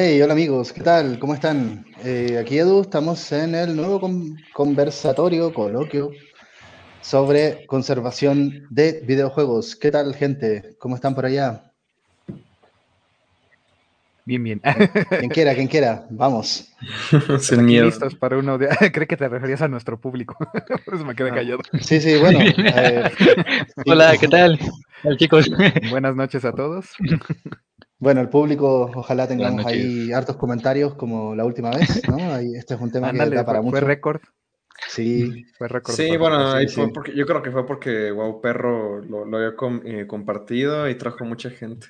Hey, hola amigos, ¿qué tal? ¿Cómo están? Eh, aquí Edu, estamos en el nuevo conversatorio, coloquio, sobre conservación de videojuegos. ¿Qué tal, gente? ¿Cómo están por allá? Bien, bien. Quien quiera, quien quiera, vamos. Sin miedo. listos para uno de... Cree que te referías a nuestro público. Por eso me quedé ah. callado. Sí, sí, bueno. Eh, Hola, ¿qué tal? chicos. Buenas noches a todos. Bueno, el público, ojalá tengamos ahí hartos comentarios como la última vez, ¿no? este es un tema que da para mucho. Fue récord. Sí. Fue récord. Sí, bueno, ahí fue porque, yo creo que fue porque Wow Perro lo, lo había eh, compartido y trajo mucha gente.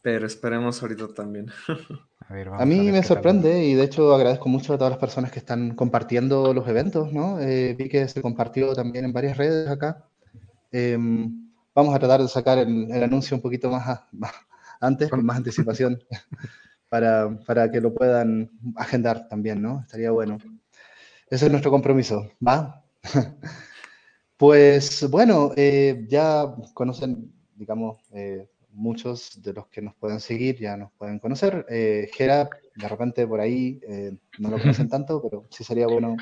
Pero esperemos ahorita también. A, mí me sorprende y de hecho agradezco mucho a todas las personas que están compartiendo los eventos, ¿no? Eh, vi que se compartió también en varias redes acá. Em, vamos a tratar de sacar el, anuncio un poquito más, más, antes, con más anticipación, para, para, que lo puedan agendar también, ¿no? Estaría bueno. Ese es nuestro compromiso, ¿va? pues bueno, eh, ya conocen, digamos, eh, muchos de los que nos pueden seguir ya nos pueden conocer. Eh, Gera, de repente por ahí eh, no lo conocen tanto, pero sí sería bueno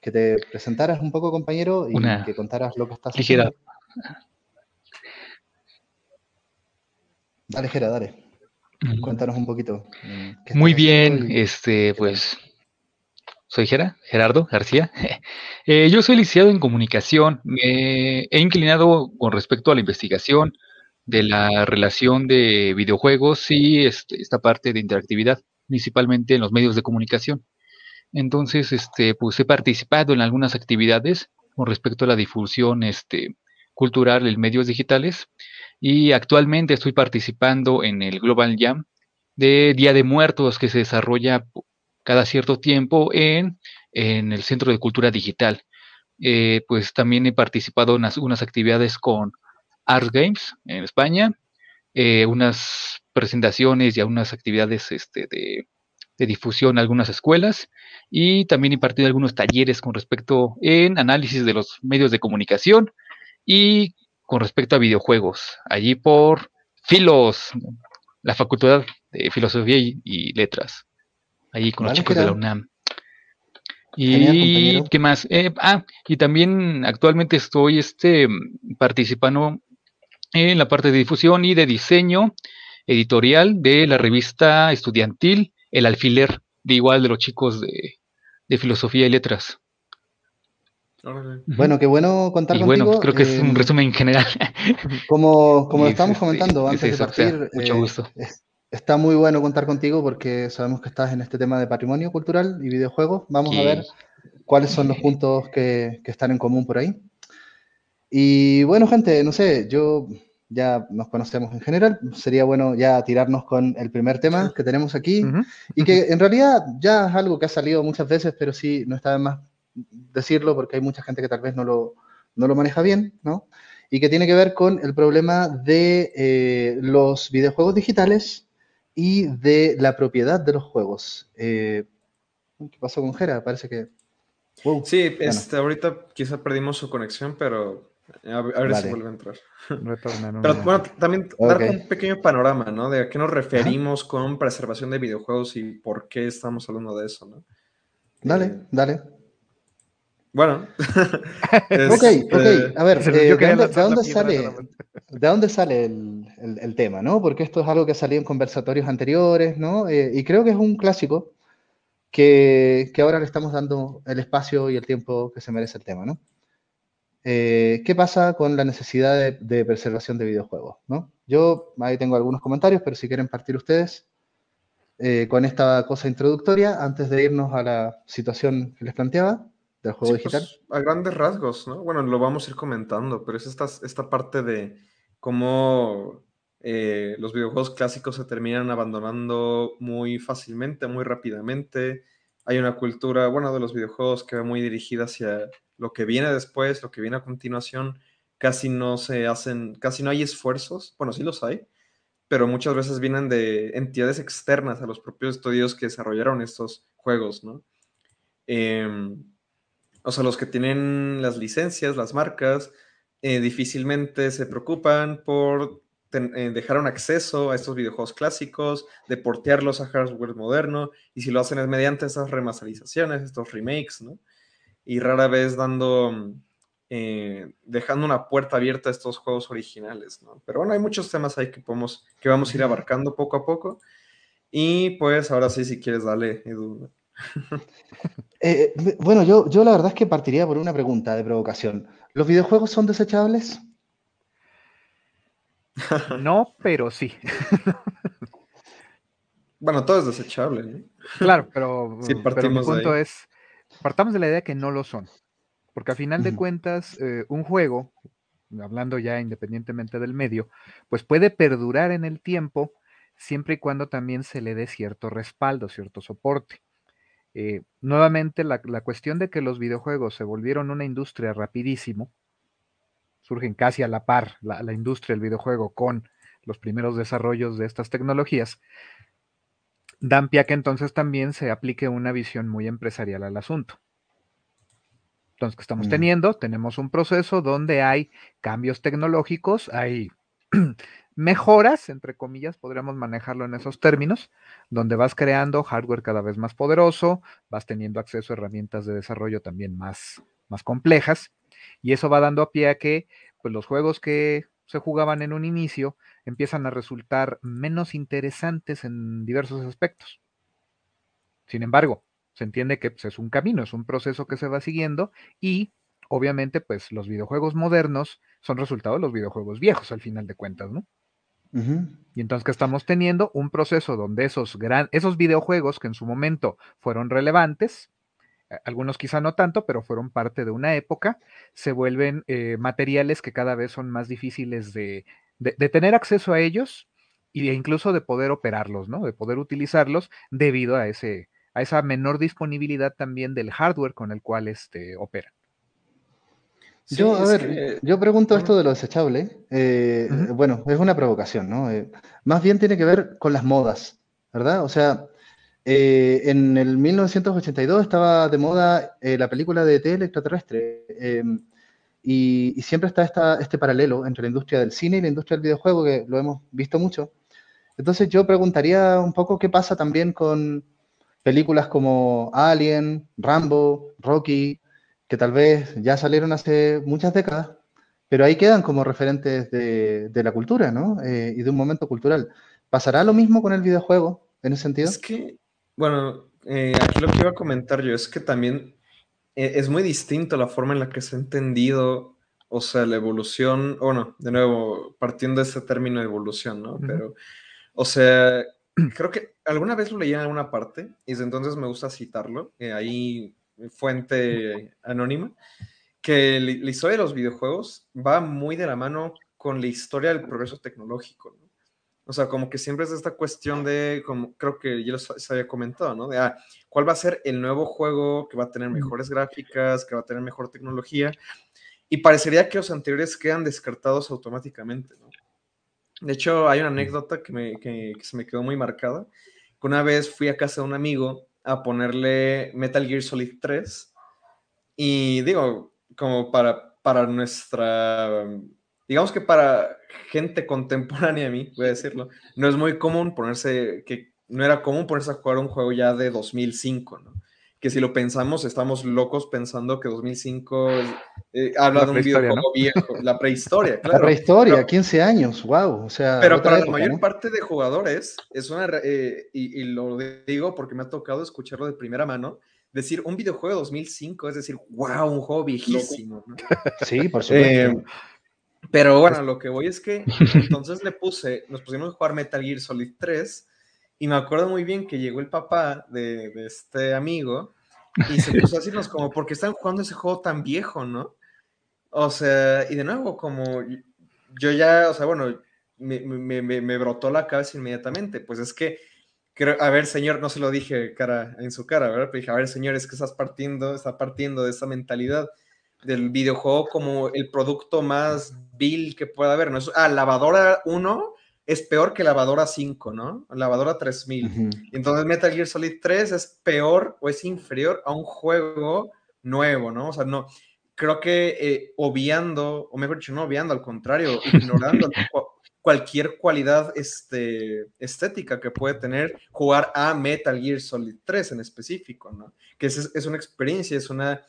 que te presentaras un poco, compañero, y que contaras lo que estás haciendo. Dale, Gera, dale. Cuéntanos un poquito. Eh, Muy bien, este, pues soy Gera, Gerardo García. Eh, yo soy licenciado en comunicación. Me he inclinado con respecto a la investigación de la relación de videojuegos y este, esta parte de interactividad, principalmente en los medios de comunicación. Entonces, este, pues he participado en algunas actividades con respecto a la difusión este, cultural en medios digitales y actualmente estoy participando en el Global Jam de Día de Muertos que se desarrolla cada cierto tiempo en, el Centro de Cultura Digital. Eh, pues también he participado en algunas actividades con Art Games en España, eh, unas presentaciones y algunas actividades este, de, de, difusión en algunas escuelas y también he impartido algunos talleres con respecto en análisis de los medios de comunicación y con respecto a videojuegos, allí por Filos, la Facultad de Filosofía y, Letras, allí con los chicos de la UNAM. Y qué más, eh, ah, y también actualmente estoy este participando en la parte de difusión y de diseño editorial de la revista estudiantil El Alfiler, de igual de los chicos de filosofía y letras. Bueno, qué bueno contar y contigo. Bueno, creo que es un eh, resumen general. Como, como lo estábamos comentando antes de partir, mucho eh, gusto. está muy bueno contar contigo porque sabemos que estás en este tema de patrimonio cultural y videojuegos. Vamos a ver cuáles son los puntos que, que, están en común por ahí. Y bueno, gente, no sé, yo ya nos conocemos en general, sería bueno ya tirarnos con el primer tema que tenemos aquí y que en realidad ya es algo que ha salido muchas veces, pero sí no está de más decirlo porque hay mucha gente que tal vez no lo, no lo maneja bien, ¿no? Y que tiene que ver con el problema de eh, los videojuegos digitales y de la propiedad de los juegos. Eh, ¿Qué pasó con Jera? Parece que... sí, este, ahorita quizá perdimos su conexión, pero a ver, si vuelve a entrar. pero bueno, también dar un pequeño panorama, ¿no? De a qué nos referimos con preservación de videojuegos y por qué estamos hablando de eso, ¿no? Dale, eh, dale. Bueno. ok, ok. A ver, eh, ¿de, dónde, sale, ¿de dónde sale el, tema, no? Porque esto es algo que salió en conversatorios anteriores, ¿no? Eh, y creo que es un clásico que, ahora le estamos dando el espacio y el tiempo que se merece el tema, ¿no? Eh, ¿Qué pasa con la necesidad de, de, preservación de videojuegos, no? Yo ahí tengo algunos comentarios, pero si quieren partir ustedes con esta cosa introductoria, antes de irnos a la situación que les planteaba del juego pues, digital? a grandes rasgos, ¿no? Bueno, lo vamos a ir comentando, pero es esta, esta parte de cómo eh, los videojuegos clásicos se terminan abandonando muy fácilmente, muy rápidamente. Hay una cultura, bueno, de los videojuegos que va muy dirigida hacia lo que viene después, lo que viene a continuación. Casi no se hacen, casi no hay esfuerzos. Bueno, sí los hay, pero muchas veces vienen de entidades externas a los propios estudios que desarrollaron estos juegos, ¿no? Em, o sea, los que tienen las licencias, las marcas, eh, difícilmente se preocupan por eh, dejaron acceso a estos videojuegos clásicos, de portearlos a hardware moderno, y si lo hacen es mediante esas remasterizaciones, estos remakes, ¿no? Y rara vez dando, eh, dejando una puerta abierta a estos juegos originales, ¿no? Pero bueno, hay muchos temas ahí que, podemos, que vamos a ir abarcando poco a poco. Y pues ahora sí, si quieres, dale, Edu. Eh, bueno, yo, yo la verdad es que partiría por una pregunta de provocación. ¿Los videojuegos son desechables? No, pero sí. bueno, todo es desechable. ¿no? Claro, pero, pero mi punto es, partamos de la idea que no lo son. Porque a final de cuentas, eh, un juego, hablando ya independientemente del medio, pues puede perdurar en el tiempo siempre y cuando también se le dé cierto respaldo, cierto soporte. Eh, nuevamente, la, cuestión de que los videojuegos se volvieron una industria rapidísimo, surgen casi a la par la, la industria del videojuego con los primeros desarrollos de estas tecnologías, dan pie a que entonces también se aplique una visión muy empresarial al asunto. Entonces, ¿qué estamos mm. teniendo? Tenemos un proceso donde hay cambios tecnológicos, hay mejoras, entre comillas, podríamos manejarlo en esos términos, donde vas creando hardware cada vez más poderoso, vas teniendo acceso a herramientas de desarrollo también más, más complejas, y eso va dando a pie a que pues, los juegos que se jugaban en un inicio empiezan a resultar menos interesantes en diversos aspectos. Sin embargo, se entiende que pues, es un camino, es un proceso que se va siguiendo y obviamente pues los videojuegos modernos son resultado de los videojuegos viejos al final de cuentas, ¿no? Y entonces que estamos teniendo un proceso donde esos, gran, esos videojuegos que en su momento fueron relevantes, algunos quizá no tanto, pero fueron parte de una época, se vuelven eh, materiales que cada vez son más difíciles de, tener acceso a ellos e incluso de poder operarlos, ¿no? De poder utilizarlos debido a, ese, a esa menor disponibilidad también del hardware con el cual este, operan yo, a ver, yo pregunto esto de lo desechable. Eh, bueno, es una provocación, ¿no? Eh, más bien tiene que ver con las modas, ¿verdad? O sea, eh, en el 1982 estaba de moda la película de T extraterrestre. Em, y, siempre está esta, este paralelo entre la industria del cine y la industria del videojuego, que lo hemos visto mucho. Entonces yo preguntaría un poco qué pasa también con películas como Alien, Rambo, Rocky, que tal vez ya salieron hace muchas décadas, pero ahí quedan como referentes de, la cultura, ¿no? Eh, y de un momento cultural. ¿Pasará lo mismo con el videojuego en ese sentido? Es que, bueno, eh, aquí lo que iba a comentar yo es que también eh, es muy distinto la forma en la que se ha entendido, o sea, la evolución, o no, de nuevo, partiendo de ese término de evolución, ¿no? Pero, o sea, creo que alguna vez lo leí en alguna parte y desde entonces me gusta citarlo. ahí fuente anónima, que la historia de los videojuegos va muy de la mano con la historia del progreso tecnológico. O sea, como que siempre es esta cuestión de, como creo que ya se había comentado, ¿no? De, ah, ¿cuál va a ser el nuevo juego que va a tener mejores gráficas, que va a tener mejor tecnología? Y parecería que los anteriores quedan descartados automáticamente, ¿no? De hecho, hay una anécdota que, me, que se me quedó muy marcada. Una vez fui a casa de un amigo a ponerle Metal Gear Solid 3. Y digo, como para, para nuestra, digamos que para gente contemporánea a mí, voy a decirlo, no es muy común ponerse, que no era común ponerse a jugar un juego ya de 2005, ¿no? Que si lo pensamos, estamos locos pensando que 2005 eh, habla de un videojuego viejo, la prehistoria, claro. La prehistoria, 15 años, wow, o sea. Pero para la mayor parte de jugadores, es una, eh, y, lo digo porque me ha tocado escucharlo de primera mano, decir un videojuego de 2005, es decir, wow, un juego viejísimo. Sí, por supuesto. Eh, pero bueno, lo que voy es que entonces le puse, nos pusimos a jugar Metal Gear Solid 3 y me acuerdo muy bien que llegó el papá de, de este amigo y se puso a decirnos como, ¿por qué están jugando ese juego tan viejo, no? O sea, y de nuevo, como yo ya, o sea, bueno, me, me, me, brotó la cabeza inmediatamente. Pues es que, creo, a ver, señor, no se lo dije cara, en su cara, ¿verdad? Pero dije, a ver, señor, es que estás partiendo, está partiendo de esa mentalidad del videojuego como el producto más vil que pueda haber, ¿no? ah, lavadora 1 es peor que lavadora 5, ¿no? Lavadora 3000. Entonces Metal Gear Solid 3 es peor o es inferior a un juego nuevo, ¿no? O sea, no, creo que eh, obviando, o mejor dicho, no obviando, al contrario, ignorando, cualquier cualidad este, estética que puede tener jugar a Metal Gear Solid 3 en específico, ¿no? Que es, es una experiencia, es una,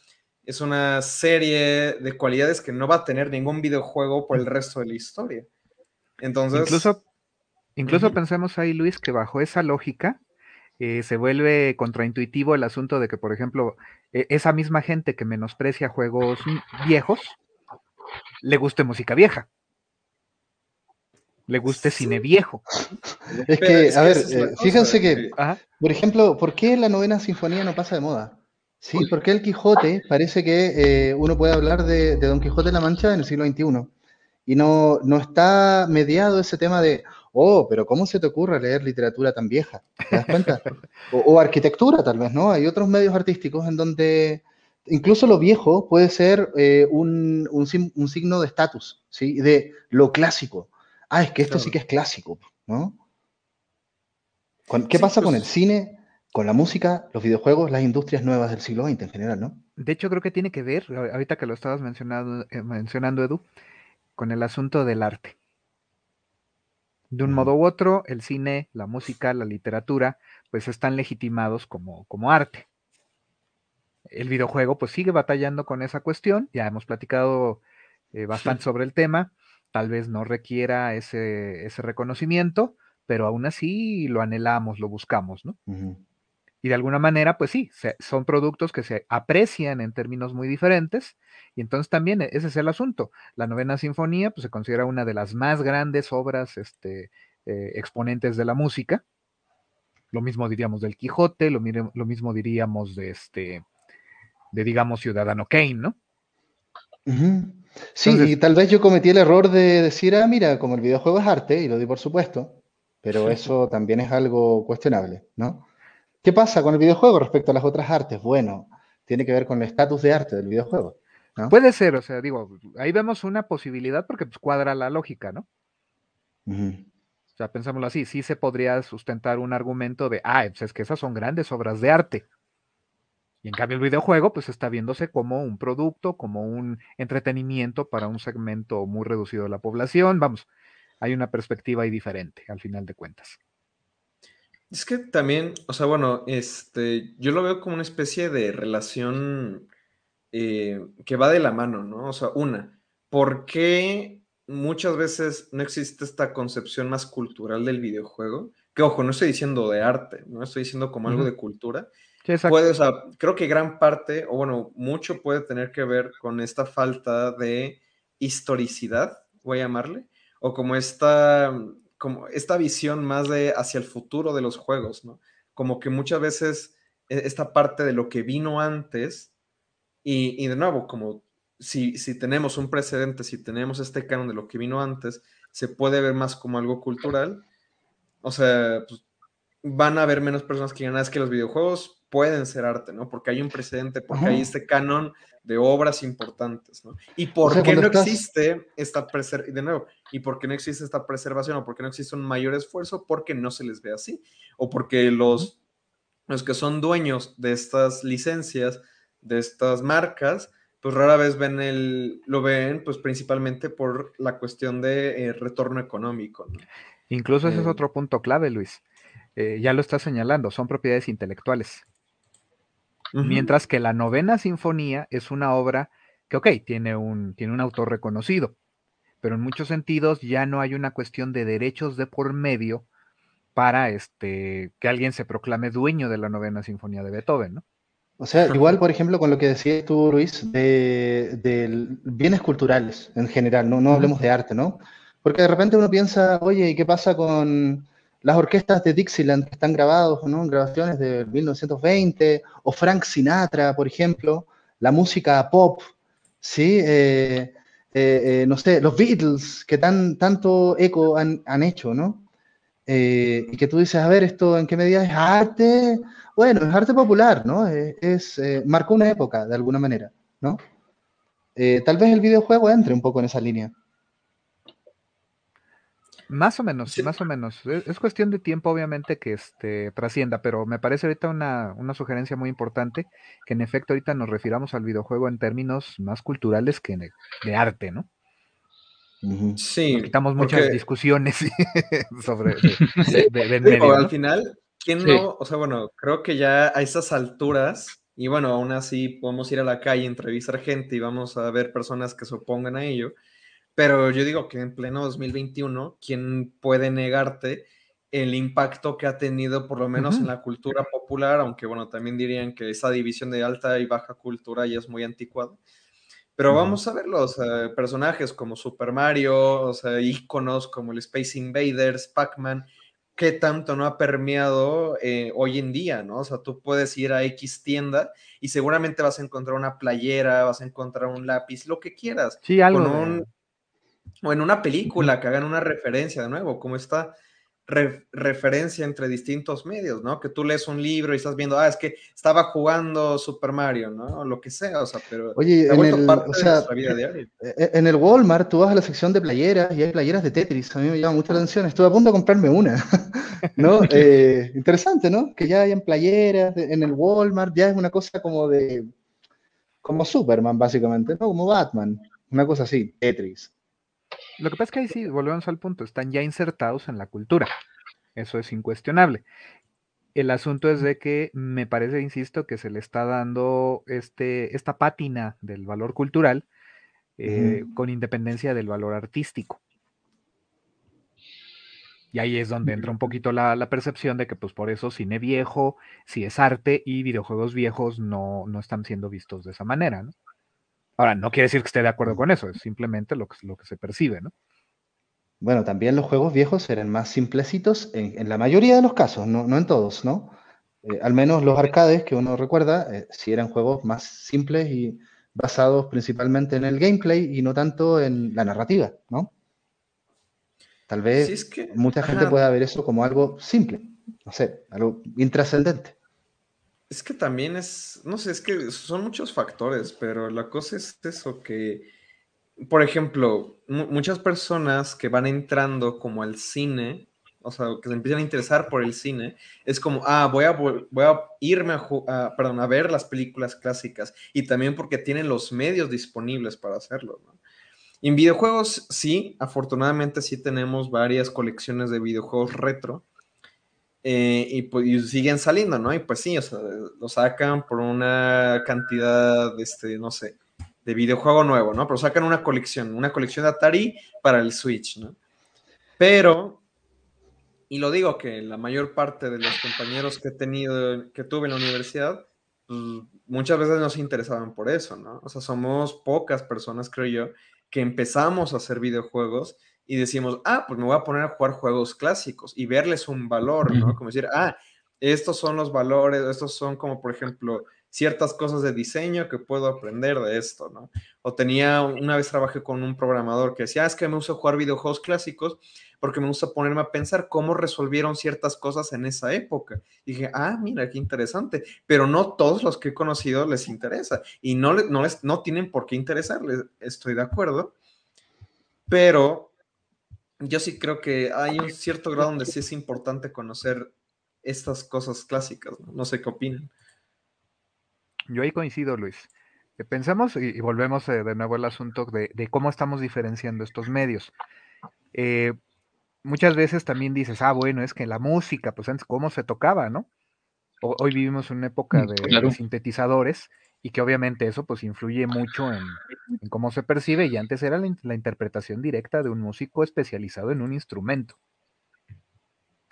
es una serie de cualidades que no va a tener ningún videojuego por el resto de la historia. Entonces... Incluso, incluso pensemos ahí, Luis, que bajo esa lógica, eh, se vuelve contraintuitivo el asunto de que, por ejemplo, e, esa misma gente que menosprecia juegos viejos, le guste música vieja. Le guste cine viejo. Es que, a ver, eh, fíjense que, por ejemplo, ¿por qué la novena sinfonía no pasa de moda? Sí, porque el Quijote parece que eh, uno puede hablar de, Don Quijote de la Mancha en el siglo XXI y no, no está mediado ese tema de, oh, pero ¿cómo se te ocurre leer literatura tan vieja? ¿Te das cuenta? o, arquitectura, tal vez, ¿no? Hay otros medios artísticos en donde incluso lo viejo puede ser eh, un, un, signo de estatus, ¿sí? De lo clásico. Ah, es que esto sí que es clásico, ¿no? ¿Qué pasa con pues el cine, con la música, los videojuegos, las industrias nuevas del siglo XX en general, ¿no? De hecho, creo que tiene que ver, ahorita que lo estabas mencionando, eh, mencionando Edu, con el asunto del arte. De un modo u otro, el cine, la música, la literatura, pues están legitimados como, como arte. El videojuego pues sigue batallando con esa cuestión, ya hemos platicado eh, bastante sobre el tema, tal vez no requiera ese, ese, reconocimiento, pero aún así lo anhelamos, lo buscamos, ¿no? Y de alguna manera, pues sí, son productos que se aprecian en términos muy diferentes. Y entonces también ese es el asunto. La novena sinfonía, pues se considera una de las más grandes obras este, eh, exponentes de la música. Lo mismo diríamos del Quijote, lo, lo mismo diríamos de este, de digamos Ciudadano Kane, ¿no? Sí, y tal vez yo cometí el error de decir, ah, mira, como el videojuego es arte, y lo di por supuesto, pero eso también es algo cuestionable, ¿no? ¿Qué pasa con el videojuego respecto a las otras artes? Bueno, tiene que ver con el estatus de arte del videojuego. Puede ser, o sea, digo, ahí vemos una posibilidad porque pues, cuadra la lógica, ¿no? O sea, pensámoslo así, sí se podría sustentar un argumento de, ah, pues es que esas son grandes obras de arte. Y en cambio el videojuego pues está viéndose como un producto, como un entretenimiento para un segmento muy reducido de la población. Vamos, hay una perspectiva ahí diferente al final de cuentas. Es que también, o sea, bueno, este, yo lo veo como una especie de relación eh, que va de la mano, ¿no? O sea, una, ¿por qué muchas veces no existe esta concepción más cultural del videojuego? Que ojo, no estoy diciendo de arte, no estoy diciendo como algo de cultura. puede, o sea, creo que gran parte, o bueno, mucho puede tener que ver con esta falta de historicidad, voy a llamarle, o como esta como esta visión más de hacia el futuro de los juegos, ¿no? Como que muchas veces e, esta parte de lo que vino antes, y, de nuevo, como si, si, tenemos un precedente, si tenemos este canon de lo que vino antes, se puede ver más como algo cultural. O sea, pues, van a haber menos personas que digan, ah, es que los videojuegos pueden ser arte, ¿no? Porque hay un precedente, porque hay este canon de obras importantes, ¿no? ¿Y por qué no existe esta preservación? De nuevo, ¿y por qué no existe esta preservación? ¿O por qué no existe un mayor esfuerzo? Porque no se les ve así. O porque los, los que son dueños de estas licencias, de estas marcas, pues rara vez ven el, lo ven, pues principalmente por la cuestión de eh, retorno económico. ¿no? Incluso ese es eh, otro punto clave, Luis. Eh, ya lo está señalando, son propiedades intelectuales. Mientras que la novena sinfonía es una obra que, ok, tiene un, tiene un autor reconocido, pero en muchos sentidos ya no hay una cuestión de derechos de por medio para este, que alguien se proclame dueño de la novena sinfonía de Beethoven, ¿no? O sea, igual, por ejemplo, con lo que decías tú, Luis, de, bienes culturales en general, no, no hablemos de arte, ¿no? Porque de repente uno piensa, oye, ¿y qué pasa con las orquestas de Dixieland que están grabados ¿no? en grabaciones de 1920, o Frank Sinatra, por ejemplo, la música pop, ¿sí? Eh, eh, eh, no sé, los Beatles, que tan, tanto eco han, hecho, ¿no? y que tú dices, a ver, ¿esto en qué medida es arte? Bueno, es arte popular, ¿no? Es, marcó una época, de alguna manera, ¿no? tal vez el videojuego entre un poco en esa línea. Más o menos, más o menos. Es, cuestión de tiempo, obviamente, que este, trascienda, pero me parece ahorita una, sugerencia muy importante, que en efecto ahorita nos refiramos al videojuego en términos más culturales que de, arte, ¿no? Sí. Nos quitamos muchas discusiones sobre Al final, ¿quién no? O sea, bueno, creo que ya a estas alturas, y bueno, aún así podemos ir a la calle, entrevistar gente y vamos a ver personas que se opongan a ello. Pero yo digo que en pleno 2021, ¿quién puede negarte el impacto que ha tenido por lo menos en la cultura popular? Aunque bueno, también dirían que esa división de alta y baja cultura ya es muy anticuada. Pero vamos a ver los personajes como Super Mario, o sea, íconos como el Space Invaders, Pac-Man, qué tanto no ha permeado eh, hoy en día, ¿no? O sea, tú puedes ir a X tienda y seguramente vas a encontrar una playera, vas a encontrar un lápiz, lo que quieras. Sí, algo. un, o en una película que hagan una referencia de nuevo, como esta referencia entre distintos medios, ¿no? Que tú lees un libro y estás viendo, ah, es que estaba jugando Super Mario, ¿no? O lo que sea, o sea, pero Oye, en el, o sea, e, e, en el Walmart tú vas a la sección de playeras y hay playeras de Tetris, a mí me llama mucho la atención, estuve a punto de comprarme una, ¿no? Eh, interesante, ¿no? Que ya hayan playeras en el Walmart, ya es una cosa como de, como Superman, básicamente, ¿no? Como Batman, una cosa así, Tetris. Lo que pasa es que ahí sí, volvemos al punto, están ya insertados en la cultura. Eso es incuestionable. El asunto es de que me parece, insisto, que se le está dando este, esta pátina del valor cultural eh, con independencia del valor artístico. Y ahí es donde entra un poquito la, la, percepción de que pues por eso cine viejo sí es arte y videojuegos viejos no, no están siendo vistos de esa manera, ¿no? Ahora, no quiere decir que esté de acuerdo con eso, es simplemente lo que, lo que se percibe, ¿no? Bueno, también los juegos viejos eran más simplecitos en, la mayoría de los casos, no, en todos, ¿no? Eh, al menos los arcades que uno recuerda, eh, sí eran juegos más simples y basados principalmente en el gameplay y no tanto en la narrativa, ¿no? Tal vez mucha gente pueda ver eso como algo simple, no sé, algo intrascendente. Es que también es, no sé, es que son muchos factores, pero la cosa es eso que, por ejemplo, muchas personas que van entrando como al cine, o sea, que se empiezan a interesar por el cine, es como, ah, voy a, voy a irme a, perdón, a ver las películas clásicas y también porque tienen los medios disponibles para hacerlo, ¿no? En videojuegos, sí, afortunadamente sí tenemos varias colecciones de videojuegos retro, eh, y, pues, siguen saliendo, ¿no? Y pues sí, o sea, lo sacan por una cantidad, de este, no sé, de videojuego nuevo, ¿no? Pero sacan una colección, una colección de Atari para el Switch, ¿no? Pero, y lo digo que la mayor parte de los compañeros que he tenido, que tuve en la universidad, pues, muchas veces no se interesaban por eso, ¿no? O sea, somos pocas personas, creo yo, que empezamos a hacer videojuegos y decimos, ah, pues me voy a poner a jugar juegos clásicos y verles un valor, ¿no? Como decir, ah, estos son los valores, estos son como, por ejemplo, ciertas cosas de diseño que puedo aprender de esto, ¿no? O tenía, una vez trabajé con un programador que decía, ah, es que me gusta jugar videojuegos clásicos porque me gusta ponerme a pensar cómo resolvieron ciertas cosas en esa época. Y dije, ah, mira, qué interesante, pero no todos los que he conocido les interesa y no, no, les, no tienen por qué interesarles, estoy de acuerdo, pero yo sí creo que hay un cierto grado donde sí es importante conocer estas cosas clásicas. No, sé qué opinan. Yo ahí coincido, Luis. Eh, pensamos y, volvemos eh, de nuevo al asunto de, cómo estamos diferenciando estos medios. Eh, muchas veces también dices, ah, bueno, es que la música, pues antes cómo se tocaba, ¿no? hoy vivimos en una época mm, de sintetizadores y que obviamente eso pues influye mucho en, cómo se percibe y antes era la, interpretación directa de un músico especializado en un instrumento.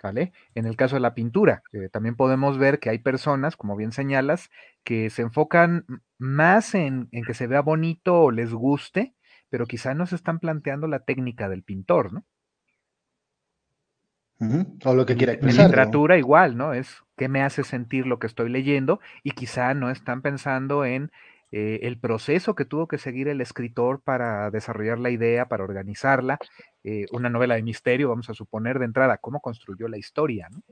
¿Vale? En el caso de la pintura, eh, también podemos ver que hay personas, como bien señalas, que se enfocan más en, que se vea bonito o les guste, pero quizá no se están planteando la técnica del pintor, ¿no? O lo que quiera expresar. En literatura igual, ¿no? Es qué me hace sentir lo que estoy leyendo y quizá no están pensando en eh, el proceso que tuvo que seguir el escritor para desarrollar la idea, para organizarla. Eh, una novela de misterio, vamos a suponer de entrada, cómo construyó la historia, ¿no?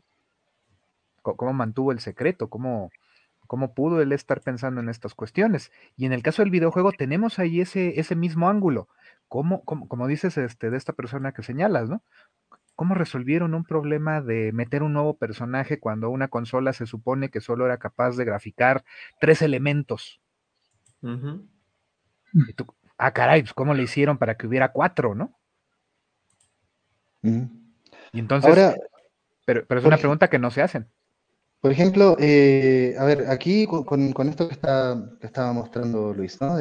cómo mantuvo el secreto, cómo, cómo pudo él estar pensando en estas cuestiones. Y en el caso del videojuego tenemos ahí ese, ese mismo ángulo. ¿Cómo, como dices este, de esta persona que señalas, ¿no? ¿Cómo resolvieron un problema de meter un nuevo personaje cuando una consola se supone que solo era capaz de graficar tres elementos? ah, caray, pues, ¿cómo le hicieron para que hubiera cuatro, no? Y entonces, Ahora, pero, pero es una pregunta que no se hacen. Por ejemplo, eh, a ver, aquí con, esto que, está, que estaba mostrando Luis, ¿no?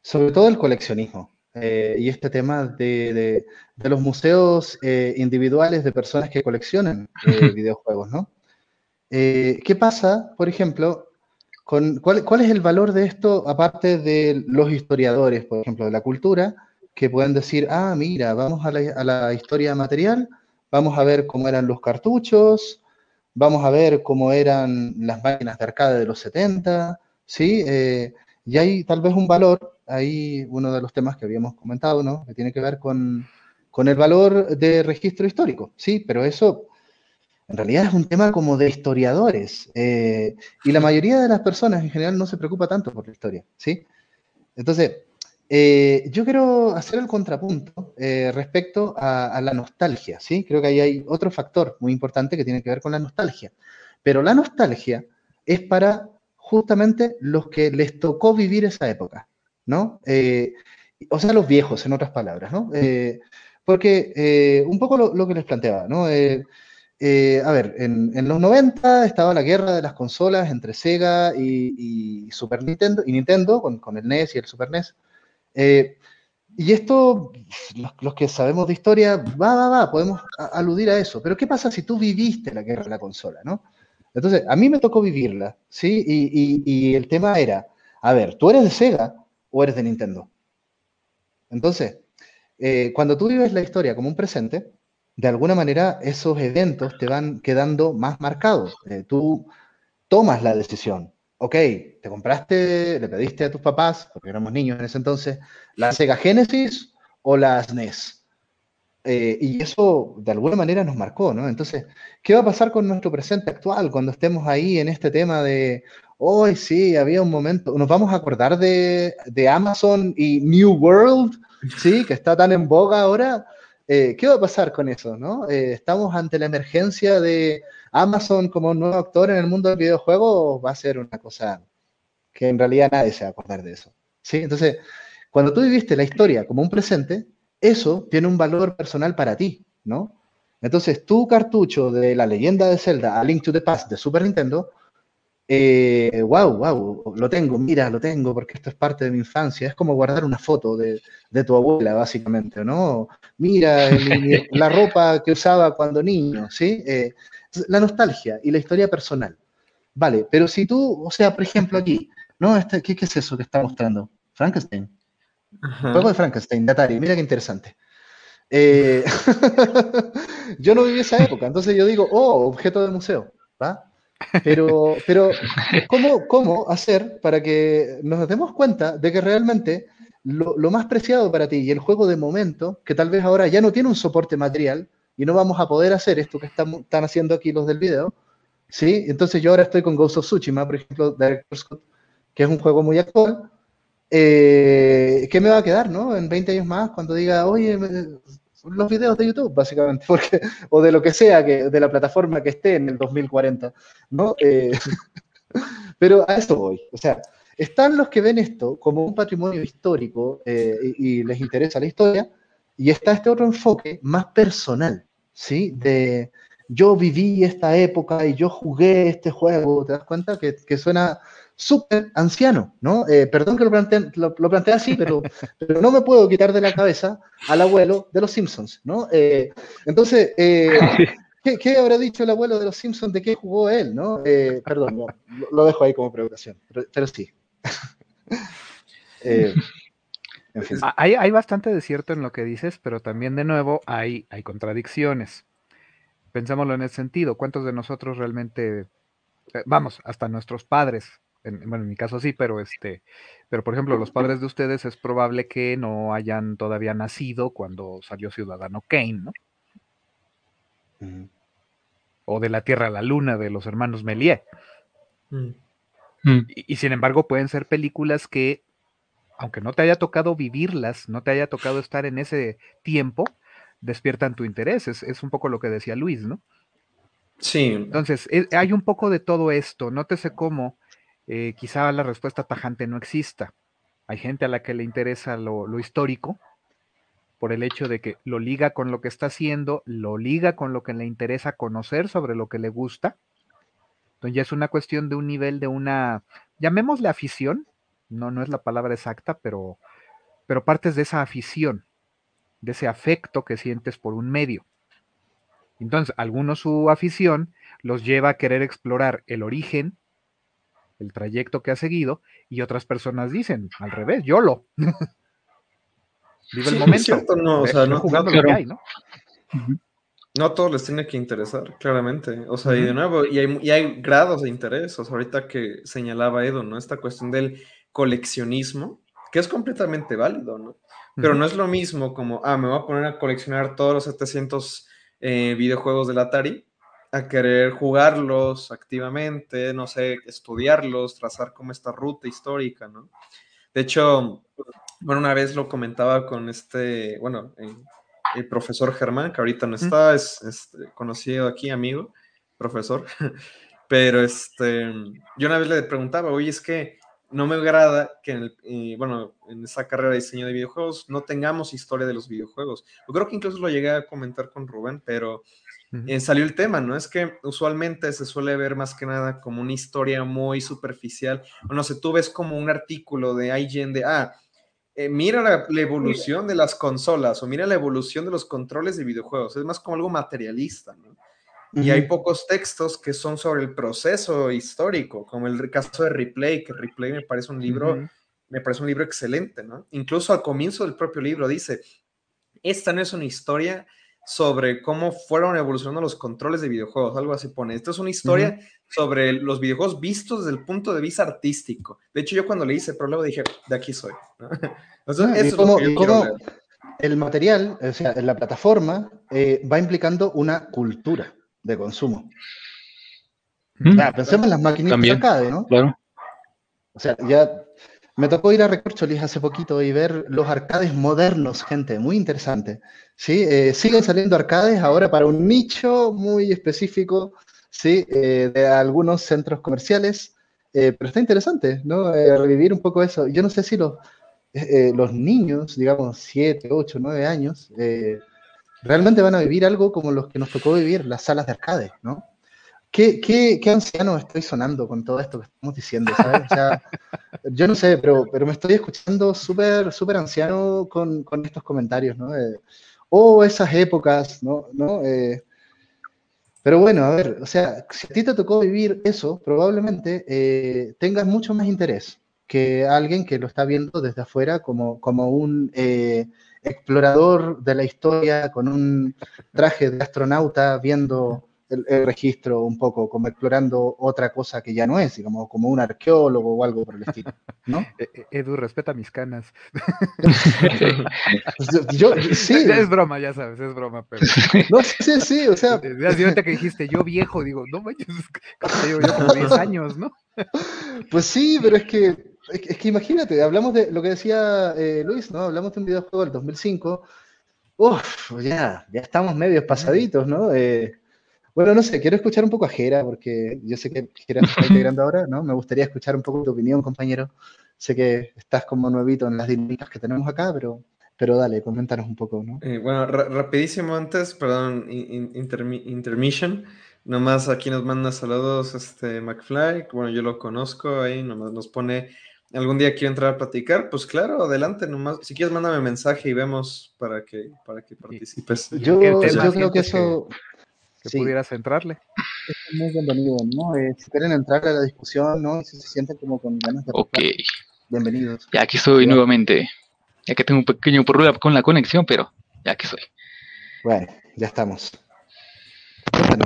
sobre todo el coleccionismo eh, y este tema de, los museos eh, individuales de personas que coleccionan videojuegos, ¿no? ¿Qué pasa, por ejemplo, con cuál, cuál, es el valor de esto aparte de los historiadores, por ejemplo, de la cultura, que pueden decir, ah, mira, vamos a la, a la historia material, vamos a ver cómo eran los cartuchos, vamos a ver cómo eran las máquinas de arcade de los 70, ¿sí? Eh, y hay tal vez un valor, ahí uno de los temas que habíamos comentado, ¿no? Que tiene que ver con, el valor de registro histórico, ¿sí? Pero eso en realidad es un tema como de historiadores. Eh, y la mayoría de las personas en general no se preocupa tanto por la historia, ¿sí? Entonces, eh, yo quiero hacer el contrapunto eh, respecto a, la nostalgia, ¿sí? Creo que ahí hay otro factor muy importante que tiene que ver con la nostalgia. Pero la nostalgia es para justamente los que les tocó vivir esa época, ¿no? Eh, o sea, los viejos, en otras palabras, ¿no? porque un poco lo, que les planteaba, ¿no? a ver, en, los 90 estaba la guerra de las consolas entre Sega y, Super Nintendo, y Nintendo con, con, el NES y el Super NES. Eh, y esto, los, que sabemos de historia, va, va, va, podemos aludir a eso. Pero ¿qué pasa si tú viviste la guerra de la consola, no? Entonces, a mí me tocó vivirla, ¿sí? Y, el tema era, a ver, ¿tú eres de Sega o eres de Nintendo? Entonces, eh, cuando tú vives la historia como un presente, de alguna manera esos eventos te van quedando más marcados. Eh, tú tomas la decisión, ok, te compraste, le pediste a tus papás, porque éramos niños en ese entonces, la Sega Genesis o la SNES. Eh, y eso de alguna manera nos marcó, ¿no? Entonces, ¿qué va a pasar con nuestro presente actual cuando estemos ahí en este tema de, hoy sí, había un momento, nos vamos a acordar de, de, Amazon y New World, ¿sí? Que está tan en boga ahora. Eh, ¿Qué va a pasar con eso, no? Eh, estamos ante la emergencia de Amazon como nuevo actor en el mundo del videojuego va a ser una cosa que en realidad nadie se va a acordar de eso. ¿sí? Entonces, cuando tú viviste la historia como un presente, eso tiene un valor personal para ti, ¿no? Entonces, tu cartucho de la leyenda de Zelda a Link to the Past de Super Nintendo, eh, wow, wow, lo tengo, mira, lo tengo porque esto es parte de mi infancia. Es como guardar una foto de, tu abuela, básicamente, ¿no? Mira la ropa que usaba cuando niño, ¿sí? Eh, la nostalgia y la historia personal. Vale, pero si tú, o sea, por ejemplo aquí, ¿no? Este, ¿qué, es eso que está mostrando? Frankenstein. Juego de Frankenstein, de Atari, mira qué interesante. Eh, yo no viví esa época, entonces yo digo, oh, objeto de museo, ¿va? Pero, pero ¿cómo, ¿cómo hacer para que nos demos cuenta de que realmente lo, lo, más preciado para ti y el juego de momento, que tal vez ahora ya no tiene un soporte material, y no vamos a poder hacer esto que están, están haciendo aquí los del video, ¿sí? Entonces yo ahora estoy con Ghost of Tsushima, por ejemplo, Director's Cut, que es un juego muy actual. Eh, ¿Qué me va a quedar, no? En 20 años más, cuando diga, oye, los videos de YouTube, básicamente, porque, o de lo que sea, que, de la plataforma que esté en el 2040, ¿no? Eh, pero a eso voy. O sea, están los que ven esto como un patrimonio histórico eh, y, les interesa la historia, y está este otro enfoque más personal, ¿sí? De yo viví esta época y yo jugué este juego, ¿te das cuenta? Que, que suena súper anciano, ¿no? Eh, perdón que lo planteé, lo, así, pero, pero, no me puedo quitar de la cabeza al abuelo de los Simpsons, ¿no? Eh, entonces, eh, ¿qué, habrá dicho el abuelo de los Simpsons de qué jugó él, ¿no? perdón, lo, dejo ahí como preocupación, pero, pero sí. hay, bastante de cierto en lo que dices, pero también de nuevo hay, hay contradicciones. Pensémoslo en ese sentido. ¿Cuántos de nosotros realmente, vamos, hasta nuestros padres, bueno, en mi caso sí, pero este, pero por ejemplo, los padres de ustedes es probable que no hayan todavía nacido cuando salió Ciudadano Kane, ¿no? O de la Tierra a la Luna de los hermanos Méliès. Mm. Mm. y, sin embargo, pueden ser películas que aunque no te haya tocado vivirlas, no te haya tocado estar en ese tiempo, despiertan tu interés. Es, un poco lo que decía Luis, ¿no? Sí. Entonces, eh, hay un poco de todo esto. Nótese cómo eh, quizá la respuesta tajante no exista. Hay gente a la que le interesa lo, histórico por el hecho de que lo liga con lo que está haciendo, lo liga con lo que le interesa conocer sobre lo que le gusta. Entonces ya es una cuestión de un nivel de una, llamémosle afición, no, no es la palabra exacta, pero, pero partes de esa afición, de ese afecto que sientes por un medio. Entonces, algunos su afición los lleva a querer explorar el origen, el trayecto que ha seguido, y otras personas dicen, al revés, yo lo. Vive el momento. no, o sea, no, jugando lo que hay, ¿no? No a todos les tiene que interesar, claramente. O sea, y de nuevo, y hay, y hay, grados de interés. O sea, ahorita que señalaba Edo, ¿no? Esta cuestión del coleccionismo, que es completamente válido, ¿no? Pero no es lo mismo como, ah, me voy a poner a coleccionar todos los 700 eh, videojuegos del Atari, a querer jugarlos activamente, no sé, estudiarlos, trazar como esta ruta histórica, ¿no? De hecho, bueno, una vez lo comentaba con este, bueno, el profesor Germán, que ahorita no está, es, este, conocido aquí, amigo, profesor, pero este, yo una vez le preguntaba, oye, es que no me agrada que en, el, bueno, en esa carrera de diseño de videojuegos no tengamos historia de los videojuegos. Yo creo que incluso lo llegué a comentar con Rubén, pero eh, salió el tema, ¿no? Es que usualmente se suele ver más que nada como una historia muy superficial. O no sé, tú ves como un artículo de IGN de, ah, eh, mira la, evolución de las consolas o mira la evolución de los controles de videojuegos. Es más como algo materialista, ¿no? Y hay pocos textos que son sobre el proceso histórico, como el caso de Replay, que Replay me parece un libro, me parece un libro excelente, ¿no? Incluso al comienzo del propio libro dice, esta no es una historia sobre cómo fueron evolucionando los controles de videojuegos, algo así pone. Esta es una historia sobre los videojuegos vistos desde el punto de vista artístico. De hecho, yo cuando le hice el prólogo dije, de aquí soy. el material, o sea, en la plataforma, eh, va implicando una cultura de consumo. Mm. pensemos en las máquinas de arcade, ¿no? Claro. O sea, ya me tocó ir a Recorcholis hace poquito y ver los arcades modernos, gente, muy interesante. ¿sí? Eh, siguen saliendo arcades ahora para un nicho muy específico, ¿sí? Eh, de algunos centros comerciales, eh, pero está interesante, ¿no? revivir un poco eso. Yo no sé si los, los niños, digamos, 7, 8, 9 años, realmente van a vivir algo como los que nos tocó vivir, las salas de arcade, ¿no? ¿Qué, qué, qué anciano estoy sonando con todo esto que estamos diciendo? ¿sabes? O sea, yo no sé, pero, pero me estoy escuchando súper súper anciano con, con, estos comentarios, ¿no? Eh, o esas épocas, ¿no? ¿no? Eh, pero bueno, a ver, o sea, si a ti te tocó vivir eso, probablemente eh, tengas mucho más interés que alguien que lo está viendo desde afuera como, como un explorador de la historia con un traje de astronauta viendo el, registro un poco, como explorando otra cosa que ya no es, como, como un arqueólogo o algo por el estilo, ¿no? E, e, Edu, respeta mis canas. yo, sí. Es broma, ya sabes, es broma, pero... No, sí, sí, o sea... Ahorita que dijiste, yo viejo, digo, no manches, yo, yo como 10 años, ¿no? Pues sí, pero es que, es que imagínate, hablamos de lo que decía eh, Luis, ¿no? Hablamos de un videojuego del 2005. Uf, ya, ya estamos medios pasaditos, ¿no? Eh, bueno, no sé, quiero escuchar un poco a Jera, porque yo sé que Jera está integrando ahora, ¿no? Me gustaría escuchar un poco tu opinión, compañero. Sé que estás como nuevito en las dinámicas que tenemos acá, pero, pero dale, coméntanos un poco, ¿no? Eh, bueno, rapidísimo antes, perdón, intermission. Nomás aquí nos manda saludos este McFly, bueno, yo lo conozco ahí, nomás nos pone, algún día quiero entrar a platicar, pues claro, adelante, nomás, si quieres mándame mensaje y vemos para que, para que participes. Yo, yo creo que eso que pudieras entrarle. Es muy bienvenido, ¿no? Eh, si quieren entrar a la discusión, ¿no? Si se sienten como con ganas de... Ok. Bienvenidos. Ya aquí estoy nuevamente. Ya que tengo un pequeño problema con la conexión, pero ya que soy. Bueno, ya estamos.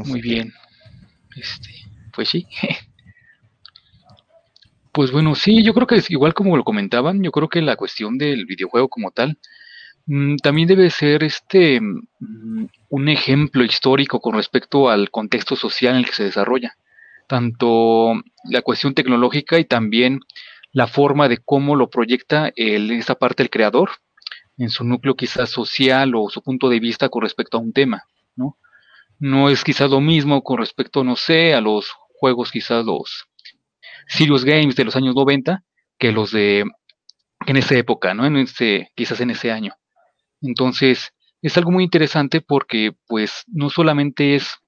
Muy bien. Este, pues sí. Pues bueno, sí, yo creo que es igual como lo comentaban, yo creo que la cuestión del videojuego como tal, también debe ser este mm, un ejemplo histórico con respecto al contexto social en el que se desarrolla, tanto la cuestión tecnológica y también la forma de cómo lo proyecta el, esta parte del creador en su núcleo quizás social o su punto de vista con respecto a un tema, ¿no? No es quizás lo mismo con respecto, no sé, a los juegos quizás los Serious Games de los años 90 que los de en esa época, ¿no? En ese, quizás en ese año. Entonces, es algo muy interesante porque pues no solamente es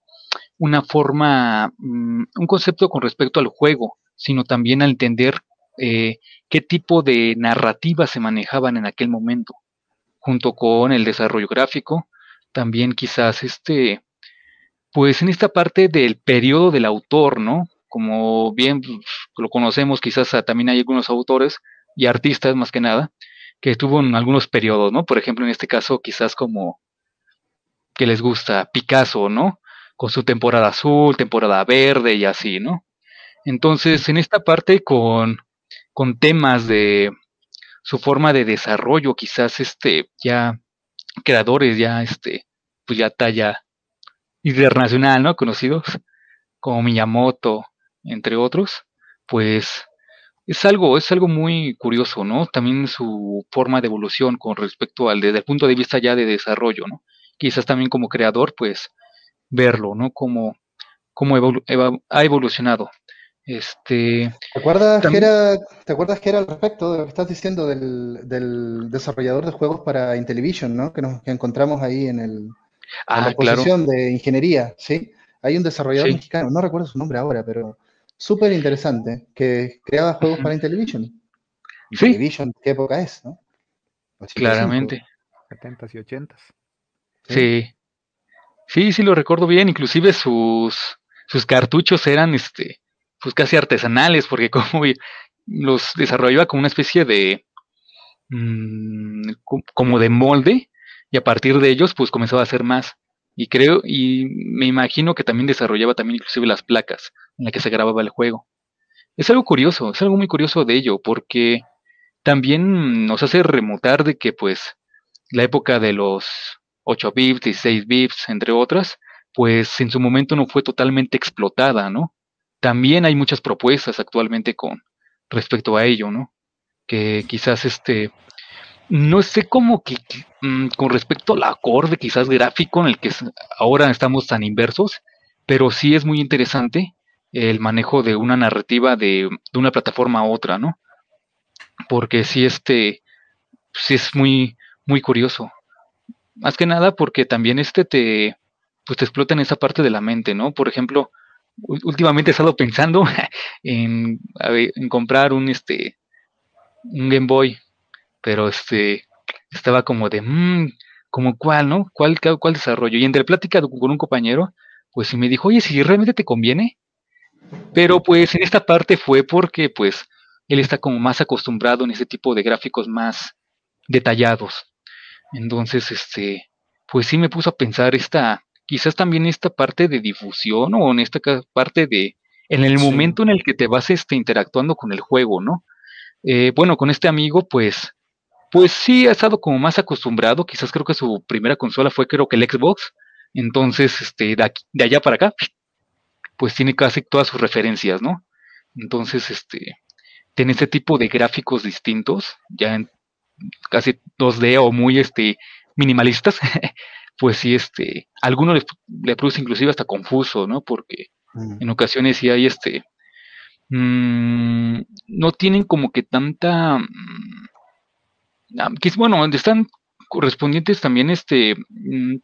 una forma, mm, un concepto con respecto al juego, sino también al entender eh, qué tipo de narrativas se manejaban en aquel momento, junto con el desarrollo gráfico, también quizás este, pues en esta parte del periodo del autor, ¿no? Como bien pues, lo conocemos, quizás también hay algunos autores y artistas más que nada, que estuvo en algunos periodos, ¿no? Por ejemplo, en este caso, quizás como que les gusta Picasso, ¿no? Con su temporada azul, temporada verde y así, ¿no? Entonces, en esta parte con, con temas de su forma de desarrollo, quizás este, ya creadores, ya este, pues ya talla internacional, ¿no? Conocidos como Miyamoto, entre otros, pues es algo, es algo muy curioso, ¿no? También su forma de evolución con respecto al desde el punto de vista ya de desarrollo, ¿no? Quizás también como creador, pues verlo, ¿no? Cómo, cómo ha evolucionado. Este, ¿Te acuerdas, que era, ¿Te acuerdas que era al respecto de lo que estás diciendo del, desarrollador de juegos para Intellivision, ¿no? Que nos encontramos ahí en, el, ah, la posición de ingeniería, ¿sí? Hay un desarrollador mexicano, no recuerdo su nombre ahora, pero súper interesante, que creaba juegos para Intellivision. Intellivision, ¿qué época es, no? Claramente. 70 y 80 Sí. Sí, sí lo recuerdo bien, inclusive sus, sus cartuchos eran este pues casi artesanales, porque como los desarrollaba como una especie de mm, como de molde, y a partir de ellos, pues comenzaba a hacer más. Y creo, y me imagino que también desarrollaba también inclusive las placas en las que se grababa el juego. Es algo curioso, es algo muy curioso de ello, porque también nos hace remontar de que pues la época de los 8 bits, y 6 bits, entre otras, pues en su momento no fue totalmente explotada, ¿no? También hay muchas propuestas actualmente con respecto a ello, ¿no? Que quizás este, no sé cómo que mm, con respecto al acorde quizás gráfico en el que ahora estamos tan inversos, pero sí es muy interesante el manejo de una narrativa de, de una plataforma a otra, ¿no? Porque sí, este, sí es muy, muy curioso. Más que nada porque también este te, pues te explota en esa parte de la mente, ¿no? Por ejemplo, últimamente he estado pensando en, en comprar un, este, un Game Boy, pero este, estaba como de, mmm, como cuál, ¿no? ¿Cuál, ¿Cuál desarrollo? Y entre plática con un compañero, pues me dijo, oye, si realmente te conviene. Pero pues en esta parte fue porque pues él está como más acostumbrado en ese tipo de gráficos más detallados. Entonces, este, pues sí me puso a pensar esta, quizás también esta parte de difusión o en esta parte de, en el momento en el que te vas este, interactuando con el juego, ¿no? Eh, bueno, con este amigo, pues, pues sí ha estado como más acostumbrado, quizás creo que su primera consola fue creo que el Xbox, entonces, este, de, de allá para acá, pues tiene casi todas sus referencias, ¿no? Entonces, este, tiene este tipo de gráficos distintos, ya en casi 2D o muy, este, minimalistas, pues sí, este, alguno le, le, produce inclusive hasta confuso, ¿no? Porque mm. en ocasiones sí hay este, mmm, no tienen como que tanta, mmm, bueno, están correspondientes también, este, mmm,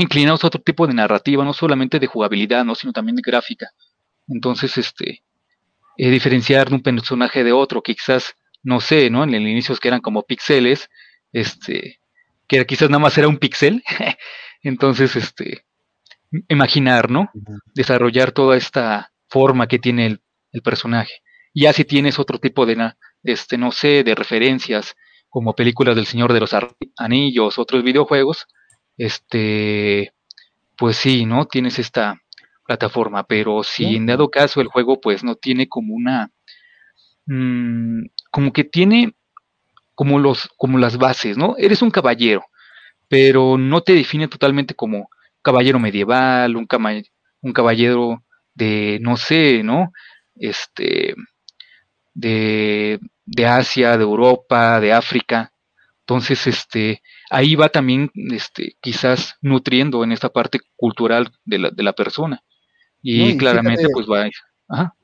inclinados a otro tipo de narrativa, no solamente de jugabilidad, ¿no? Sino también de gráfica. Entonces, este, eh, diferenciar un personaje de otro, que quizás, no sé, ¿no? En el inicio que eran como píxeles, este, que quizás nada más era un pixel. Entonces, este, imaginar, ¿no? Desarrollar toda esta forma que tiene el, personaje. Ya si tienes otro tipo de, este, no sé, de referencias, como películas del Señor de los Anillos, otros videojuegos, este, pues sí, ¿no? Tienes esta plataforma, pero si en dado caso el juego, pues no tiene como una, mmm, como que tiene como, los, como las bases, ¿no? Eres un caballero, pero no te define totalmente como caballero medieval, un, un caballero de, no sé, ¿no? Este, de, de Asia, de Europa, de África. Entonces, este, ahí va también, este, quizás nutriendo en esta parte cultural de la, de la persona. Y, claramente, pues va.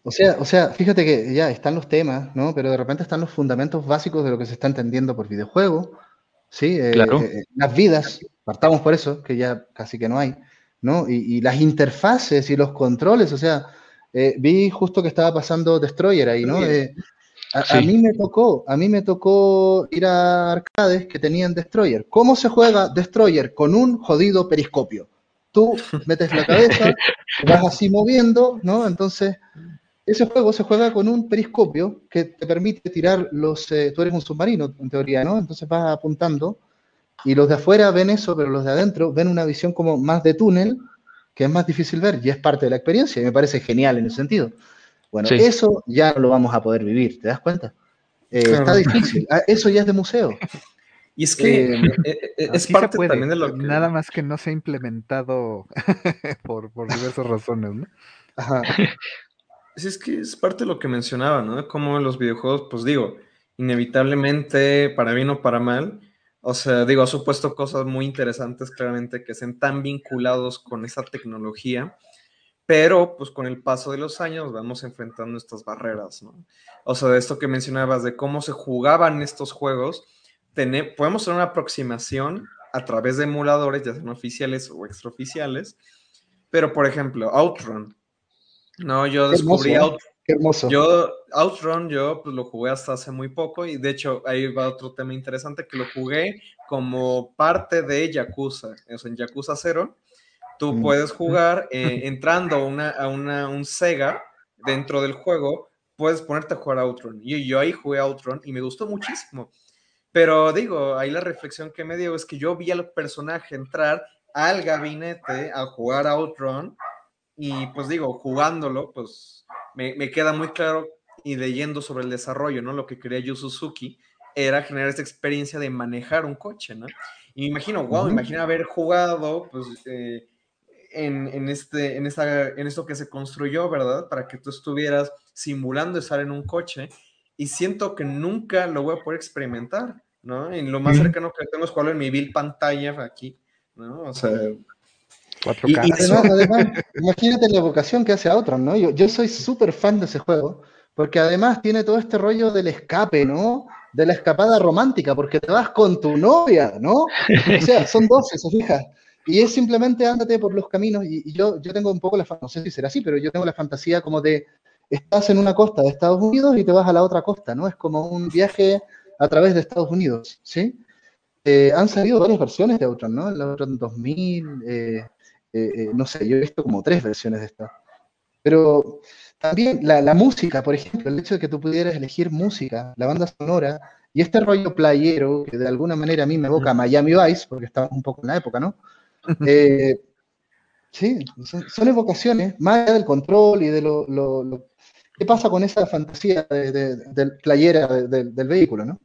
O sea, o sea, fíjate que ya están los temas, ¿no? Pero de repente están los fundamentos básicos de lo que se está entendiendo por videojuego, ¿sí? Eh, eh, las vidas, partamos por eso, que ya casi que no hay, ¿no? Y, las interfaces y los controles, o sea, vi justo que estaba pasando Destroyer ahí, ¿no? A, mí me tocó, a mí me tocó ir a arcades que tenían Destroyer. ¿Cómo se juega Destroyer? Con un jodido periscopio. Tú metes la cabeza, vas así moviendo, ¿no? Entonces, ese juego se juega con un periscopio que te permite tirar los. Eh, tú eres un submarino, en teoría, ¿no? Entonces vas apuntando y los de afuera ven eso, pero los de adentro ven una visión como más de túnel, que es más difícil ver y es parte de la experiencia y me parece genial en ese sentido. Bueno, eso ya no lo vamos a poder vivir, ¿te das cuenta? Eh, está difícil, ah, eso ya es de museo. Y es que eh, eh, es parte también de lo que... Nada más que no se ha implementado por, diversas razones, ¿no? Ajá. Es que es parte de lo que mencionaba, ¿no? Como los videojuegos, pues digo, inevitablemente, para bien o para mal, o sea, digo, ha supuesto cosas muy interesantes, claramente, que sean tan vinculados con esa tecnología, pero pues con el paso de los años vamos enfrentando estas barreras, ¿no? O sea, de esto que mencionabas, de cómo se jugaban estos juegos, podemos tener una aproximación a través de emuladores, ya sean oficiales o extraoficiales, pero por ejemplo, Outrun, no, yo descubrí Outrun. Qué hermoso. Yo, Outrun, yo pues, lo jugué hasta hace muy poco y de hecho ahí va otro tema interesante que lo jugué como parte de Yakuza, o sea, en Yakuza 0 Tú mm. puedes jugar eh, entrando a, una, un Sega dentro del juego, puedes ponerte a jugar a Outrun. Y yo ahí jugué a Outrun y me gustó muchísimo. Pero digo, ahí la reflexión que me dio es que yo vi al personaje entrar al gabinete a jugar a Outrun y pues digo, jugándolo, pues me, me, queda muy claro y leyendo sobre el desarrollo, ¿no? Lo que quería Yu Suzuki era generar esta experiencia de manejar un coche, ¿no? Y me imagino, wow, imagina haber jugado, pues, eh, en, este, en, esta, en esto que se construyó, ¿verdad? Para que tú estuvieras simulando estar en un coche y siento que nunca lo voy a poder experimentar, ¿no? En lo más cercano que tengo es jugarlo en mi vil pantalla aquí, ¿no? O sea... Y, además, imagínate la vocación que hace a otros, ¿no? Yo, yo soy súper fan de ese juego, porque además tiene todo este rollo del escape, ¿no? De la escapada romántica, porque te vas con tu novia, ¿no? O sea, son 12, se fija. Y es simplemente ándate por los caminos. Y, yo, yo tengo un poco la no sé si será así, pero yo tengo la fantasía como de estás en una costa de Estados Unidos y te vas a la otra costa, ¿no? Es como un viaje a través de Estados Unidos, ¿sí? Eh, han salido varias versiones de Outrun, ¿no? La Outrun 2000, eh, eh, no sé, yo he visto como tres versiones de esta. Pero también la, la, música, por ejemplo, el hecho de que tú pudieras elegir música, la banda sonora, y este rollo playero, que de alguna manera a mí me evoca a Miami Vice, porque estamos un poco en la época, ¿no? Eh, sí, son, evocaciones, más allá del control y de lo, lo, ¿Qué pasa con esa fantasía de, playera del vehículo, no?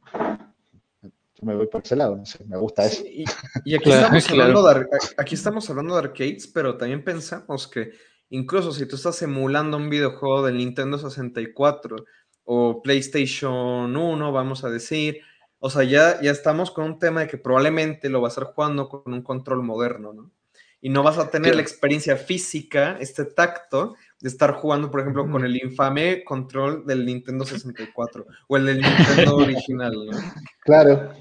Yo me voy por ese lado, no sé, me gusta eso. y, aquí, estamos hablando de, aquí estamos hablando de arcades, pero también pensamos que incluso si tú estás emulando un videojuego del Nintendo 64 o PlayStation 1, vamos a decir, o sea, ya, ya estamos con un tema de que probablemente lo vas a estar jugando con un control moderno, ¿no? Y no vas a tener la experiencia física, este tacto, de estar jugando, por ejemplo, con el infame control del Nintendo 64 o el del Nintendo original, ¿no? Claro.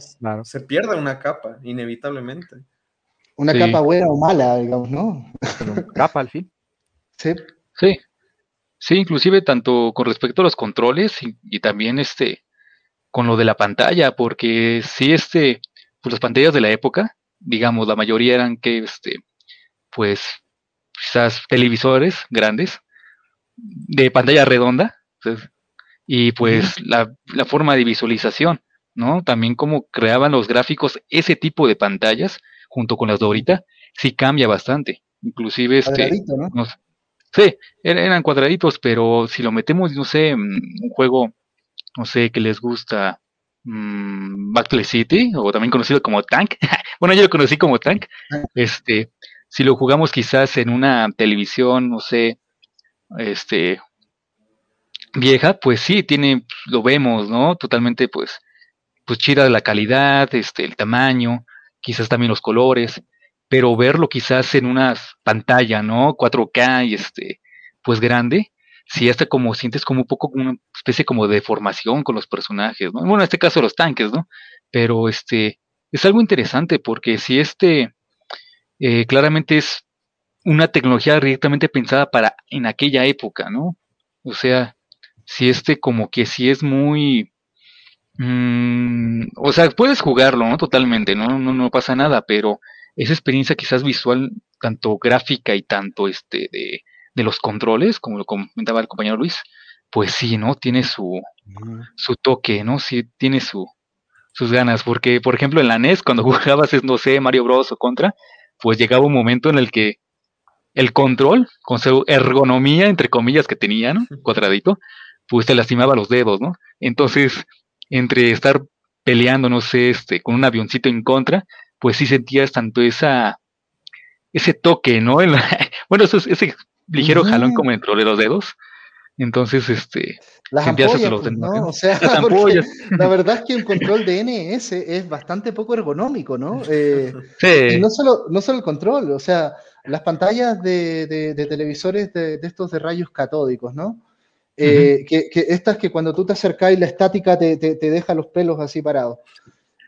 Se pierde una capa, inevitablemente. Una capa buena o mala, digamos, ¿no? capa al fin. Sí. Sí. Sí, inclusive tanto con respecto a los controles y también este, con lo de la pantalla, porque si este, pues las pantallas de la época, digamos, la mayoría eran que, este, pues, quizás televisores grandes, de pantalla redonda, y pues la, la, forma de visualización, ¿no? También como creaban los gráficos ese tipo de pantallas, junto con las de ahorita, sí cambia bastante. Inclusive este... ¿no? sí, eran cuadraditos, pero si lo metemos, no sé, un juego no sé, qué les gusta mmm, City, o también conocido como Tank. bueno, yo lo conocí como Tank. Este, si lo jugamos quizás en una televisión, no sé, este, vieja, pues sí, tiene, lo vemos, ¿no? Totalmente, pues, pues chida la calidad, este, el tamaño, quizás también los colores, pero verlo quizás en una pantalla, ¿no? 4K y este, pues grande, si hasta como sientes como un poco una especie como de deformación con los personajes, ¿no? Bueno, en este caso los tanques, ¿no? Pero este, es algo interesante porque si este eh, claramente es una tecnología directamente pensada para en aquella época, ¿no? O sea, si este como que si es muy... Mm, o sea, puedes jugarlo, ¿no? Totalmente, ¿no? ¿no? No pasa nada, pero esa experiencia quizás visual, tanto gráfica y tanto este de, de los controles, como lo comentaba el compañero Luis, pues sí, ¿no? Tiene su, su toque, ¿no? Sí, tiene su, sus ganas, porque por ejemplo en la NES, cuando jugabas, no sé, Mario Bros o Contra, pues llegaba un momento en el que el control, con su ergonomía, entre comillas, que tenía, ¿no? Cuadradito, pues te lastimaba los dedos, ¿no? Entonces, entre estar peleando, no sé, este, con un avioncito en contra, pues sí sentías tanto esa, ese toque, ¿no? bueno, eso ese ligero jalón como entre los dedos. Entonces, este, las ampollas, pues, ¿no? O sea, la verdad es que el control de NS es bastante poco ergonómico, ¿no? Eh, sí. Y no solo, no solo el control, o sea, las pantallas de, televisores de, estos de rayos catódicos, ¿no? Eh, que, estas que cuando tú te acercás y la estática te, deja los pelos así parados.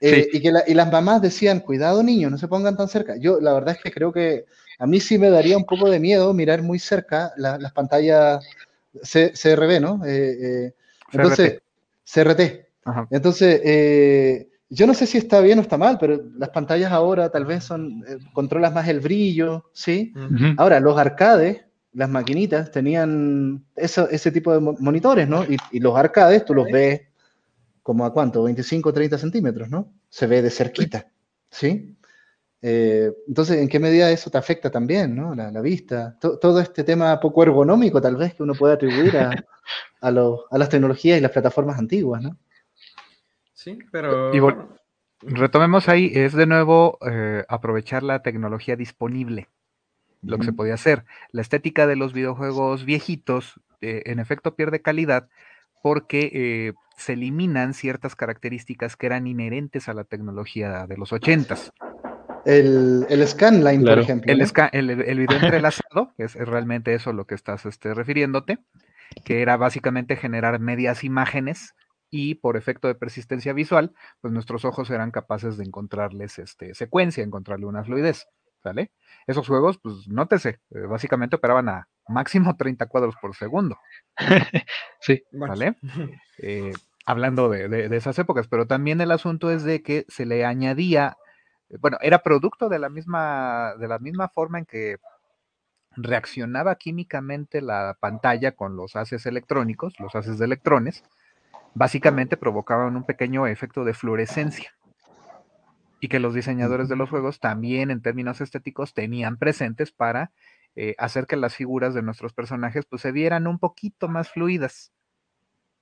Eh, y que y las mamás decían, cuidado niños, no se pongan tan cerca. Yo la verdad es que creo que a mí sí me daría un poco de miedo mirar muy cerca las pantallas CRB, ¿no? Eh, entonces, CRT. Entonces, yo no sé si está bien o está mal, pero las pantallas ahora tal vez son, eh, controlas más el brillo, ¿sí? Ahora, los arcades, las maquinitas, tenían ese tipo de monitores, ¿no? Y, los arcades tú los ves como a cuánto, 25, 30 centímetros, ¿no? Se ve de cerquita, ¿sí? Eh, entonces, ¿en qué medida eso te afecta también, ¿no? La, vista, todo este tema poco ergonómico tal vez que uno puede atribuir a, a, a las tecnologías y las plataformas antiguas, ¿no? Sí, pero... Y retomemos ahí, es de nuevo eh, aprovechar la tecnología disponible, lo que se podía hacer. La estética de los videojuegos viejitos, eh, en efecto, pierde calidad porque eh, se eliminan ciertas características que eran inherentes a la tecnología de los ochentas. El, el scanline, por ejemplo. El, el, video entrelazado, que es realmente eso lo que estás este, refiriéndote, que era básicamente generar medias imágenes y por efecto de persistencia visual, pues nuestros ojos eran capaces de encontrarles este, secuencia, encontrarle una fluidez, ¿sale? Esos juegos, pues nótese, eh, básicamente operaban a máximo 30 cuadros por segundo. sí. ¿Vale? Eh, hablando de, esas épocas, pero también el asunto es de que se le añadía, bueno, era producto de la misma, de la misma forma en que reaccionaba químicamente la pantalla con los haces electrónicos, los haces de electrones, básicamente provocaban un pequeño efecto de fluorescencia y que los diseñadores de los juegos también en términos estéticos tenían presentes para eh, hacer que las figuras de nuestros personajes pues, se vieran un poquito más fluidas.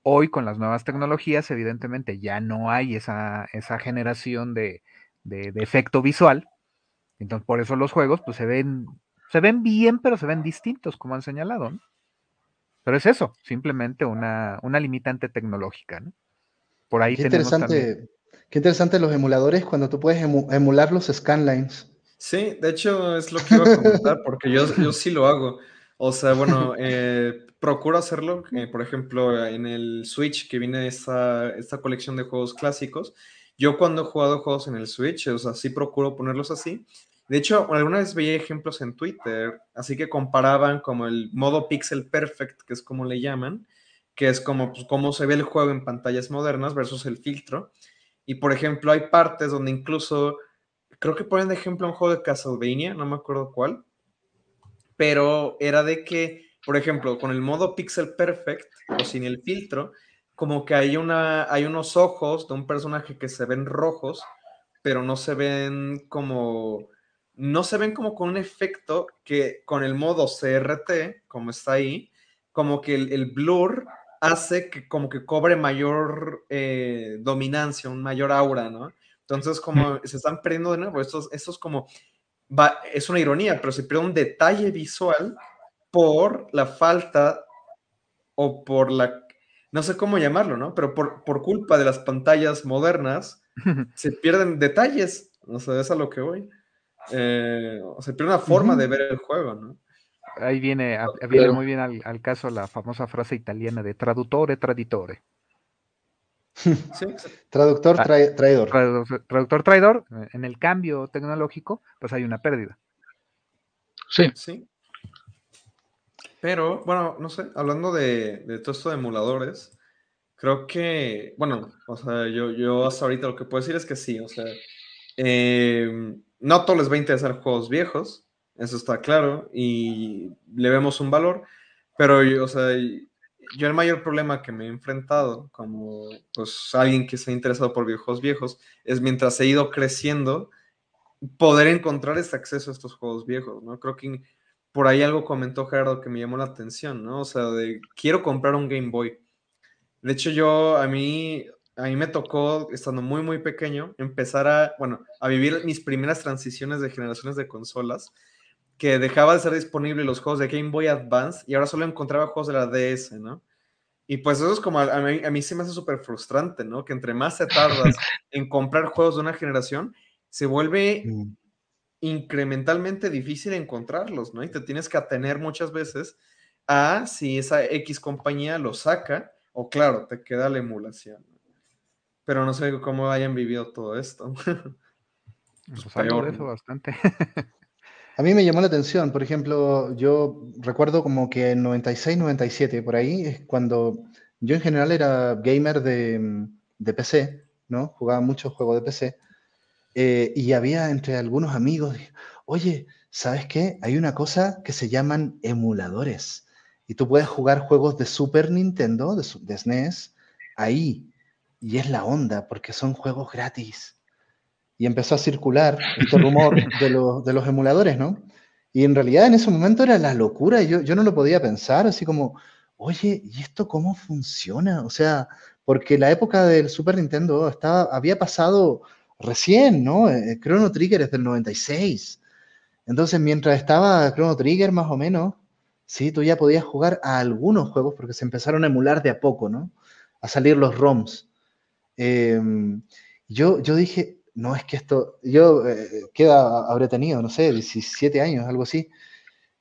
Hoy con las nuevas tecnologías evidentemente ya no hay esa, esa generación de, de, efecto visual. Entonces por eso los juegos pues se ven, se ven bien pero se ven distintos como han señalado. ¿no? Pero es eso, simplemente una, limitante tecnológica, ¿no? Por ahí qué interesante, Qué interesante los emuladores cuando tú puedes emular los scanlines. Sí, de hecho es lo que iba a comentar, porque yo, yo sí lo hago. O sea, bueno, eh, procuro hacerlo, eh, por ejemplo, en el Switch que viene esta, esta colección de juegos clásicos. Yo cuando he jugado juegos en el Switch, o sea, sí procuro ponerlos así. De hecho, alguna vez veía ejemplos en Twitter, así que comparaban como el modo pixel perfect, que es como le llaman, que es como pues, cómo se ve el juego en pantallas modernas versus el filtro. Y por ejemplo, hay partes donde incluso, creo que ponen de ejemplo un juego de Castlevania, no me acuerdo cuál, pero era de que, por ejemplo, con el modo pixel perfect o sin el filtro, como que hay, una, hay unos ojos de un personaje que se ven rojos, pero no se ven como no se ven como con un efecto que con el modo CRT, como está ahí, como que el, blur hace que como que cobre mayor eh, dominancia, un mayor aura, ¿no? Entonces como se están perdiendo de nuevo, esto, es como, va, es una ironía, pero se pierde un detalle visual por la falta o por la, no sé cómo llamarlo, ¿no? Pero por, por culpa de las pantallas modernas, se pierden detalles, no sé, es a lo que voy. Eh, o sea, tiene una forma de ver el juego, ¿no? Ahí viene, viene muy bien al, caso la famosa frase italiana de traduttore, traditore. Traductor ah, traidor. Traductor traidor, en el cambio tecnológico, pues hay una pérdida. Sí. Sí. Pero, bueno, no sé, hablando de, de todo esto de emuladores, creo que, bueno, o sea, yo, yo hasta ahorita lo que puedo decir es que sí, o sea, eh, no todos les va a interesar juegos viejos, eso está claro, y le vemos un valor, pero yo, o sea, yo el mayor problema que me he enfrentado como pues alguien que se ha interesado por videojuegos viejos es mientras he ido creciendo poder encontrar este acceso a estos juegos viejos, ¿no? Creo que por ahí algo comentó Gerardo que me llamó la atención, ¿no? O sea, de quiero comprar un Game Boy. De hecho, yo a mí a mí me tocó, estando muy, muy pequeño, empezar a, bueno, a vivir mis primeras transiciones de generaciones de consolas, que dejaba de ser disponible los juegos de Game Boy Advance y ahora solo encontraba juegos de la DS, ¿no? Y pues eso es como, a mí, a mí se me hace súper frustrante, ¿no? Que entre más se tardas en comprar juegos de una generación, se vuelve. Incrementalmente difícil encontrarlos, ¿no? Y te tienes que atener muchas veces a si esa X compañía lo saca o claro, te queda la emulación pero no sé cómo hayan vivido todo esto. pues eso bastante. A mí me llamó la atención, por ejemplo, yo recuerdo como que en 96, 97, por ahí, es cuando yo en general era gamer de, de PC, ¿no? Jugaba muchos juegos de PC, eh, y había entre algunos amigos, oye, ¿sabes qué? Hay una cosa que se llaman emuladores, y tú puedes jugar juegos de Super Nintendo, de, de SNES, ahí, y es la onda, porque son juegos gratis. Y empezó a circular este rumor de, de los emuladores, ¿no? Y en realidad en ese momento era la locura, y yo, yo no lo podía pensar, así como, oye, ¿y esto cómo funciona? O sea, porque la época del Super Nintendo estaba, había pasado recién, ¿no? Eh, Chrono Trigger es del 96. Entonces, mientras estaba Chrono Trigger, más o menos, sí, tú ya podías jugar a algunos juegos porque se empezaron a emular de a poco, ¿no? A salir los ROMs. Em, yo, yo dije, no, es que esto, yo, eh, queda, habré tenido, no sé, 17 años, algo así.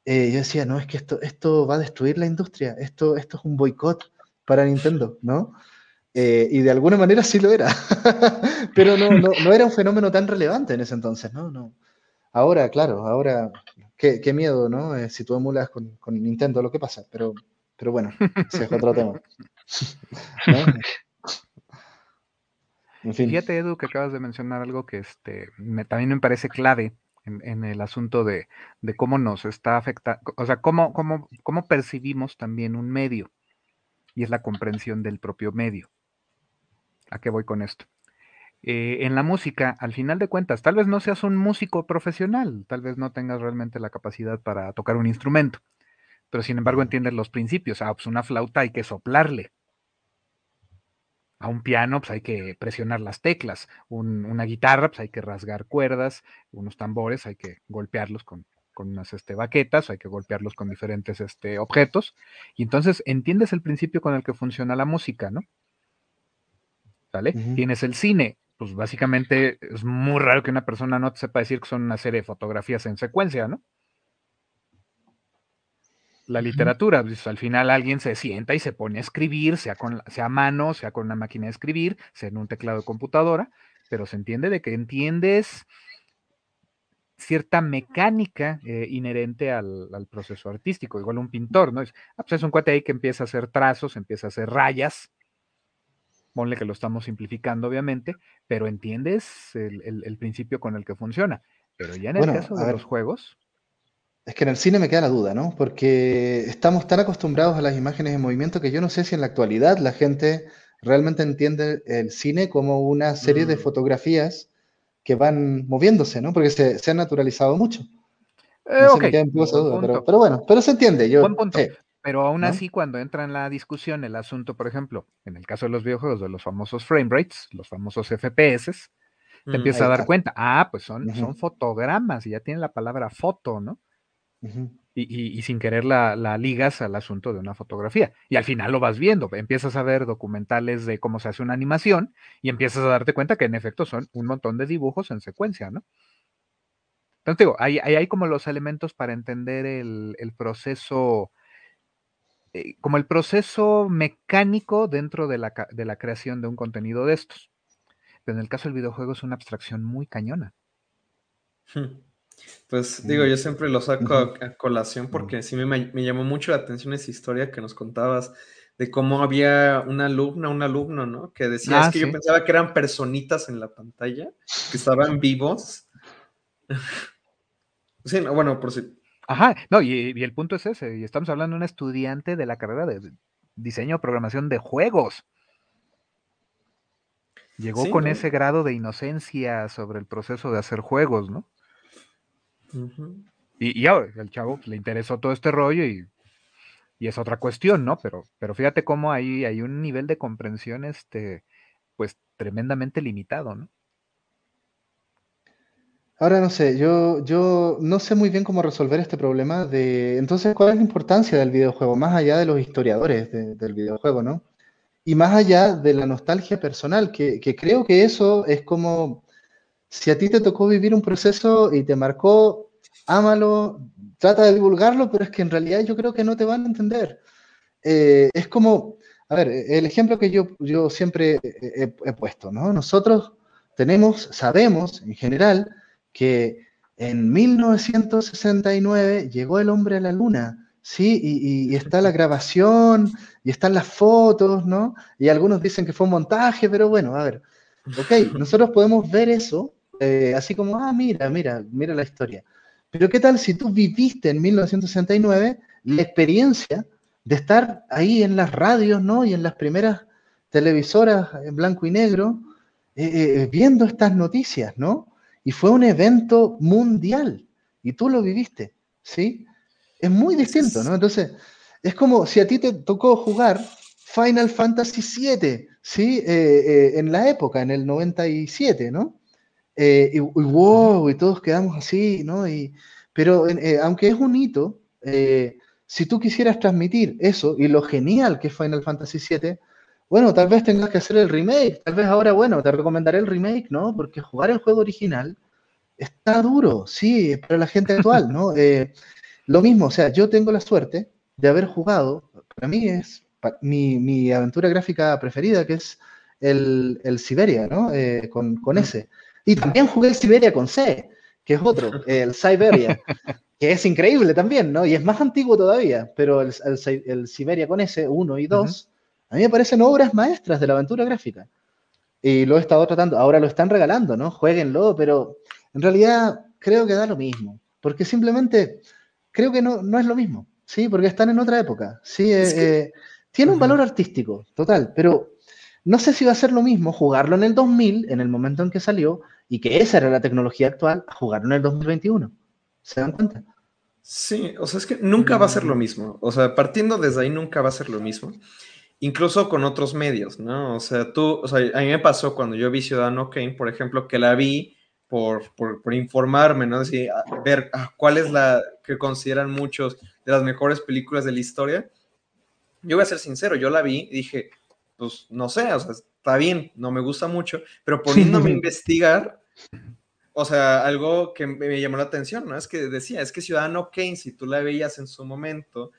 Eh, yo decía, no, es que esto, esto va a destruir la industria, esto, esto es un boicot para Nintendo, ¿no? Eh, y de alguna manera sí lo era, pero no, no, no, era un fenómeno tan relevante en ese entonces, ¿no? no. Ahora, claro, ahora, qué, qué miedo, ¿no? si tú emulas con, con, Nintendo lo que pasa, pero, pero bueno, ese es otro tema. Fíjate, Edu, que acabas de mencionar algo que este, también me parece clave en, el asunto de, cómo nos está afectando, o sea, cómo, cómo, cómo percibimos también un medio, y es la comprensión del propio medio. ¿A qué voy con esto? Eh, en la música, al final de cuentas, tal vez no seas un músico profesional, tal vez no tengas realmente la capacidad para tocar un instrumento, pero sin embargo entiendes los principios. Ah, pues una flauta hay que soplarle, a un piano, pues hay que presionar las teclas. una guitarra, pues hay que rasgar cuerdas. Unos tambores, hay que golpearlos con, unas este, baquetas, hay que golpearlos con diferentes este, objetos. Y entonces entiendes el principio con el que funciona la música, ¿no? ¿Vale? Tienes el cine. Pues básicamente es muy raro que una persona no te sepa decir que son una serie de fotografías en secuencia, ¿no? la literatura. Pues, al final alguien se sienta y se pone a escribir, sea, con, sea a mano, sea con una máquina de escribir, sea en un teclado de computadora, pero se entiende de que entiendes cierta mecánica eh, inherente al, proceso artístico, igual un pintor, ¿no? Es, ah, pues es un cuate ahí que empieza a hacer trazos, empieza a hacer rayas, ponle que lo estamos simplificando obviamente, pero entiendes el, principio con el que funciona. Pero ya en el caso de los juegos, es que en el cine me queda la duda, ¿no? Porque estamos tan acostumbrados a las imágenes en movimiento que yo no sé si en la actualidad la gente realmente entiende el cine como una serie de mm. fotografías que van moviéndose, ¿no? Porque se, se han naturalizado mucho. Eh, pero, bueno, pero se entiende. Yo, Buen punto. Pero aún así, cuando entra en la discusión el asunto, por ejemplo, en el caso de los videojuegos, de los famosos frame rates, los famosos FPS, te mm, empiezas a dar cuenta, ah, pues son, son fotogramas y ya tiene la palabra foto, ¿no? y, sin querer la, ligas al asunto de una fotografía. Y al final lo vas viendo, empiezas a ver documentales de cómo se hace una animación y empiezas a darte cuenta que en efecto son un montón de dibujos en secuencia, ¿no? Entonces digo, ahí, hay como los elementos para entender el, proceso eh, como el proceso mecánico dentro de la, de la creación de un contenido de estos. Pero en el caso del videojuego es una abstracción muy cañona. Pues digo, yo siempre lo saco a, colación porque sí me, llamó mucho la atención esa historia que nos contabas de cómo había una alumna, un alumno, ¿no? Que decía, es ah, que yo pensaba que eran personitas en la pantalla, que estaban vivos. sí, no, bueno, por si... Ajá, no, y, y, el punto es ese, y estamos hablando de un estudiante de la carrera de diseño o programación de juegos. Llegó con ese grado de inocencia sobre el proceso de hacer juegos, ¿no? Y, ahora, el chavo le interesó todo este rollo y, es otra cuestión, ¿no? Pero, pero fíjate cómo ahí hay un nivel de comprensión, este, pues tremendamente limitado, ¿no? Ahora no sé, yo, yo no sé muy bien cómo resolver este problema de, entonces, ¿cuál es la importancia del videojuego? Más allá de los historiadores del videojuego, ¿no? y más allá de la nostalgia personal, que, creo que eso es como, si a ti te tocó vivir un proceso y te marcó, ámalo, trata de divulgarlo, pero es que en realidad yo creo que no te van a entender. Eh, es como, a ver, el ejemplo que yo, yo siempre he, he, puesto, ¿no? Nosotros tenemos, sabemos en general que en 1969 llegó el hombre a la luna ¿sí? Y, está la grabación, y están las fotos, ¿no? Y algunos dicen que fue un montaje, pero bueno, a ver, ok, nosotros podemos ver eso, eh, así como, ah, mira, mira, mira la historia. Pero ¿qué tal si tú viviste en 1969 la experiencia de estar ahí en las radios, ¿no? Y en las primeras televisoras en blanco y negro, eh, eh, viendo estas noticias, ¿no? Y fue un evento mundial, y tú lo viviste, ¿sí? Es muy distinto, ¿no? Entonces, es como si a ti te tocó jugar Final Fantasy VII, ¿sí? Eh, eh, en la época, en el 97, ¿no? Eh, y, wow, y todos quedamos así, ¿no? Y, pero aunque es un hito, si tú quisieras transmitir eso y lo genial que es Final Fantasy VII, bueno, tal vez tengas que hacer el remake, tal vez ahora, bueno, te recomendaré el remake, ¿no? Porque jugar el juego original está duro, sí, para la gente actual, ¿no? Lo mismo, o sea, yo tengo la suerte de haber jugado, para mí es mi, aventura gráfica preferida, que es el, Siberia, ¿no? Eh, con, con S. Y también jugué el Siberia con C, que es otro, el Siberia, que es increíble también, ¿no? Y es más antiguo todavía, pero el, el, Siberia con S, 1 y 2, a mí me parecen obras maestras de la aventura gráfica. Y lo he estado tratando, ahora lo están regalando, ¿no? Jueguenlo, pero en realidad creo que da lo mismo, porque simplemente creo que no, no es lo mismo, ¿sí? Porque están en otra época, ¿sí? Eh, eh, tiene un valor artístico, total, pero no sé si va a ser lo mismo jugarlo en el 2000, en el momento en que salió, y que esa era la tecnología actual, a jugarlo en el 2021. ¿Se dan cuenta? Sí, o sea, es que nunca va a ser lo mismo. O sea, partiendo desde ahí, nunca va a ser lo mismo. Incluso con otros medios, ¿no? O sea, tú, o sea, a mí me pasó cuando yo vi Ciudadano Kane, por ejemplo, que la vi por, por, informarme, ¿no? Así, ver ah, cuál es la que consideran muchos de las mejores películas de la historia. Yo voy a ser sincero, yo la vi y dije, pues no sé, o sea, está bien, no me gusta mucho, pero poniéndome a investigar, o sea, algo que me llamó la atención, ¿no? Es que decía, es que Ciudadano Kane, si tú la veías en su momento,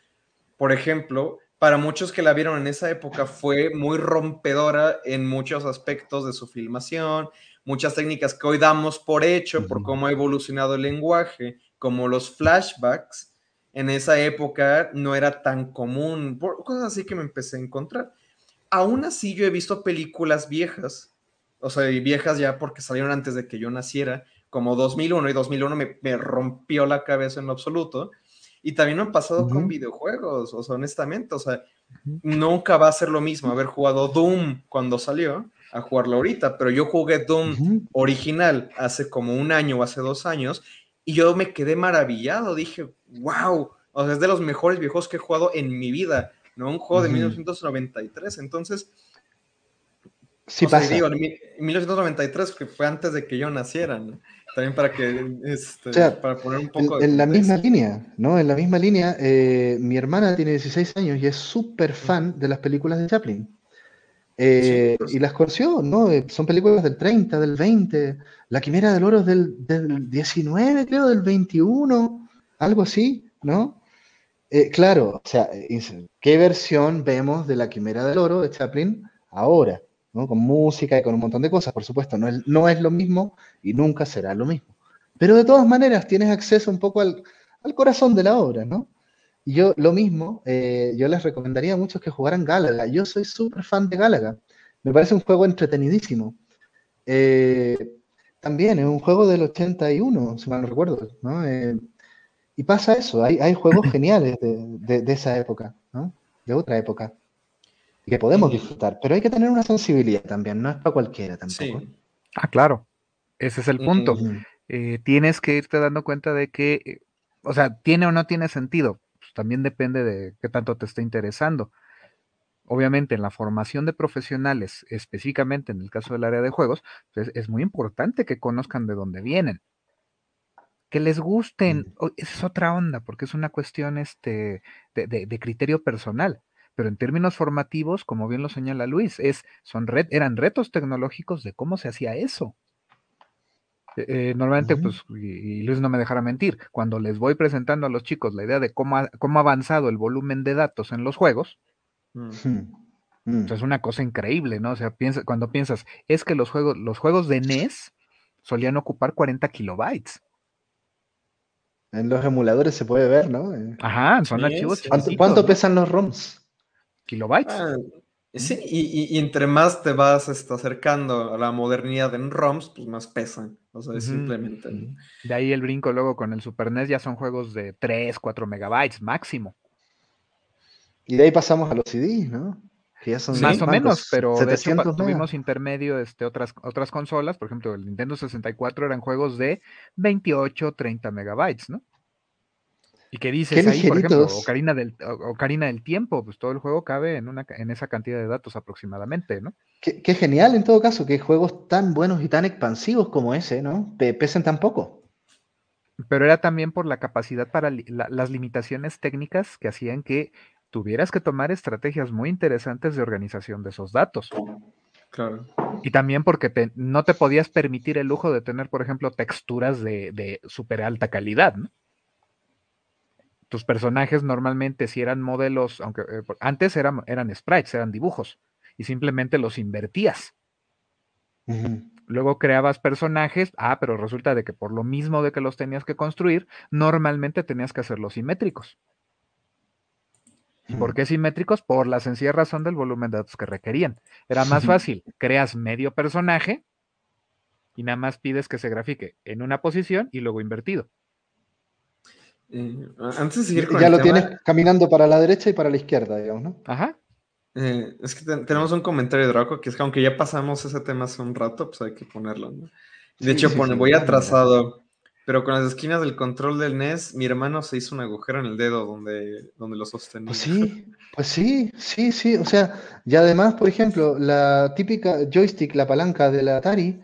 por ejemplo, para muchos que la vieron en esa época fue muy rompedora en muchos aspectos de su filmación, muchas técnicas que hoy damos por hecho, por cómo ha evolucionado el lenguaje, como los flashbacks, en esa época no era tan común, por cosas así que me empecé a encontrar. Aún así, yo he visto películas viejas, o sea, viejas ya porque salieron antes de que yo naciera, como 2001, y 2001 me, me rompió la cabeza en lo absoluto. Y también me han pasado con videojuegos, o sea, honestamente, o sea, nunca va a ser lo mismo haber jugado Doom cuando salió a jugarlo ahorita, pero yo jugué Doom original hace como un año o hace dos años y yo me quedé maravillado, dije, wow, o sea, es de los mejores viejos que he jugado en mi vida, ¿no? Un juego de 1993, entonces... Sí, pasa. Digo, 1993 que fue antes de que yo naciera, ¿no? También para que, este, para poner un poco... En, la misma línea, ¿no? En la misma línea, eh, mi hermana tiene 16 años y es súper fan de las películas de Chaplin. Eh, y las conoció, ¿no? Eh, son películas del 30, del 20, La Quimera del Oro es del, 19, creo, del 21, algo así, ¿no? Eh, claro, o sea, ¿qué versión vemos de la Quimera del Oro de Chaplin ahora? Con música y con un montón de cosas, por supuesto, no es, no es lo mismo y nunca será lo mismo. Pero de todas maneras tienes acceso un poco al, corazón de la obra, ¿no? Y yo lo mismo, eh, yo les recomendaría a muchos que jugaran Gálaga. Yo soy súper fan de Gálaga. Me parece un juego entretenidísimo. Eh, también es un juego del 81, si mal no recuerdo, ¿no? Y pasa eso, hay, hay juegos geniales de, de, esa época, ¿no? De otra época. Y que podemos disfrutar, pero hay que tener una sensibilidad también, no es para cualquiera tampoco. Sí. Ah, claro, ese es el punto. Eh, tienes que irte dando cuenta de que, eh, o sea, tiene o no tiene sentido, pues también depende de qué tanto te esté interesando. Obviamente, en la formación de profesionales, específicamente en el caso del área de juegos, pues es muy importante que conozcan de dónde vienen que les gusten, esa es otra onda, porque es una cuestión este, de, criterio personal. Pero en términos formativos, como bien lo señala Luis, es, son eran retos tecnológicos de cómo se hacía eso. Eh, eh, normalmente, pues, y, Luis no me dejará mentir, cuando les voy presentando a los chicos la idea de cómo ha, cómo ha avanzado el volumen de datos en los juegos, pues, es una cosa increíble, ¿no? O sea, piensa, cuando piensas, es que los juegos, los juegos de NES solían ocupar 40 kilobytes. En los emuladores se puede ver, ¿no? Eh, Ajá, son archivos. ¿Cuánto, pesan los ROMs? Kilobytes. Ah, sí, y, entre más te vas este, acercando a la modernidad en ROMs, pues más pesan. O sea, simplemente. De ahí el brinco luego con el Super NES ya son juegos de 3, 4 megabytes máximo. Y de ahí pasamos a los CDs, ¿no? más o menos, pero de hecho, tuvimos intermedio este, otras, otras consolas, por ejemplo, el Nintendo 64 eran juegos de 28, 30 megabytes, ¿no? ¿Y qué dices ahí, por ejemplo? Ocarina del, Ocarina del Tiempo, pues todo el juego cabe en, una, en esa cantidad de datos aproximadamente, ¿no? Qué, genial en todo caso que juegos tan buenos y tan expansivos como ese, ¿no? pesen tan poco. Pero era también por la capacidad para las limitaciones técnicas que hacían que tuvieras que tomar estrategias muy interesantes de organización de esos datos. Claro. Y también porque no te podías permitir el lujo de tener, por ejemplo, texturas de, de súper alta calidad, ¿no? Tus personajes normalmente si eran modelos, aunque eh, antes eran, eran sprites, eran dibujos, y simplemente los invertías. Luego creabas personajes, ah, pero resulta de que por lo mismo de que los tenías que construir, normalmente tenías que hacerlos simétricos. ¿Por qué simétricos? Por la sencilla razón del volumen de datos que requerían. Era más fácil, creas medio personaje y nada más pides que se grafique en una posición y luego invertido. Eh, antes de seguir con Ya lo tienes caminando para la derecha y para la izquierda, digamos, ¿no? Ajá. Eh, es que tenemos un comentario de Draco que es que aunque ya pasamos ese tema hace un rato, pues hay que ponerlo, ¿no? De hecho, pone, voy atrasado. Pero con las esquinas del control del NES, mi hermano se hizo un agujero en el dedo donde, donde lo sostenía. Pues sí, pues sí, sí, sí. O sea, y además, por ejemplo, la típica joystick, la palanca de la Atari,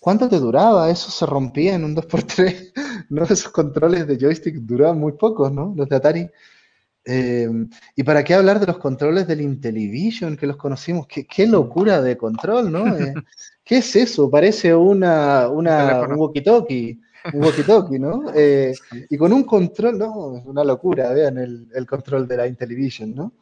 ¿cuánto te duraba? Eso se rompía en un 2x3. ¿no? Esos controles de joystick duraban muy pocos, ¿no? Los de Atari. Em, ¿Y para qué hablar de los controles del Intellivision que los conocimos? Qué, qué locura de control, ¿no? Eh, ¿Qué es eso? Parece una, una un walkie-talkie un walkie-talkie, ¿no? Eh, y con un control, ¿no? Es una locura, vean el, control de la Intellivision, ¿no?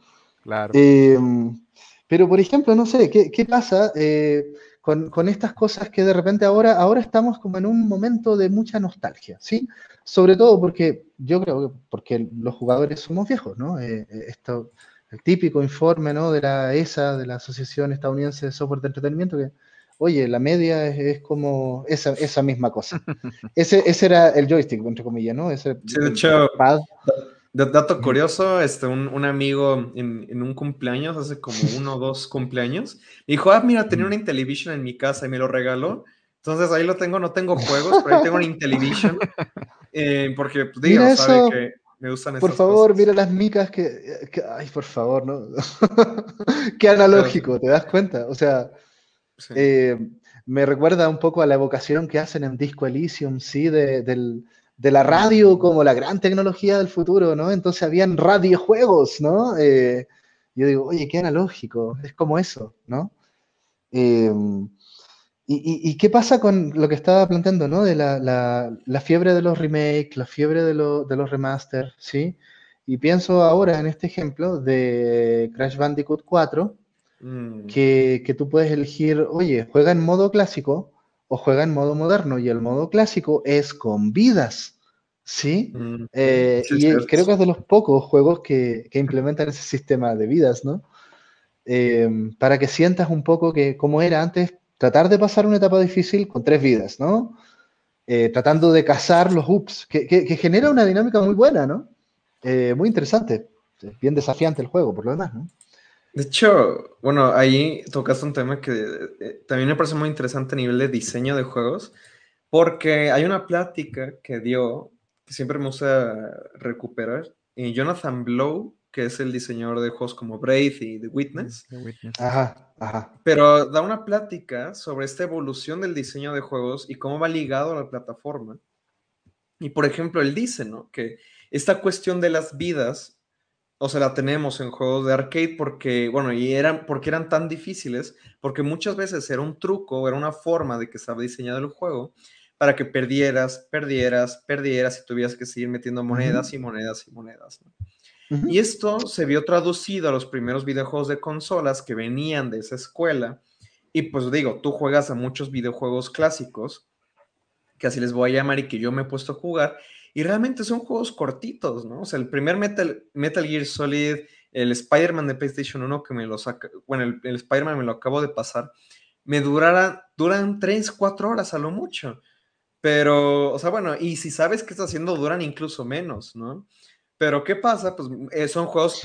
Claro. Em, pero, por ejemplo, no sé, ¿qué, qué pasa eh, con, con, estas cosas que de repente ahora, ahora estamos como en un momento de mucha nostalgia, ¿sí? Sobre todo porque yo creo que porque los jugadores somos viejos, ¿no? Eh, esto, el típico informe, ¿no? De la ESA, de la Asociación Estadounidense de Software de Entretenimiento, que oye, la media es, como esa, esa, misma cosa. Ese, ese, era el joystick, entre comillas, ¿no? Ese, sí, de hecho, dato curioso, este, un, un amigo en, en, un cumpleaños, hace como uno o dos cumpleaños, dijo, ah, mira, tenía una Intellivision en mi casa y me lo regaló. Entonces ahí lo tengo, no tengo juegos, pero ahí tengo una Intellivision. Eh, porque, pues, digo, sabe que me gustan Por favor, mira las micas que, Ay, por favor, ¿no? Qué analógico, ¿te das cuenta? O sea, eh, me recuerda un poco a la evocación que hacen en Disco Elysium, ¿sí? De, la radio como la gran tecnología del futuro, ¿no? Entonces habían radiojuegos, ¿no? Eh, yo digo, oye, qué analógico, es como eso, ¿no? Eh, y, qué pasa con lo que estaba planteando, ¿no? De la, fiebre de los remakes, la fiebre de, los remaster, ¿sí? Y pienso ahora en este ejemplo de Crash Bandicoot 4, mm. que, que, tú puedes elegir, oye, juega en modo clásico o juega en modo moderno, y el modo clásico es con vidas, ¿sí? Mm. Eh, y creo que es de los pocos juegos que, que implementan ese sistema de vidas, ¿no? Em, para que sientas un poco que como era antes, tratar de pasar una etapa difícil con tres vidas, ¿no? Eh, tratando de cazar los ups, que, genera una dinámica muy buena, ¿no? Eh, muy interesante, bien desafiante el juego, por lo demás, ¿no? De hecho, bueno, ahí tocaste un tema que eh, también me parece muy interesante a nivel de diseño de juegos, porque hay una plática que dio, que siempre me gusta recuperar, y Jonathan Blow, que es el diseñador de juegos como Brave y The Witness. Ajá, ajá. Pero da una plática sobre esta evolución del diseño de juegos y cómo va ligado a la plataforma. Y por ejemplo, él dice, ¿no? Que esta cuestión de las vidas, o sea, la tenemos en juegos de arcade porque, bueno, y eran, porque eran tan difíciles, porque muchas veces era un truco, era una forma de que estaba diseñado el juego para que perdieras, perdieras, perdieras y tuvieras que seguir metiendo monedas y monedas y monedas. ¿no? Y esto se vio traducido a los primeros videojuegos de consolas que venían de esa escuela. Y pues digo, tú juegas a muchos videojuegos clásicos, que así les voy a llamar y que yo me he puesto a jugar, y realmente son juegos cortitos, ¿no? O sea, el primer Metal, Metal Gear Solid, el Spider-Man de PlayStation 1 que me lo saca, bueno, el, el Spider-Man me lo acabo de pasar, me durará, duran 3, 4 horas a lo mucho. Pero, o sea, bueno, y si sabes qué está haciendo, duran incluso menos, ¿no? Pero ¿qué pasa? Pues eh, son juegos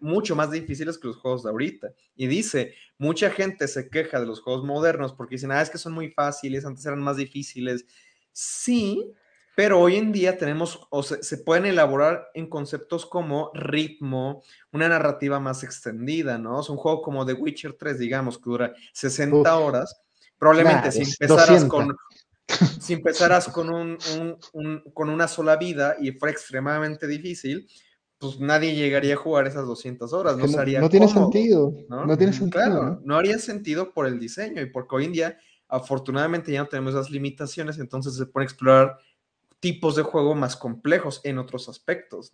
mucho más difíciles que los juegos de ahorita. Y dice, mucha gente se queja de los juegos modernos porque dicen, ah, es que son muy fáciles, antes eran más difíciles. Sí, pero hoy en día tenemos, o se, se pueden elaborar en conceptos como ritmo, una narrativa más extendida, ¿no? Es un juego como The Witcher 3, digamos, que dura 60 horas. Probablemente si empezaras con si empezaras con, un, con una sola vida y fue extremadamente difícil, pues nadie llegaría a jugar esas 200 horas. No, no, tiene sentido. ¿no? tiene sentido. Claro, ¿no? haría sentido por el diseño y porque hoy en día, afortunadamente, ya no tenemos esas limitaciones, entonces se puede explorar tipos de juego más complejos en otros aspectos.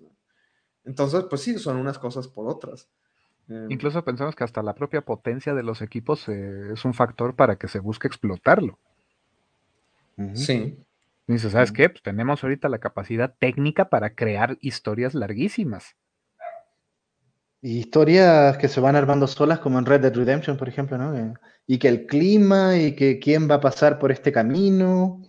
Entonces, pues sí, son unas cosas por otras. Em, Incluso pensamos que hasta la propia potencia de los equipos eh, es un factor para que se busque explotarlo. Sí. Dice, ¿sabes qué? Pues tenemos ahorita la capacidad técnica para crear historias larguísimas. historias que se van armando solas, como en Red Dead Redemption, por ejemplo, ¿no? Y que el clima y que quién va a pasar por este camino,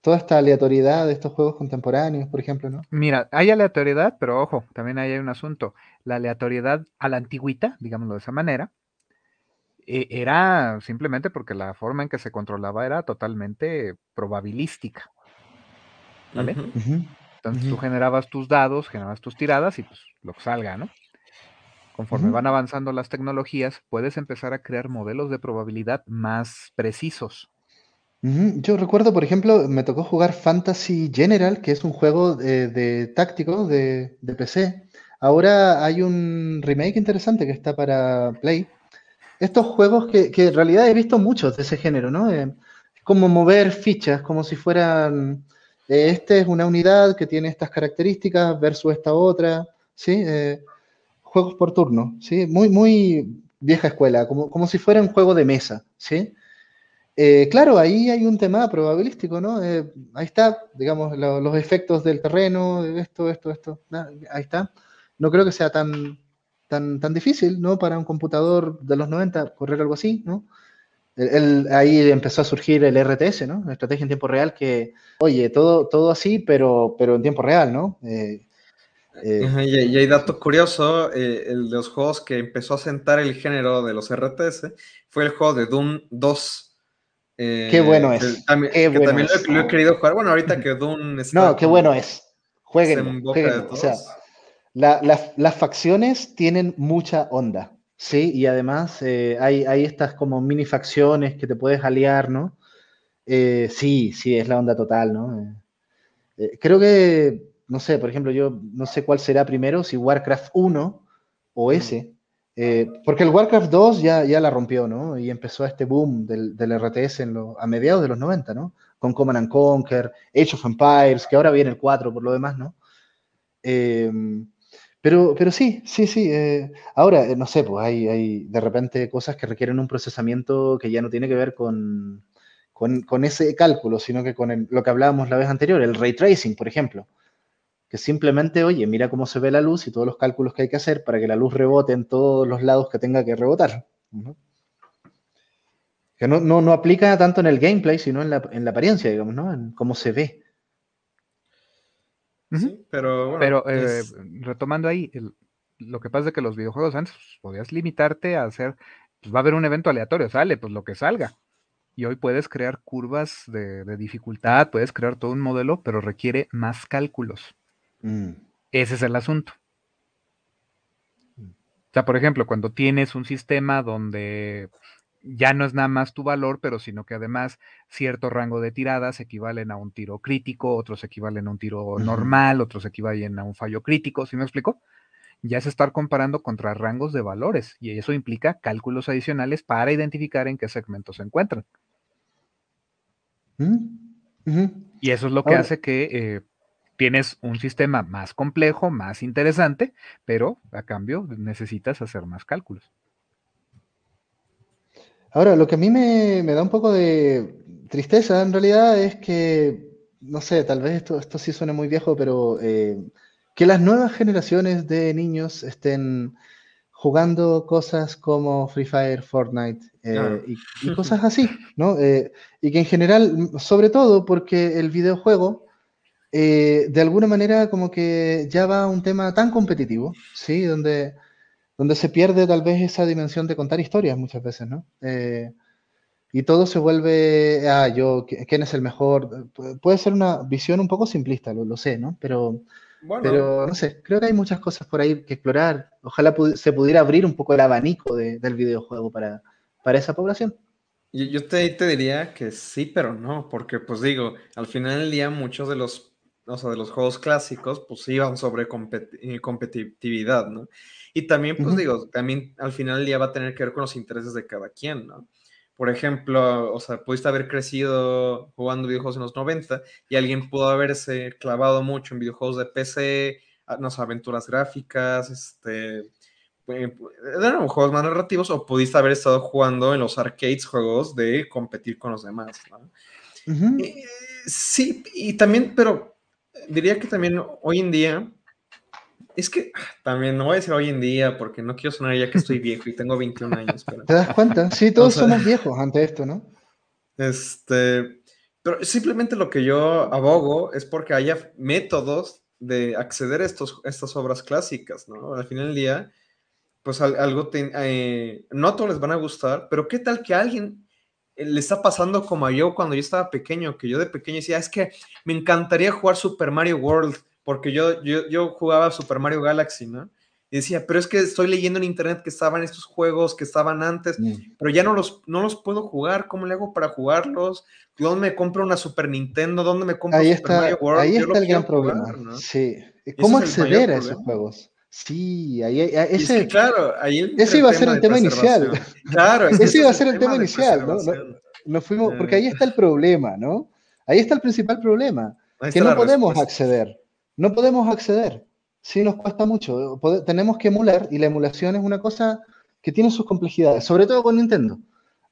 toda esta aleatoriedad de estos juegos contemporáneos, por ejemplo, ¿no? Mira, hay aleatoriedad, pero ojo, también hay un asunto. La aleatoriedad a la antigüita, digámoslo de esa manera, e, era simplemente porque la forma en que se controlaba era totalmente probabilística. ¿Vale? Entonces tú generabas tus dados, generabas tus tiradas y pues lo que salga, ¿no? Conforme van avanzando las tecnologías, puedes empezar a crear modelos de probabilidad más precisos. Yo recuerdo, por ejemplo, me tocó jugar Fantasy General, que es un juego de, táctico de, de, PC. Ahora hay un remake interesante que está para Play, estos juegos que, en realidad he visto muchos de ese género, ¿no? Eh, es como mover fichas, como si fueran, eh, este es una unidad que tiene estas características versus esta otra, ¿sí? Eh, juegos por turno, ¿sí? Muy, muy vieja escuela, como, como si fuera un juego de mesa, ¿sí? Claro, ahí hay un tema probabilístico, ¿no? ahí está, digamos, los efectos del terreno, esto, esto, esto, ahí está. No creo que sea tan, tan, tan difícil, ¿no? Para un computador de los 90 correr algo así, ¿no? ahí empezó a surgir el RTS, ¿no? La estrategia en tiempo real que, oye, todo, todo así, pero, pero en tiempo real, ¿no? Eh, eh, y, hay dato curioso, eh, el de los juegos que empezó a sentar el género de los RTS fue el juego de Doom 2. Qué bueno es. Que, también, lo, he querido jugar. Bueno, ahorita que Doom está... No, qué bueno es. Jueguen. O sea, las facciones tienen mucha onda, ¿sí? Y además eh, hay, estas como mini facciones que te puedes aliar, ¿no? Eh, sí, sí, es la onda total, ¿no? Eh, creo que, no sé, por ejemplo, yo no sé cuál será primero, si Warcraft 1 o mm. Ese, porque el Warcraft 2 ya, ya la rompió, ¿no? Y empezó este boom del, RTS en a mediados de los 90, ¿no? Con Command and Conquer, Age of Empires, que ahora viene el 4 por lo demás, ¿no? Pero, pero sí, sí, sí. Eh, ahora, no sé, pues hay, hay de repente cosas que requieren un procesamiento que ya no tiene que ver con, con, ese cálculo, sino que con lo que hablábamos la vez anterior, el ray tracing, por ejemplo. Que simplemente, oye, mira cómo se ve la luz y todos los cálculos que hay que hacer para que la luz rebote en todos los lados que tenga que rebotar. Que no, no, aplica tanto en el gameplay, sino en la, en la apariencia, digamos, ¿no? En cómo se ve. Sí, pero bueno, Pero eh, retomando ahí, lo que pasa es que los videojuegos antes pues, podías limitarte a hacer, pues va a haber un evento aleatorio, sale, pues lo que salga. Y hoy puedes crear curvas de, dificultad, puedes crear todo un modelo, pero requiere más cálculos. Mm. Ese es el asunto. O sea, por ejemplo, cuando tienes un sistema donde ya no es nada más tu valor, pero sino que además cierto rango de tiradas equivalen a un tiro crítico, otros equivalen a un tiro normal, otros equivalen a un fallo crítico, ¿sí me explico? Ya es estar comparando contra rangos de valores y eso implica cálculos adicionales para identificar en qué segmentos se encuentran. Y eso es lo que hace que eh, tienes un sistema más complejo, más interesante, pero a cambio necesitas hacer más cálculos. Ahora, lo que a mí me, da un poco de tristeza en realidad es que, no sé, tal vez esto, esto sí suene muy viejo, pero eh, que las nuevas generaciones de niños estén jugando cosas como Free Fire, Fortnite eh, y, cosas así, ¿no? Eh, y que en general, sobre todo porque el videojuego, eh, de alguna manera como que ya va a un tema tan competitivo, ¿sí? Donde, donde se pierde tal vez esa dimensión de contar historias muchas veces, ¿no? y todo se vuelve, ah, yo, ¿quién es el mejor? Puede ser una visión un poco simplista, lo, lo sé, ¿no? Pero pero no sé, creo que hay muchas cosas por ahí que explorar. Ojalá se pudiera abrir un poco el abanico del videojuego para, para esa población. Yo, yo te, te, diría que sí, pero no, porque pues digo, al final del día muchos de los, o sea, de los juegos clásicos pues iban sobre eh, competitividad, ¿no? Y también pues digo, también al final día va a tener que ver con los intereses de cada quien, ¿no? por ejemplo, o sea, pudiste haber crecido jugando videojuegos en los 90 y alguien pudo haberse clavado mucho en videojuegos de PC, no sé, aventuras gráficas, este, eh, eran juegos más narrativos o pudiste haber estado jugando en los arcades juegos de competir con los demás, ¿no? Eh, sí, y también, pero diría que también hoy en día es que también no voy a decir hoy en día porque no quiero sonar ya que estoy viejo y tengo 21 años. Pero... ¿Te das cuenta? Sí, todos somos viejos ante esto, ¿no? Este, pero simplemente lo que yo abogo es porque haya métodos de acceder a, estos, estas obras clásicas, ¿no? Al final del día, pues algo, eh, no a todos les van a gustar, pero ¿qué tal que alguien le está pasando como a yo cuando yo estaba pequeño, que yo de pequeño decía, es que me encantaría jugar Super Mario World, porque yo, yo, yo jugaba Super Mario Galaxy, ¿no? Y decía, pero es que estoy leyendo en internet que estaban estos juegos que estaban antes, mm. pero ya no los, no los puedo jugar. ¿Cómo le hago para jugarlos? ¿Dónde me compro una Super Nintendo? ¿Dónde me compro ahí Super Mario World? Ahí está el gran problema. Sí. ¿Cómo acceder a esos juegos? Sí, ahí, ese, claro, ahí ese iba a ser el tema inicial. Claro, ese iba a ser el tema, inicial, ¿no? Nos fuimos, porque ahí está el problema, ¿no? Ahí está el principal problema, que no podemos acceder. No podemos acceder. Sí, nos cuesta mucho. tenemos que emular y la emulación es una cosa que tiene sus complejidades, sobre todo con Nintendo.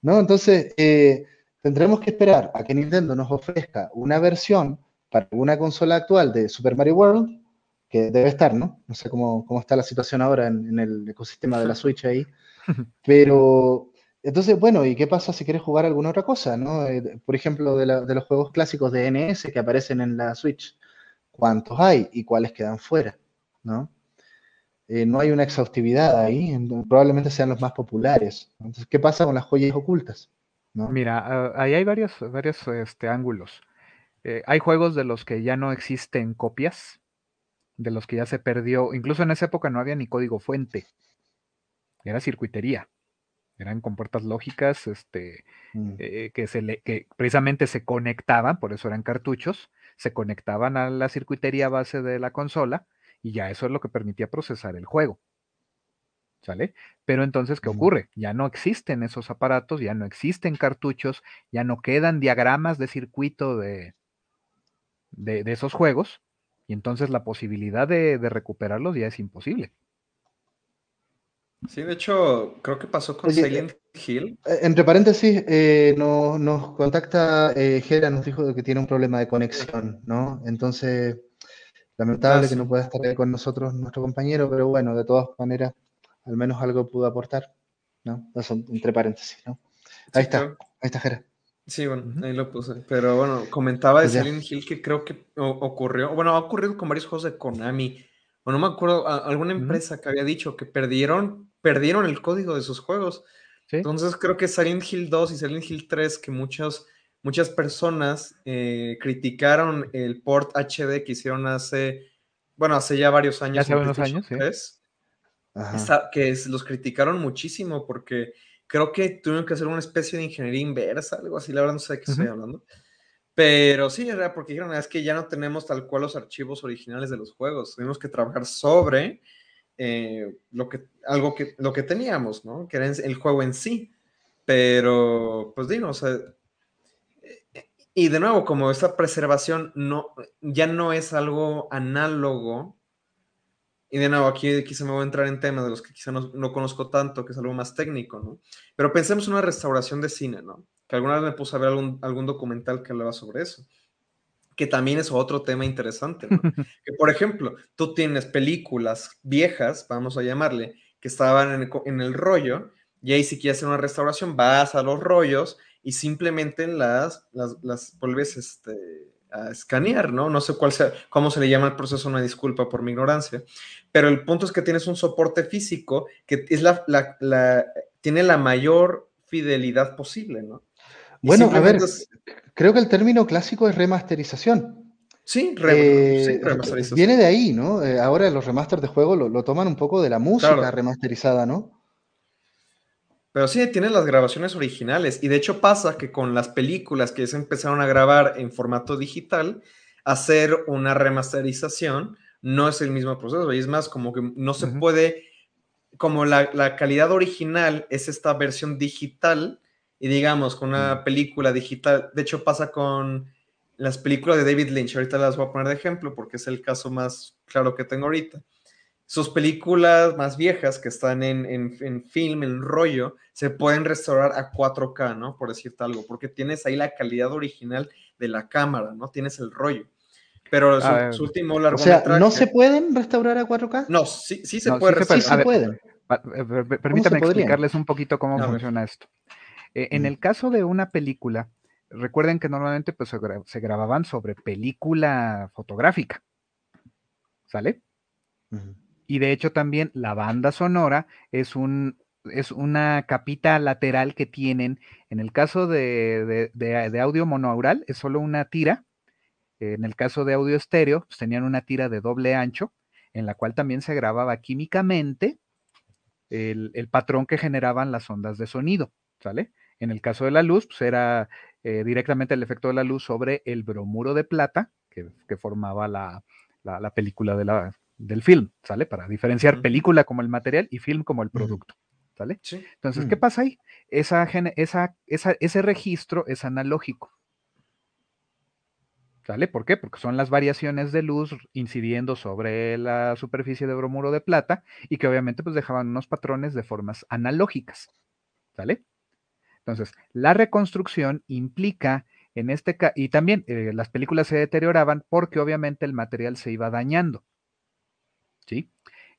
¿no? Entonces, eh, tendremos que esperar a que Nintendo nos ofrezca una versión para una consola actual de Super Mario World, que debe estar, ¿no? No sé cómo, está la situación ahora en, el ecosistema de la Switch ahí. Pero, entonces, bueno, ¿y qué pasa si quieres jugar alguna otra cosa, ¿no? Eh, por ejemplo, de, de, los juegos clásicos de NES que aparecen en la Switch cuántos hay y cuáles quedan fuera, ¿no? Eh, no hay una exhaustividad ahí, probablemente sean los más populares. Entonces, ¿qué pasa con las joyas ocultas? Mira, ah, ahí hay varios, varios este, ángulos. Eh, hay juegos de los que ya no existen copias, de los que ya se perdió, incluso en esa época no había ni código fuente, era circuitería, eran con puertas lógicas, este, mm. eh, que, se que precisamente se conectaban, por eso eran cartuchos, se conectaban a la circuitería base de la consola y ya eso es lo que permitía procesar el juego. ¿Sale? Pero entonces, ¿qué ocurre? Ya no existen esos aparatos, ya no existen cartuchos, ya no quedan diagramas de circuito de, de, esos juegos. Y entonces la posibilidad de, recuperarlos ya es imposible. Sí, de hecho, creo que pasó con Silent Hill. Eh, entre paréntesis, eh, nos, contacta eh, Gera, nos dijo que tiene un problema de conexión, ¿no? Entonces, lamentable que no pueda estar ahí con nosotros nuestro compañero, pero bueno, de todas maneras, al menos algo pudo aportar, ¿no? Eso, entre paréntesis, ¿no? Ahí está, ahí está Jera. Sí, bueno, ahí lo puse. Pero bueno, comentaba de pues Silent Hill que creo que ocurrió, bueno, ha ocurrido con varios juegos de Konami. O no me acuerdo, alguna empresa que había dicho que perdieron, perdieron el código de sus juegos. Entonces creo que Silent Hill 2 y Silent Hill 3, que muchos, muchas personas eh, criticaron el port HD que hicieron hace, bueno, hace ya varios años. Hace unos años, sí. que los criticaron muchísimo porque creo que tuvieron que hacer una especie de ingeniería inversa, algo así, la verdad no sé de qué estoy hablando. Pero sí, era porque dijeron, es que ya no tenemos tal cual los archivos originales de los juegos, tenemos que trabajar sobre eh, lo que, algo que, lo que teníamos, ¿no? Que era el juego en sí. Pero, pues digo, o sea, y de nuevo, como esta preservación no, ya no es algo análogo y de nuevo, aquí quizá me voy a entrar en temas de los que quizá no, conozco tanto, que es algo más técnico, ¿no? Pero pensemos en una restauración de cine, ¿no? Que alguna vez me puse a ver algún, algún documental que hablaba sobre eso. Que también es otro tema interesante, ¿no? que por ejemplo, tú tienes películas viejas, vamos a llamarle, que estaban en el, en el rollo, y ahí si quieres hacer una restauración, vas a los rollos y simplemente las, las, las vuelves este, a escanear, ¿no? No sé cuál sea, cómo se le llama el proceso, una disculpa por mi ignorancia, pero el punto es que tienes un soporte físico que es la, la, tiene la mayor fidelidad posible, ¿no? bueno, a ver, creo que el término clásico es remasterización. Sí, eh, remasterización. Viene de ahí, ¿no? Eh, ahora los remasters de juego lo, toman un poco de la música remasterizada, ¿no? Pero sí, tienen las grabaciones originales. Y de hecho pasa que con las películas que se empezaron a grabar en formato digital, hacer una remasterización no es el mismo proceso. Y es más, como que no se puede, como la, calidad original es esta versión digital, y digamos, con una película digital, de hecho pasa con las películas de David Lynch, ahorita las voy a poner de ejemplo porque es el caso más claro que tengo ahorita sus películas más viejas que están en, en, film, en rollo, se pueden restaurar a 4K, ¿no? Por decirte algo, porque tienes ahí la calidad original de la cámara, ¿no? Tienes el rollo. Pero su, último largometraje... O sea, ¿no se pueden restaurar a 4K? No, sí, sí se puede Sí se, pueden. Permítame explicarles un poquito cómo funciona esto. Eh, en el caso de una película, recuerden que normalmente pues, se, grababan sobre película fotográfica. ¿Sale? Y de hecho también la banda sonora es, un, es una capita lateral que tienen. En el caso de, audio monoaural es solo una tira. En el caso de audio estéreo, pues tenían una tira de doble ancho, en la cual también se grababa químicamente el, patrón que generaban las ondas de sonido, ¿sale? En el caso de la luz, pues era eh, directamente el efecto de la luz sobre el bromuro de plata que, formaba la, película de la, del film, ¿sale? Para diferenciar película como el material y film como el producto, ¿sale? Entonces, ¿qué pasa ahí? Esa, esa, ese registro es analógico. ¿Sale? ¿Por qué? Porque son las variaciones de luz incidiendo sobre la superficie de bromuro de plata y que obviamente pues dejaban unos patrones de formas analógicas. ¿Sale? Entonces, la reconstrucción implica en este caso, y también eh, las películas se deterioraban porque obviamente el material se iba dañando. ¿Sí?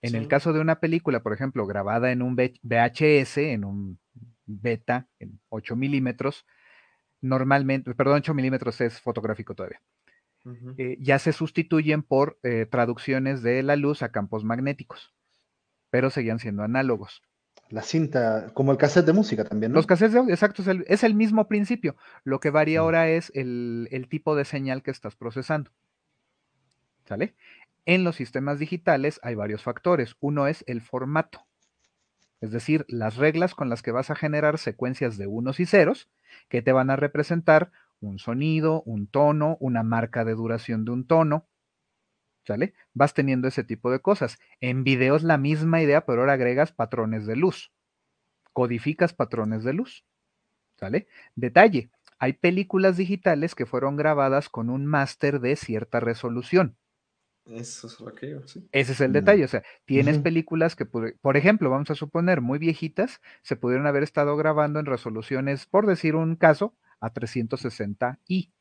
En el caso de una película, por ejemplo, grabada en un VHS, en un beta, en 8 milímetros, normalmente, perdón, 8 milímetros es fotográfico todavía. Eh, ya se sustituyen por eh, traducciones de la luz a campos magnéticos, pero seguían siendo análogos. La cinta, como el cassette de música también, ¿no? Los cassettes de exacto, es el, mismo principio. Lo que varía ahora es el, el, tipo de señal que estás procesando. ¿Sale? En los sistemas digitales hay varios factores. Uno es el formato, es decir, las reglas con las que vas a generar secuencias de unos y ceros que te van a representar un sonido, un tono, una marca de duración de un tono. ¿Sale? Vas teniendo ese tipo de cosas. En videos la misma idea, pero ahora agregas patrones de luz. Codificas patrones de luz. ¿Sale? Detalle, hay películas digitales que fueron grabadas con un máster de cierta resolución Eso es lo que yo, sí. Ese es el mm. detalle, o sea, tienes películas que, por ejemplo, vamos a suponer muy viejitas, se pudieron haber estado grabando en resoluciones, por decir un caso, a 360i.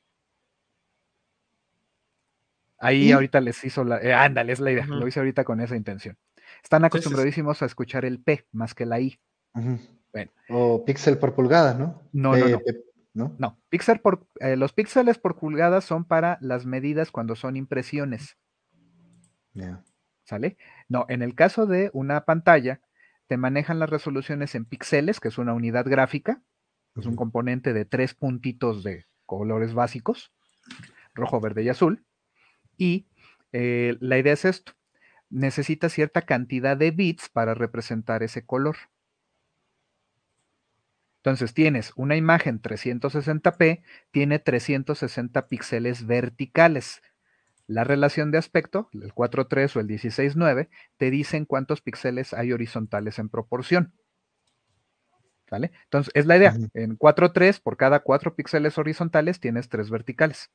Ahí ahorita les hizo la, eh, ándale, es la idea, lo hice ahorita con esa intención. Están acostumbradísimos a escuchar el P más que la I. O píxel por pulgada, ¿no? No, no, no. ¿no? No, píxel por, eh, los píxeles por pulgada son para las medidas cuando son impresiones. ¿Sale? No, en el caso de una pantalla, te manejan las resoluciones en píxeles, que es una unidad gráfica, es un componente de tres puntitos de colores básicos, rojo, verde y azul. Y eh, la idea es esto, necesita cierta cantidad de bits para representar ese color. Entonces tienes una imagen 360p, tiene 360 píxeles verticales. La relación de aspecto, el 4.3 o el 16.9, te dicen cuántos píxeles hay horizontales en proporción. ¿Vale? Entonces, es la idea. En 4.3, por cada 4 píxeles horizontales, tienes 3 verticales.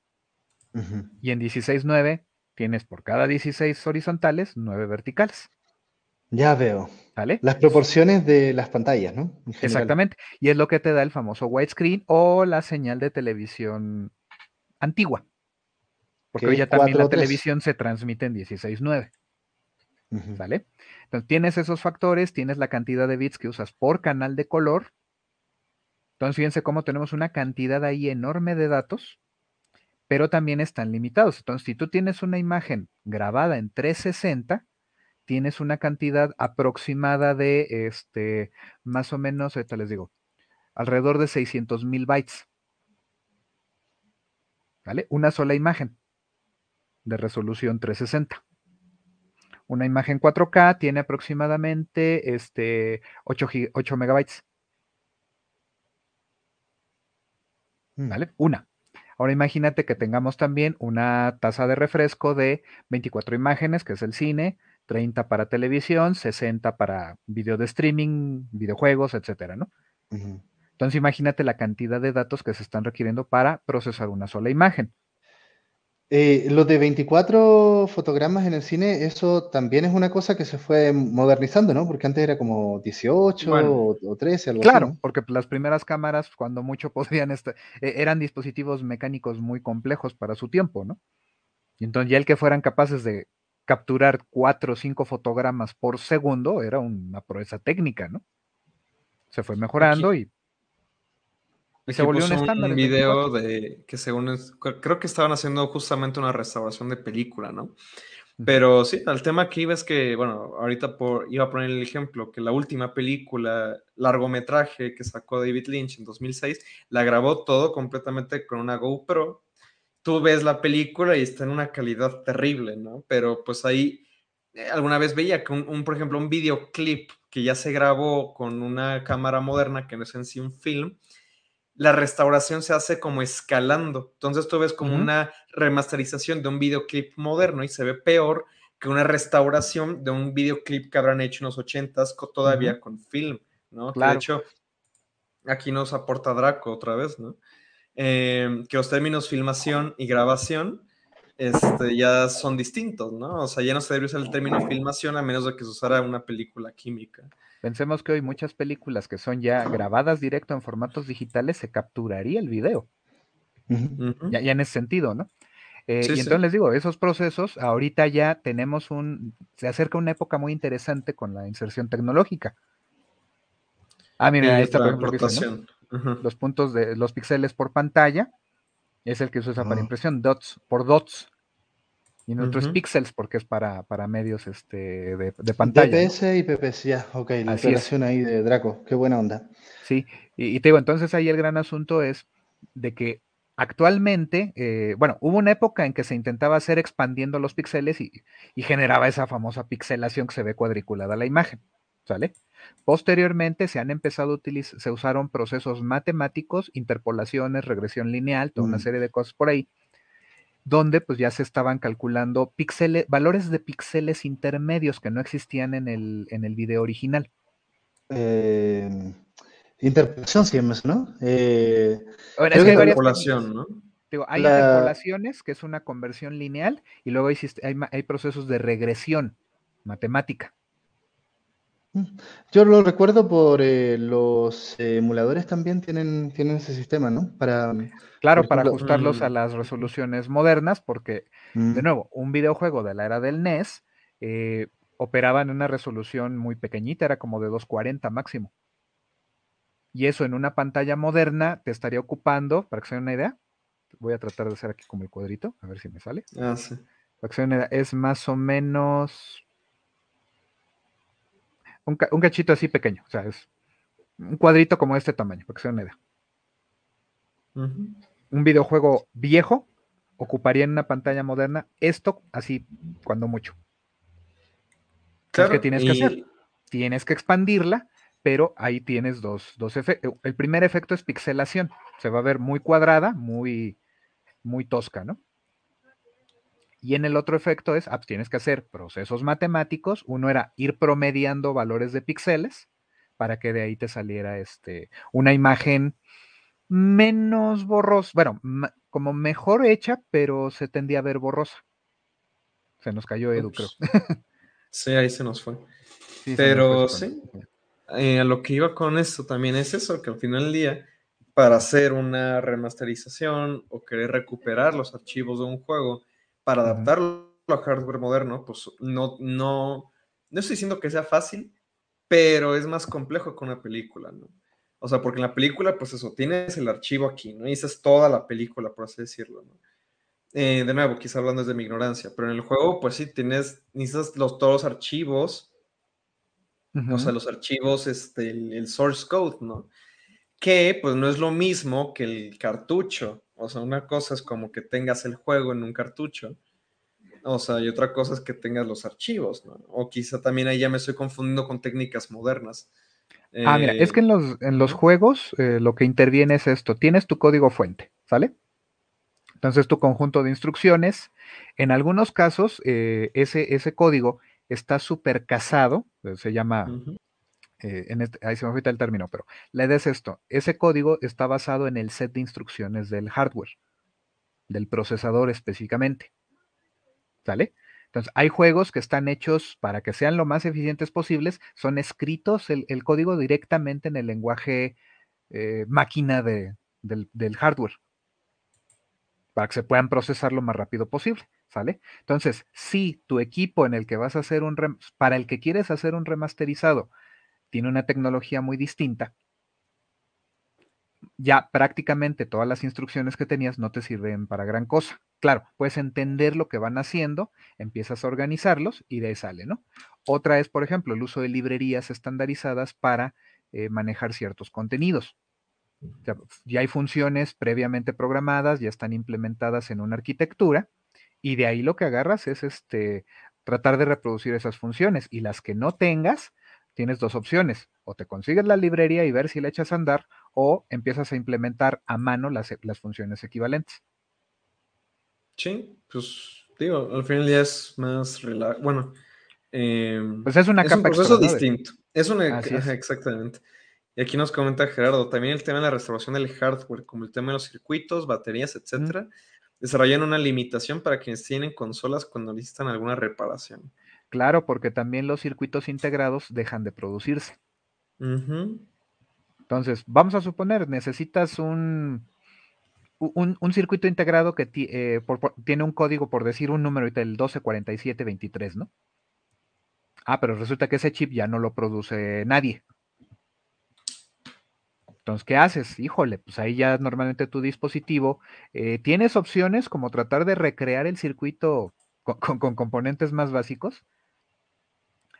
Y en 16.9, tienes por cada 16 horizontales, 9 verticales. Ya veo. Las proporciones de las pantallas, ¿no? Exactamente. Y es lo que te da el famoso widescreen o la señal de televisión antigua. Porque hoy ya también la televisión se transmite en 16.9. ¿Vale? Entonces tienes esos factores, tienes la cantidad de bits que usas por canal de color. Entonces fíjense cómo tenemos una cantidad ahí enorme de datos, pero también están limitados. Entonces, si tú tienes una imagen grabada en 360, tienes una cantidad aproximada de, este, más o menos, ahorita les digo, alrededor de 600 mil bytes. ¿Vale? Una sola imagen de resolución 360. Una imagen 4K tiene aproximadamente este, 8, 8 megabytes. Mm. ¿Vale? Una. Ahora imagínate que tengamos también una tasa de refresco de 24 imágenes, que es el cine, 30 para televisión, 60 para video de streaming, videojuegos, etcétera, ¿no? Entonces imagínate la cantidad de datos que se están requiriendo para procesar una sola imagen. Eh, lo de 24 fotogramas en el cine, eso también es una cosa que se fue modernizando, ¿no? Porque antes era como 18 o, 13, algo claro, así. Claro, porque las primeras cámaras, cuando mucho podían estar, e, eran dispositivos mecánicos muy complejos para su tiempo, ¿no? Y entonces ya el que fueran capaces de capturar cuatro o cinco fotogramas por segundo era una proeza técnica, ¿no? Se fue mejorando y, se volvió un estándar. Un video de que según creo que estaban haciendo justamente una restauración de película, ¿no? Pero sí, el tema aquí ves que, bueno, ahorita por, iba a poner el ejemplo, que la última película, largometraje que sacó David Lynch en 2006, la grabó todo completamente con una GoPro tú ves la película y está en una calidad terrible, ¿no? Pero pues ahí eh, alguna vez veía que un, por ejemplo, un videoclip que ya se grabó con una cámara moderna, que no es en sí un film, la restauración se hace como escalando. Entonces tú ves como una remasterización de un videoclip moderno y se ve peor que una restauración de un videoclip que habrán hecho en los ochentas todavía con film, ¿no? Claro. de hecho, aquí nos aporta Draco otra vez, ¿no? Em, que los términos filmación y grabación este, ya son distintos, ¿no? O sea, ya no se debe usar el término filmación a menos de que se usara una película química. Pensemos que hoy muchas películas que son ya grabadas directo en formatos digitales se capturaría el video. ya, en ese sentido, ¿no? Eh, y entonces les digo, esos procesos, ahorita ya tenemos un, se acerca una época muy interesante con la inserción tecnológica. Ah, mira, ahí está la los puntos de los píxeles por pantalla, es el que se usa para impresión, dots por dots. Y en otros píxeles porque es para, para medios este, de, de pantalla. DPS y PPS, ya, ok, la relación ahí de Draco, qué buena onda. Sí, y, te digo, entonces ahí el gran asunto es de que actualmente, eh, bueno, hubo una época en que se intentaba hacer expandiendo los píxeles y, y generaba esa famosa pixelación que se ve cuadriculada la imagen, ¿sale? Posteriormente se han empezado a utilizar, se usaron procesos matemáticos, interpolaciones, regresión lineal, toda una mm. serie de cosas por ahí, donde pues ya se estaban calculando píxeles, valores de píxeles intermedios que no existían en el, en el video original. Eh, interpolación, sí, ¿no? Eh, interpolación, ¿no? Digo, hay interpolaciones, que es una conversión lineal, y luego hay, hay procesos de regresión matemática. Mm. Yo lo recuerdo por eh, los emuladores también tienen, tienen ese sistema, ¿no? Para, claro, para ajustarlos a mm. las resoluciones modernas, porque, de mm. nuevo, un videojuego de la era del NES eh, operaba en una resolución muy pequeñita, era como de 240 máximo. Y eso en una pantalla moderna te estaría ocupando, para que se den una idea, voy a tratar de hacer aquí como el cuadrito, a ver si me sale. Ah, sí. Para que se den una idea, es más o menos un, cachito así pequeño, o sea, es un cuadrito como este tamaño, para que sea una idea. Un videojuego viejo ocuparía en una pantalla moderna esto así, cuando mucho. ¿Qué tienes que hacer? Tienes que expandirla, pero ahí tienes dos, dos efectos. El primer efecto es pixelación. Se va a ver muy cuadrada, muy, muy tosca, ¿no? Y en el otro efecto es, ah, tienes que hacer procesos matemáticos. Uno era ir promediando valores de píxeles para que de ahí te saliera este, una imagen menos borrosa, bueno, como mejor hecha, pero se tendía a ver borrosa. Se nos cayó Edu, creo. Sí, ahí se nos fue. pero sí, eh, a lo que iba con esto también es eso, que al final del día, para hacer una remasterización o querer recuperar los archivos de un juego, para adaptarlo a hardware moderno, pues no, no, no estoy diciendo que sea fácil, pero es más complejo que una película, ¿no? O sea, porque en la película, pues eso, tienes el archivo aquí, ¿no? Y esa es toda la película, por así decirlo, ¿no? Eh, de nuevo, quizá hablando desde mi ignorancia, pero en el juego, pues sí, tienes, necesitas los, todos los archivos, o sea, los archivos, este, el, source code, ¿no? Que, pues no es lo mismo que el cartucho, o sea, una cosa es como que tengas el juego en un cartucho, o sea, y otra cosa es que tengas los archivos, ¿no? O quizá también ahí ya me estoy confundiendo con técnicas modernas. ah, mira, es que en los, en los juegos eh, lo que interviene es esto, tienes tu código fuente, ¿sale? Entonces tu conjunto de instrucciones, en algunos casos eh, ese, ese código está súper casado, eh, se llama eh, este, ahí se me olvida el término, pero la idea es esto, ese código está basado en el set de instrucciones del hardware, del procesador específicamente. ¿Sale? Entonces, hay juegos que están hechos para que sean lo más eficientes posibles, son escritos el, código directamente en el lenguaje eh, máquina del, del hardware, para que se puedan procesar lo más rápido posible. ¿Sale? Entonces, si tu equipo en el que vas a hacer un, para el que quieres hacer un remasterizado, tiene una tecnología muy distinta, ya prácticamente todas las instrucciones que tenías no te sirven para gran cosa. Claro, puedes entender lo que van haciendo, empiezas a organizarlos y de ahí sale, ¿no? Otra es, por ejemplo, el uso de librerías estandarizadas para eh, manejar ciertos contenidos. ya hay funciones previamente programadas, ya están implementadas en una arquitectura y de ahí lo que agarras es este tratar de reproducir esas funciones y las que no tengas, tienes dos opciones. O te consigues la librería y ver si la echas a andar, o empiezas a implementar a mano las, las funciones equivalentes. Sí, pues digo, al final ya es más Bueno, em, pues es una capa un proceso distinto. Es una exactamente. Y aquí nos comenta Gerardo, también el tema de la restauración del hardware, como el tema de los circuitos, baterías, etcétera, desarrollan una limitación para quienes tienen consolas cuando necesitan alguna reparación. Claro, porque también los circuitos integrados dejan de producirse. Entonces, vamos a suponer, necesitas un, un, circuito integrado que eh, tiene un código, por decir un número, el 124723, ¿no? Ah, pero resulta que ese chip ya no lo produce nadie. Entonces, ¿qué haces? Híjole, pues ahí ya normalmente tu dispositivo eh, tienes opciones como tratar de recrear el circuito con componentes más básicos,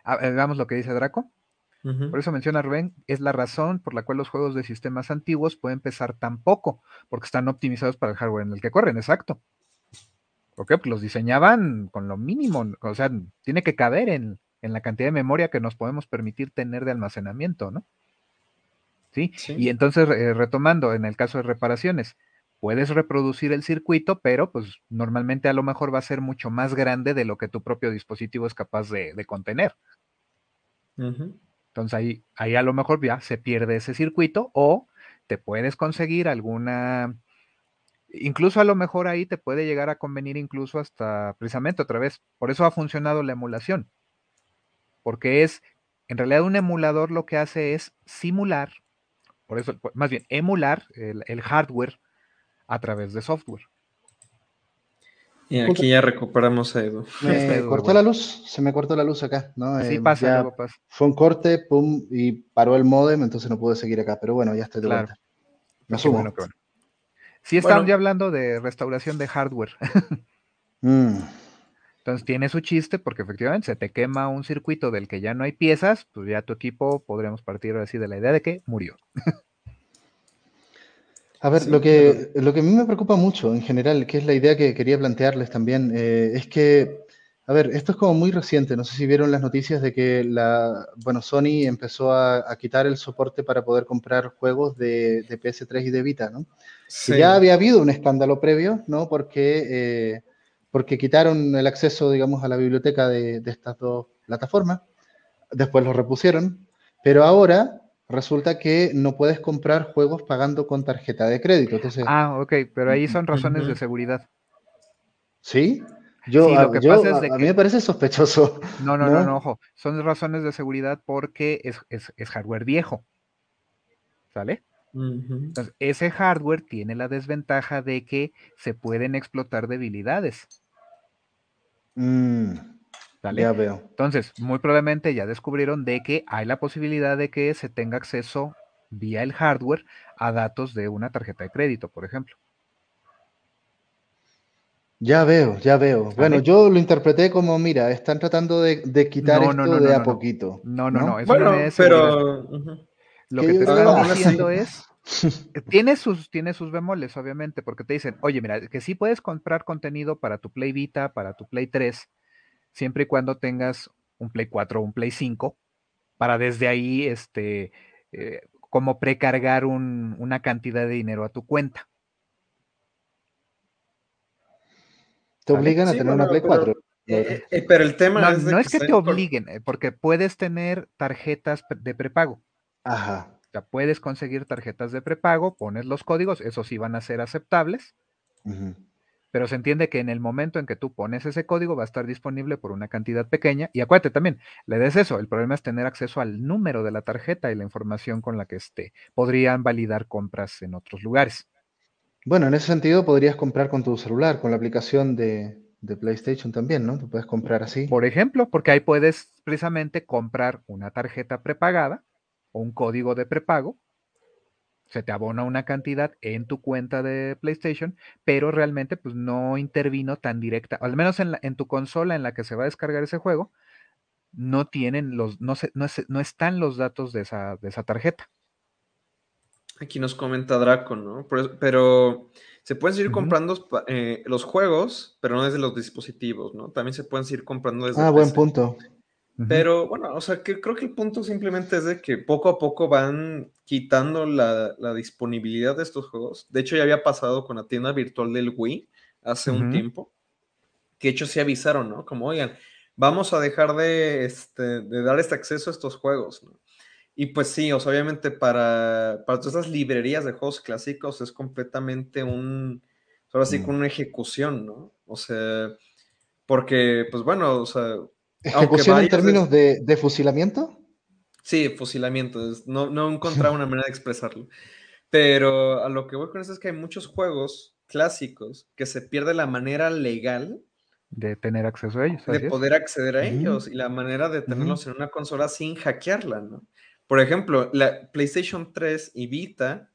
veamos lo que dice Draco. Por eso menciona Rubén, es la razón por la cual los juegos de sistemas antiguos pueden pesar tan poco, porque están optimizados para el hardware en el que corren, exacto. ¿Por qué? Porque los diseñaban con lo mínimo, o sea, tiene que caber en, la cantidad de memoria que nos podemos permitir tener de almacenamiento, ¿no? ¿Sí? Y entonces, eh, retomando, en el caso de reparaciones, puedes reproducir el circuito, pero pues normalmente a lo mejor va a ser mucho más grande de lo que tu propio dispositivo es capaz de, contener. Entonces ahí, ahí a lo mejor ya se pierde ese circuito o te puedes conseguir alguna Incluso a lo mejor ahí te puede llegar a convenir incluso hasta precisamente otra vez. Por eso ha funcionado la emulación. Porque es, en realidad un emulador lo que hace es simular, por eso, más bien, emular el, hardware a través de software. Y aquí ya recuperamos a Edu. Me cortó la luz, se me cortó la luz acá, ¿no? Sí, eh, pasa, pasa. Fue un corte, pum, y paró el modem, entonces no pude seguir acá. Pero bueno, ya estoy de vuelta. Me asumo. Bueno, Sí, están ya hablando de restauración de hardware. Mm. Entonces tiene su chiste porque efectivamente se te quema un circuito del que ya no hay piezas, pues ya tu equipo podríamos partir así de la idea de que murió. A ver, lo, que, lo que a mí me preocupa mucho en general, que es la idea que quería plantearles también, eh, es que, a ver, esto es como muy reciente, no sé si vieron las noticias de que la, bueno, Sony empezó a, quitar el soporte para poder comprar juegos de, PS3 y de Vita, ¿no? ya había habido un escándalo previo, ¿no? Porque, eh, porque quitaron el acceso, digamos, a la biblioteca de, estas dos plataformas, después lo repusieron, pero ahora resulta que no puedes comprar juegos pagando con tarjeta de crédito. Entonces, ah, ok, pero ahí son razones de seguridad. ¿Sí? Yo, a, mí me parece sospechoso. No, no, no, no, ojo. Son razones de seguridad porque es, es hardware viejo. ¿Sale? Entonces, ese hardware tiene la desventaja de que se pueden explotar debilidades. Mm, ya veo. Entonces, muy probablemente ya descubrieron de que hay la posibilidad de que se tenga acceso vía el hardware a datos de una tarjeta de crédito, por ejemplo. Ya veo, ya veo. Bueno, yo lo interpreté como, mira, están tratando de, quitar esto de a poquito. No, no, no, eso no es pero... Lo que, te están diciendo es, tiene sus, tiene sus bemoles, obviamente, porque te dicen, oye, mira, que sí puedes comprar contenido para tu Play Vita, para tu Play 3, siempre y cuando tengas un Play 4 o un Play 5, para desde ahí, este, eh, como precargar una cantidad de dinero a tu cuenta. Te obligan a tener una Play 4. Eh, eh, pero el tema no, es, no es que te obliguen, porque puedes tener tarjetas de prepago. Ajá. O sea, puedes conseguir tarjetas de prepago, pones los códigos, esos sí van a ser aceptables, pero se entiende que en el momento en que tú pones ese código va a estar disponible por una cantidad pequeña. Y acuérdate también, le des eso, el problema es tener acceso al número de la tarjeta y la información con la que este, podrían validar compras en otros lugares. Bueno, en ese sentido podrías comprar con tu celular, con la aplicación de, de PlayStation también, ¿no? Tú puedes comprar así. Por ejemplo, porque ahí puedes precisamente comprar una tarjeta prepagada o un código de prepago, se te abona una cantidad en tu cuenta de PlayStation, pero realmente pues no intervino tan directa, al menos en, en tu consola en la que se va a descargar ese juego, no tienen los, no, no, no están los datos de esa, de esa tarjeta. Aquí nos comenta Draco, ¿no? Pero, se pueden seguir comprando eh, los juegos, pero no desde los dispositivos, ¿no? También se pueden seguir comprando desde. Ah, buen punto. Pero bueno, o sea, que creo que el punto simplemente es de que poco a poco van quitando la, disponibilidad de estos juegos. De hecho, ya había pasado con la tienda virtual del Wii hace un tiempo, que de hecho se avisaron, ¿no? Como, oigan, vamos a dejar de, este, de dar este acceso a estos juegos, ¿no? Y pues sí, o sea, obviamente para, para todas esas librerías de juegos clásicos es completamente un, ahora sí, con mm. una ejecución, ¿no? O sea, porque, pues bueno, o sea, ¿Ejecución en términos de, fusilamiento? Sí, fusilamiento. No, no he encontrado una manera de expresarlo. Pero a lo que voy con eso es que hay muchos juegos clásicos que se pierde la manera legal de tener acceso a ellos. De poder acceder a ellos y la manera de tenerlos en una consola sin hackearla, ¿no? Por ejemplo, la PlayStation 3 y Vita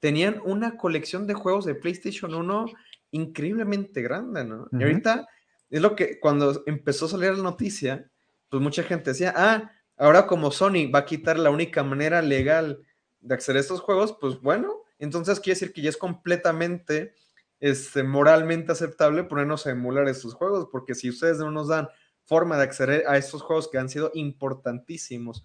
tenían una colección de juegos de PlayStation 1 increíblemente grande, ¿no? Y ahorita es lo que cuando empezó a salir la noticia, pues mucha gente decía, ah, ahora como Sony va a quitar la única manera legal de acceder a estos juegos, pues bueno, entonces quiere decir que ya es completamente este, moralmente aceptable ponernos a emular estos juegos, porque si ustedes no nos dan forma de acceder a estos juegos que han sido importantísimos,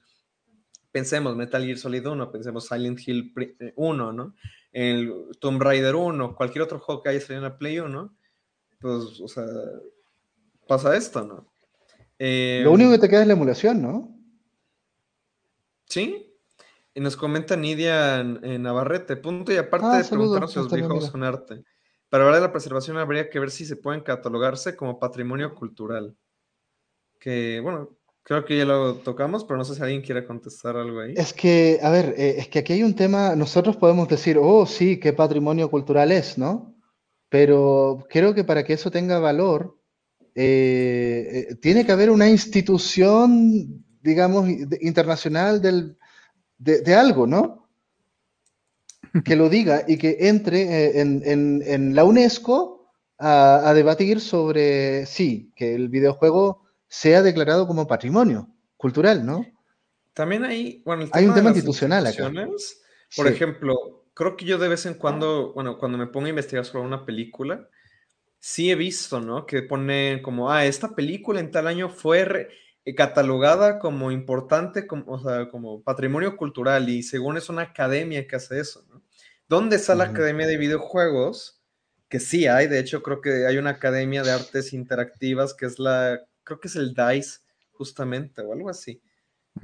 pensemos Metal Gear Solid 1, pensemos Silent Hill 1, eh, ¿no? El Tomb Raider 1, cualquier otro juego que haya salido en la Play 1, pues, o sea, pasa esto, ¿no? Lo único que te queda es la emulación, ¿no? Sí. Y nos comenta Nidia en, Navarrete, punto y aparte ah, de preguntarnos si los viejos son arte. para hablar de la preservación habría que ver si se pueden catalogarse como patrimonio cultural. Que, bueno, creo que ya lo tocamos, pero no sé si alguien quiere contestar algo ahí. Es que, a ver, eh, es que aquí hay un tema, nosotros podemos decir, oh, sí, qué patrimonio cultural es, ¿no? Pero creo que para que eso tenga valor, eh, eh, tiene que haber una institución, digamos, internacional del, de, algo, ¿no? Que lo diga y que entre eh, en, la UNESCO a, debatir sobre, sí, que el videojuego sea declarado como patrimonio cultural, ¿no? También hay, bueno, hay un tema institucional acá. Por ejemplo, creo que yo de vez en cuando, bueno, cuando me pongo a investigar sobre una película, sí he visto, ¿no? Que ponen como, ah, esta película en tal año fue eh, catalogada como importante, como, o sea, como patrimonio cultural y según es una academia que hace eso, ¿no? ¿Dónde está la Academia de Videojuegos? Que sí hay, de hecho creo que hay una Academia de Artes Interactivas que es la, creo que es el DICE justamente o algo así.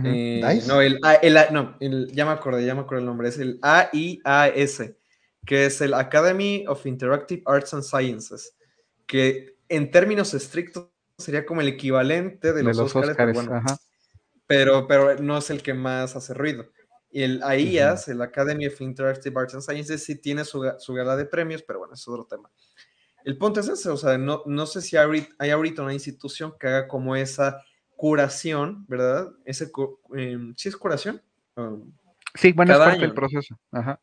Eh, ¿DICE? No, el, el, no ya me acordé, ya me acordé el nombre, es el AIAS, que es el Academy of Interactive Arts and Sciences que en términos estrictos sería como el equivalente de los, Oscars, pero, pero, no es el que más hace ruido. Y el AIAS, el Academy of Interactive Arts and Sciences, sí tiene su, su gala de premios, pero bueno, es otro tema. El punto es ese, o sea, no, no sé si hay ahorita una institución que haga como esa curación, ¿verdad? Ese, em, ¿Sí es curación? Um, sí, bueno, es parte del proceso. Ajá.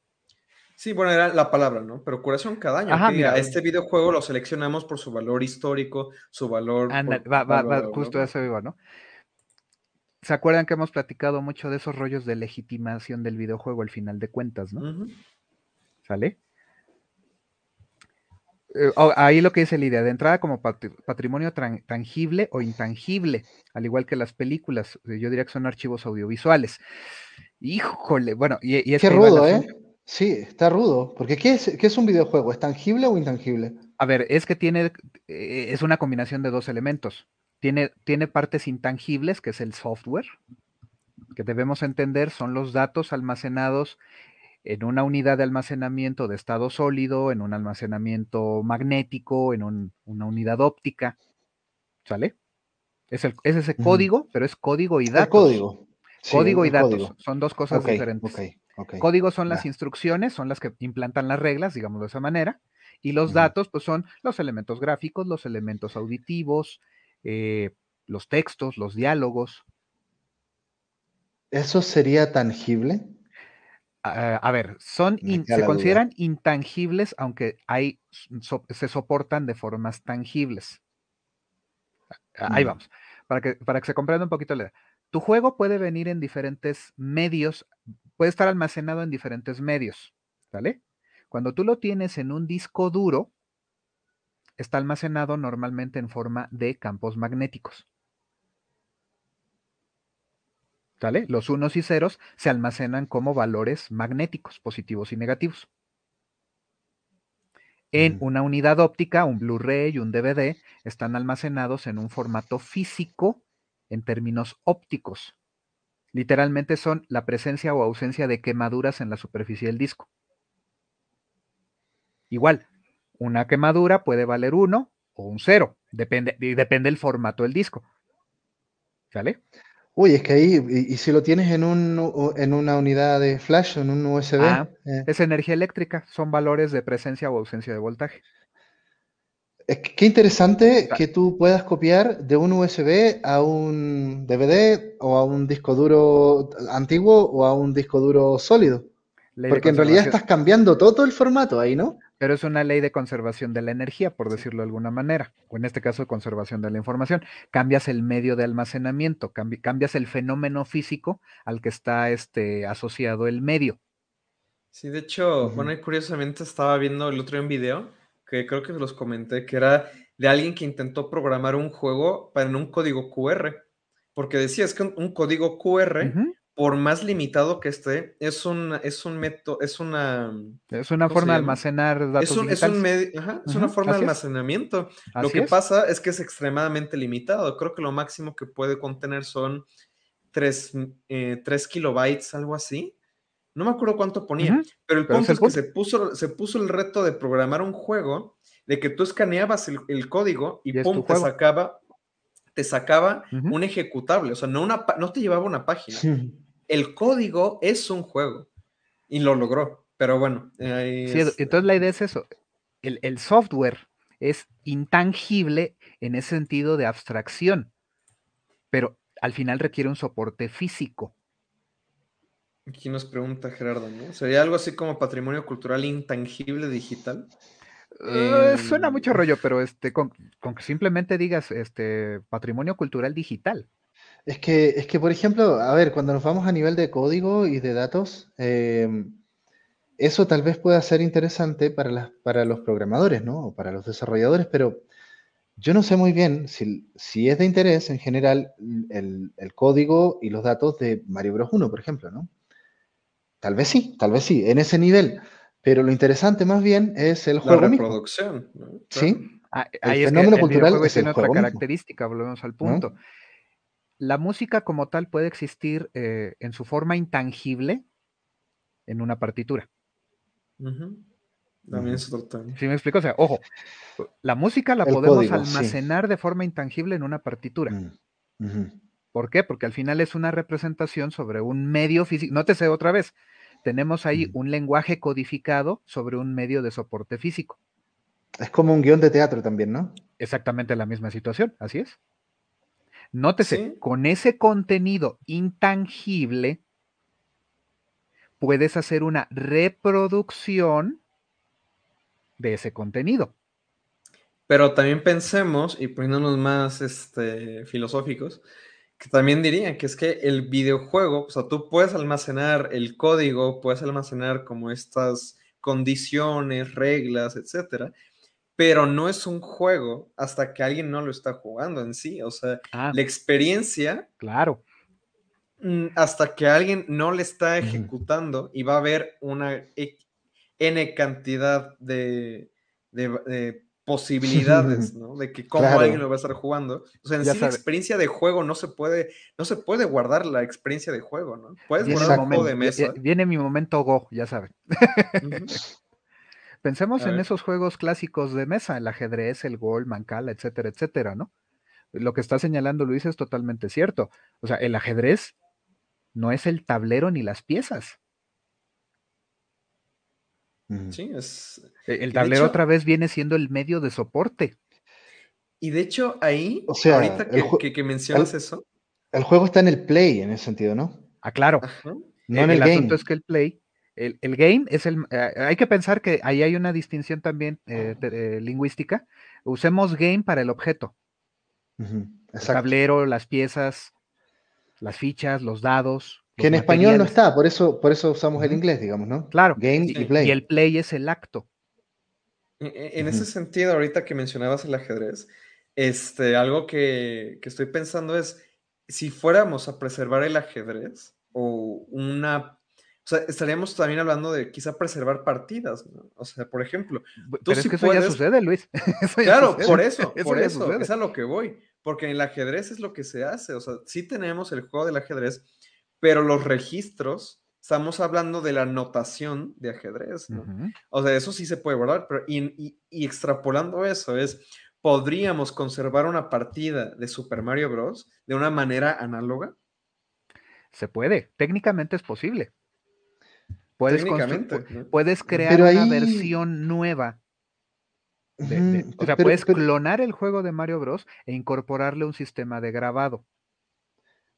Sí, bueno, era la palabra, ¿no? Pero curación cada año. Ajá, mira, este videojuego lo seleccionamos por su valor histórico, su valor. Anda, va, va, va, justo eso iba, ¿no? ¿Se acuerdan que hemos platicado mucho de esos rollos de legitimación del videojuego al final de cuentas, ¿no? ¿Sale? Eh, oh, ahí lo que dice la idea de entrada como patrimonio tangible o intangible, al igual que las películas, eh, yo diría que son archivos audiovisuales. Híjole, bueno, y, es Qué rudo, ¿eh? Sí, está rudo. Porque ¿qué es, qué es un videojuego? ¿Es tangible o intangible? A ver, es que tiene, eh, es una combinación de dos elementos. Tiene, tiene partes intangibles, que es el software, que debemos entender son los datos almacenados en una unidad de almacenamiento de estado sólido, en un almacenamiento magnético, en una unidad óptica. ¿Sale? Es, el, es ese código, pero es código y datos. código. código y datos. Son dos cosas diferentes. Códigos son las instrucciones, son las que implantan las reglas, digamos de esa manera, y los datos, pues son los elementos gráficos, los elementos auditivos, eh, los textos, los diálogos. ¿Eso sería tangible? a ver, son se consideran intangibles, aunque hay, se soportan de formas tangibles. Ahí mm. vamos. Para que, para que se comprenda un poquito la idea. Tu juego puede venir en diferentes medios puede estar almacenado en diferentes medios, ¿vale? Cuando tú lo tienes en un disco duro, está almacenado normalmente en forma de campos magnéticos. ¿Vale? Los unos y ceros se almacenan como valores magnéticos, positivos y negativos. En una unidad óptica, un Blu-ray y un DVD están almacenados en un formato físico en términos ópticos. Literalmente son la presencia o ausencia de quemaduras en la superficie del disco. Igual, una quemadura puede valer 1 o un 0, depende, depende del formato del disco. ¿Sale? Uy, es que ahí, y, si lo tienes en, un, en una unidad de flash, en un USB. Ah, eh. Es energía eléctrica, son valores de presencia o ausencia de voltaje. Es que qué interesante que tú puedas copiar de un USB a un DVD o a un disco duro antiguo o a un disco duro sólido. Porque en realidad estás cambiando todo el formato ahí, ¿no? Pero es una ley de conservación de la energía, por decirlo de alguna manera, o en este caso conservación de la información. Cambias el medio de almacenamiento, cambias el fenómeno físico al que está este, asociado el medio. Sí, de hecho, bueno, curiosamente estaba viendo el otro en video que creo que los comenté, que era de alguien que intentó programar un juego para en un código QR, porque decía, es que un, código QR, por más limitado que esté, es un, es un método, es una... Es una forma de almacenar datos Es, un, es, es una forma de almacenamiento. Lo que pasa es que es extremadamente limitado. Creo que lo máximo que puede contener son 3, eh, kilobytes, algo así. No me acuerdo cuánto ponía, pero el punto es, que se puso, se puso el reto de programar un juego de que tú escaneabas el, código y, pum, te sacaba, te sacaba un ejecutable, o sea, no, una, no te llevaba una página. El código es un juego y lo logró, pero bueno. entonces la idea es eso, el, el software es intangible en ese sentido de abstracción, pero al final requiere un soporte físico. Aquí nos pregunta Gerardo, ¿no? ¿Sería algo así como patrimonio cultural intangible digital? Eh, suena mucho rollo, pero este, con, que simplemente digas este patrimonio cultural digital. Es que, es que, por ejemplo, a ver, cuando nos vamos a nivel de código y de datos, em, eso tal vez pueda ser interesante para, para los programadores, ¿no? O para los desarrolladores, pero yo no sé muy bien si, si es de interés en general el, el, código y los datos de Mario Bros. 1, por ejemplo, ¿no? Tal vez sí, tal vez sí, en ese nivel. Pero lo interesante más bien es el juego. La reproducción. Sí. Ah, el fenómeno cultural es tiene otra característica, volvemos al punto. La música como tal puede existir eh, en su forma intangible en una partitura. También es otro ¿Sí me explico? O sea, ojo, la música la podemos almacenar de forma intangible en una partitura. Mm, ¿Por qué? Porque al final es una representación sobre un medio físico. Nótese otra vez, tenemos ahí un lenguaje codificado sobre un medio de soporte físico. Es como un guion de teatro también, ¿no? Exactamente la misma situación, así es. Nótese, con ese contenido intangible, puedes hacer una reproducción de ese contenido. Pero también pensemos, y poniéndonos más este, filosóficos, que también diría que es que el videojuego, o sea, tú puedes almacenar el código, puedes almacenar como estas condiciones, reglas, etcétera, pero no es un juego hasta que alguien no lo está jugando en sí, o sea, ah. la experiencia. Claro. Mm, hasta que alguien no le está ejecutando y va a haber una N cantidad de, de posibilidades, ¿no? De que cómo alguien lo va a estar jugando. O sea, en sí la experiencia de juego no se puede, no se puede guardar la experiencia de juego, ¿no? Puedes guardar un juego de mesa. Viene mi momento Go, ya saben. Pensemos en esos juegos clásicos de mesa, el ajedrez, el gol, mancala, etcétera, etcétera, ¿no? Lo que está señalando Luis es totalmente cierto. O sea, el ajedrez no es el tablero ni las piezas. Sí, es. E, el tablero otra vez viene siendo el medio de soporte. Y de hecho, ahí, o sea, ahorita que, mencionas eso. El juego está en el play en ese sentido, ¿no? Ah, claro. No en el, el asunto es que el play, el, game es el. Eh, hay que pensar que ahí hay una distinción también eh, eh, lingüística. Usemos game para el objeto. el tablero, las piezas, las fichas, los dados. Que en español no está, por eso, por eso usamos el inglés, digamos, ¿no? Claro. Game y, play. Y el play es el acto. E, e, en, ese sentido, ahorita que mencionabas el ajedrez, este, algo que, estoy pensando es, si fuéramos a preservar el ajedrez o una... O sea, estaríamos también hablando de quizá preservar partidas, ¿no? O sea, por ejemplo... Pero es que eso ya sucede, Luis. claro, por eso, por eso, es a lo que voy. Porque en el ajedrez es lo que se hace. O sea, sí tenemos el juego del ajedrez, pero los registros, estamos hablando de la notación de ajedrez, ¿no? O sea, eso sí se puede guardar, pero y, extrapolando eso es, ¿podríamos conservar una partida de Super Mario Bros. de una manera análoga? Se puede, técnicamente es posible. Puedes, puedes crear una versión nueva. o sea, puedes clonar el juego de Mario Bros. e incorporarle un sistema de grabado.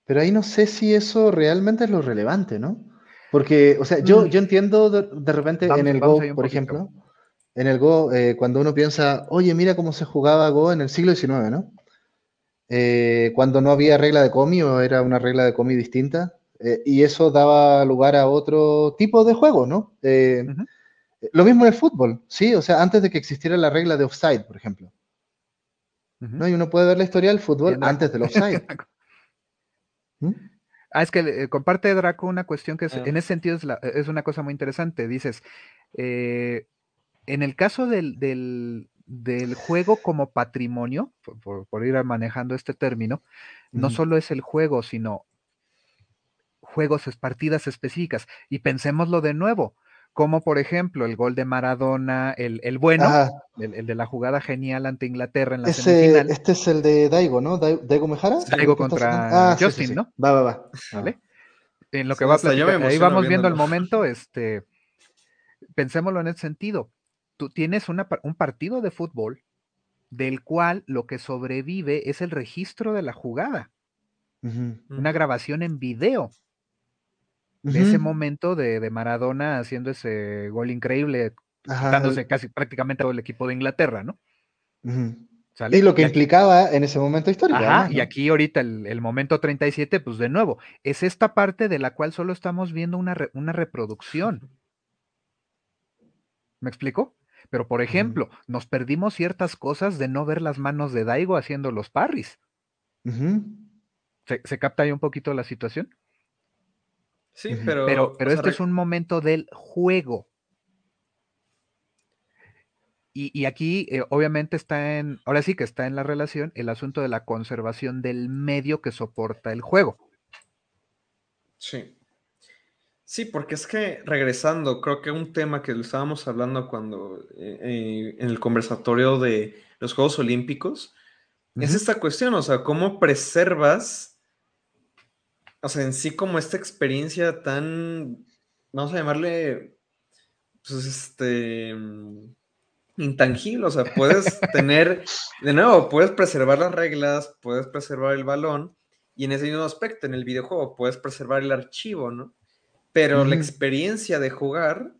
Pero ahí no sé si eso realmente es lo relevante, ¿no? Porque, o sea, yo, mm. yo entiendo de, repente en el Go, por ejemplo, en el Go, eh, cuando uno piensa, oye, mira cómo se jugaba Go en el siglo XIX, ¿no? Eh, cuando no había regla de comi o era una regla de comi distinta, eh, y eso daba lugar a otro tipo de juego, ¿no? Lo mismo en el fútbol, ¿sí? O sea, antes de que existiera la regla de offside, por ejemplo. ¿no? Y uno puede ver la historia del fútbol antes del offside. ¿Mm? Ah, es que eh, comparte Draco una cuestión que ah. en ese sentido es, una cosa muy interesante. Dices, eh, en el caso del, juego como patrimonio, por, ir manejando este término, no solo es el juego, sino juegos, partidas específicas. Y pensémoslo de nuevo, como por ejemplo el gol de Maradona, el, el bueno, el, de la jugada genial ante Inglaterra en la semifinal. Este es el de Daigo, ¿no? Daigo Mejara. Daigo contra ah, Justin, ¿no? Va, va, va. ¿Vale? En lo que va a platicar, ahí vamos viendo el momento, este, pensémoslo en ese sentido. Tú tienes una, un partido de fútbol del cual lo que sobrevive es el registro de la jugada. Una grabación en video de ese momento de, Maradona haciendo ese gol increíble, dándose casi prácticamente todo el equipo de Inglaterra, ¿no? Y lo que implicaba en ese momento histórico. y aquí ahorita el, momento 37, pues de nuevo, es esta parte de la cual solo estamos viendo una, una reproducción. ¿Me explico? Pero, por ejemplo, nos perdimos ciertas cosas de no ver las manos de Daigo haciendo los parries. ¿Se, capta ahí un poquito la situación? Sí, pero. Pero, pero este es un momento del juego. Y, aquí, eh, obviamente, está en. Ahora sí que está en la relación el asunto de la conservación del medio que soporta el juego. Sí. Sí, porque es que regresando, creo que un tema que estábamos hablando cuando eh, eh, en el conversatorio de los Juegos Olímpicos es esta cuestión, o sea, cómo preservas, o sea, en sí como esta experiencia tan, vamos a llamarle, pues este, intangible, o sea, puedes tener, de nuevo, puedes preservar las reglas, puedes preservar el balón, y en ese mismo aspecto, en el videojuego, puedes preservar el archivo, ¿no? Pero la experiencia de jugar,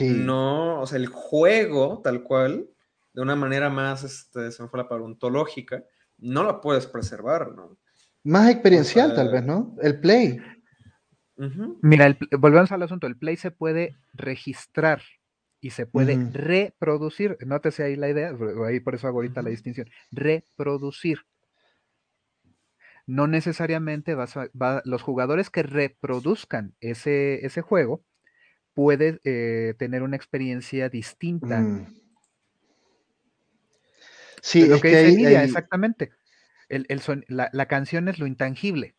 no, o sea, el juego tal cual, de una manera más, este, se me fue la palabra, ontológica, no la puedes preservar, ¿no? Más experiencial tal vez, ¿no? El play. Mira, volvemos al asunto, el play se puede registrar y se puede reproducir, nótese ahí la idea, ahí por eso hago ahorita la distinción, reproducir no necesariamente vas los jugadores que reproduzcan ese, ese juego pueden eh, tener una experiencia distinta. Mm. Sí, lo que, dice exactamente. El, la, canción es lo intangible.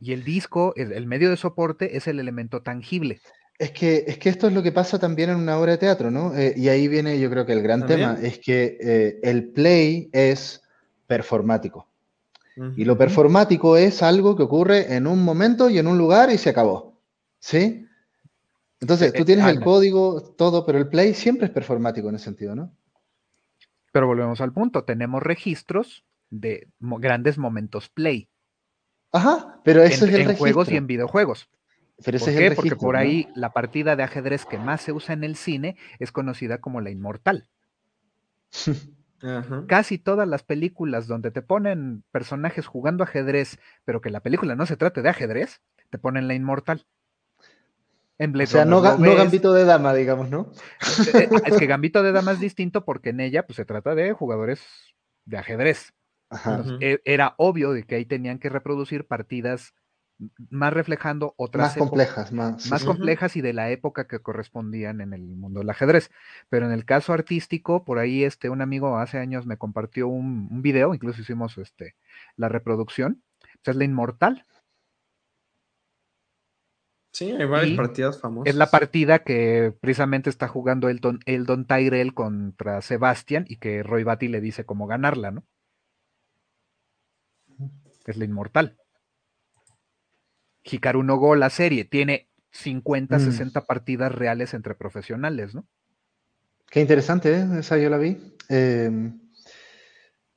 Y el disco, el, medio de soporte, es el elemento tangible. Es que, es que esto es lo que pasa también en una obra de teatro, ¿no? Eh, y ahí viene, yo creo que el gran tema, es que eh, el play es performático. Y lo performático es algo que ocurre en un momento y en un lugar y se acabó. ¿Sí? Entonces, tú tienes el código, todo, pero el play siempre es performático en ese sentido, ¿no? Pero volvemos al punto, tenemos registros de grandes momentos play. Ajá, pero eso es el En juegos y en videojuegos. Pero ¿Por qué? Porque por ahí la partida de ajedrez que más se usa en el cine es conocida como la inmortal. Casi todas las películas donde te ponen personajes jugando ajedrez, pero que la película no se trate de ajedrez, te ponen la inmortal. En o sea, no, Gambito de Dama, digamos, ¿no? Eh, eh, es que Gambito de Dama es distinto porque en ella pues, se trata de jugadores de ajedrez. E, era obvio de que ahí tenían que reproducir partidas más reflejando otras más complejas, más, complejas y de la época que correspondían en el mundo del ajedrez. Pero en el caso artístico, por ahí este un amigo hace años me compartió un, video, incluso hicimos este la reproducción. Pues, es la Inmortal. Sí, hay varias partidas famosas. Es la partida que precisamente está jugando el Don Tyrell contra Sebastian y que Roy Batty le dice cómo ganarla, ¿no? Es la Inmortal. Hikaru no Go, la serie, tiene 50, 60 mm. partidas reales entre profesionales, ¿no? Qué interesante, ¿eh? esa yo la vi. Em,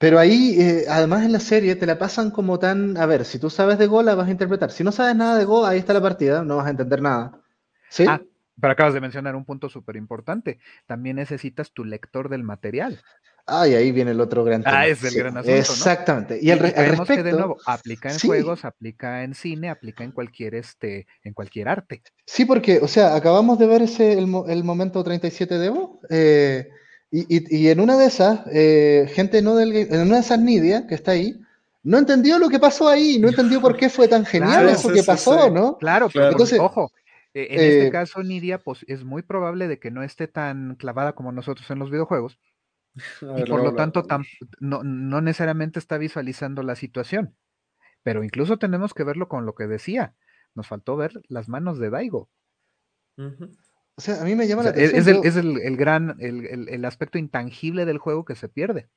pero ahí, eh, además en la serie, te la pasan como tan, a ver, si tú sabes de Go, la vas a interpretar. Si no sabes nada de Go, ahí está la partida, no vas a entender nada. ¿Sí? Ah, pero acabas de mencionar un punto súper importante. También necesitas tu lector del material. Ah, y ahí viene el otro gran tema. Ah, es el gran asunto. Exactamente. Y, el, respecto, que de nuevo, aplica en juegos, aplica en cine, aplica en cualquier, este, en cualquier arte. Sí, porque, o sea, acabamos de ver ese, el, momento 37 de Evo, eh, y, en una de esas, eh, gente no del en una de esas Nidia que está ahí, no entendió lo que pasó ahí, no entendió por qué fue tan genial eso que pasó, ¿no? Claro, claro. Entonces, ojo, e, en este eh, caso, Nidia, pues es muy probable de que no esté tan clavada como nosotros en los videojuegos, y por lo tanto no, necesariamente está visualizando la situación. Pero incluso tenemos que verlo con lo que decía. Nos faltó ver las manos de Daigo. O sea, a mí me llama la atención. Es, el, gran, el, aspecto intangible del juego que se pierde.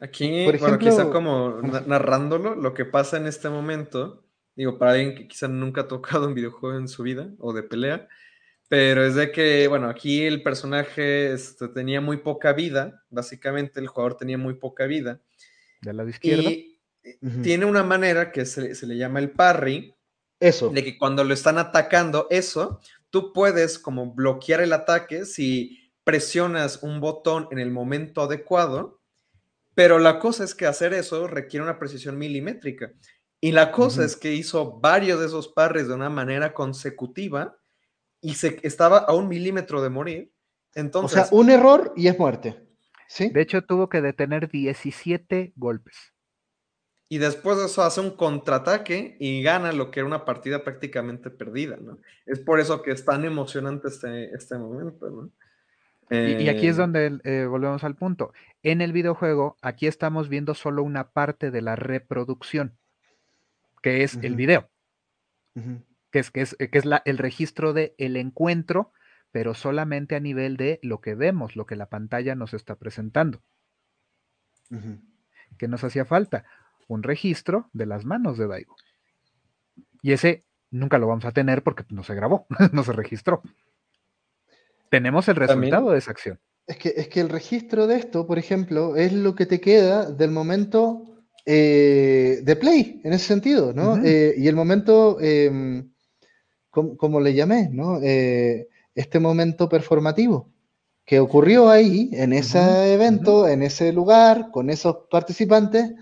Aquí, Por ejemplo, bueno, quizá como narrándolo, lo que pasa en este momento, digo, para alguien que quizá nunca ha tocado un videojuego en su vida o de pelea, pero es de que, bueno, aquí el personaje este, tenía muy poca vida, básicamente el jugador tenía muy poca vida. De la izquierda. Y tiene una manera que se, se, le llama el parry. Eso. De que cuando lo están atacando, eso, tú puedes como bloquear el ataque si presionas un botón en el momento adecuado, pero la cosa es que hacer eso requiere una precisión milimétrica. Y la cosa es que hizo varios de esos parries de una manera consecutiva y se estaba a un milímetro de morir. Entonces, o sea, un error y es muerte. ¿Sí? De hecho, tuvo que detener 17 golpes. Y después de eso hace un contraataque y gana lo que era una partida prácticamente perdida, ¿no? Es por eso que es tan emocionante este, este momento, ¿no? y, aquí es eh, donde eh, volvemos al punto. En el videojuego, aquí estamos viendo solo una parte de la reproducción, que es el video, que es, que es, que es la, el registro del el encuentro, pero solamente a nivel de lo que vemos, lo que la pantalla nos está presentando. ¿Qué nos hacía falta? Un registro de las manos de Daigo. Y ese nunca lo vamos a tener porque no se grabó, no se registró. Tenemos el resultado de esa acción. Es que, es que el registro de esto, por ejemplo, es lo que te queda del momento eh, de play, en ese sentido, ¿no? Eh, y el momento, em, como, le llamé, ¿no? Eh, este momento performativo que ocurrió ahí, en ese evento, en ese lugar, con esos participantes,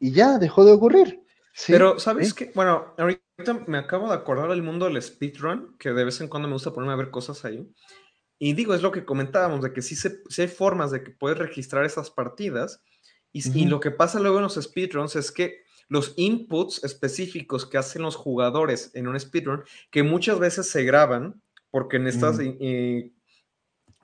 y ya dejó de ocurrir. Pero, ¿sabes qué? Bueno, ahorita me acabo de acordar del mundo del speedrun, que de vez en cuando me gusta ponerme a ver cosas ahí. Y digo, es lo que comentábamos, de que sí, se, hay formas de que puedes registrar esas partidas. Y, lo que pasa luego en los speedruns es que los inputs específicos que hacen los jugadores en un speedrun, que muchas veces se graban, porque en estas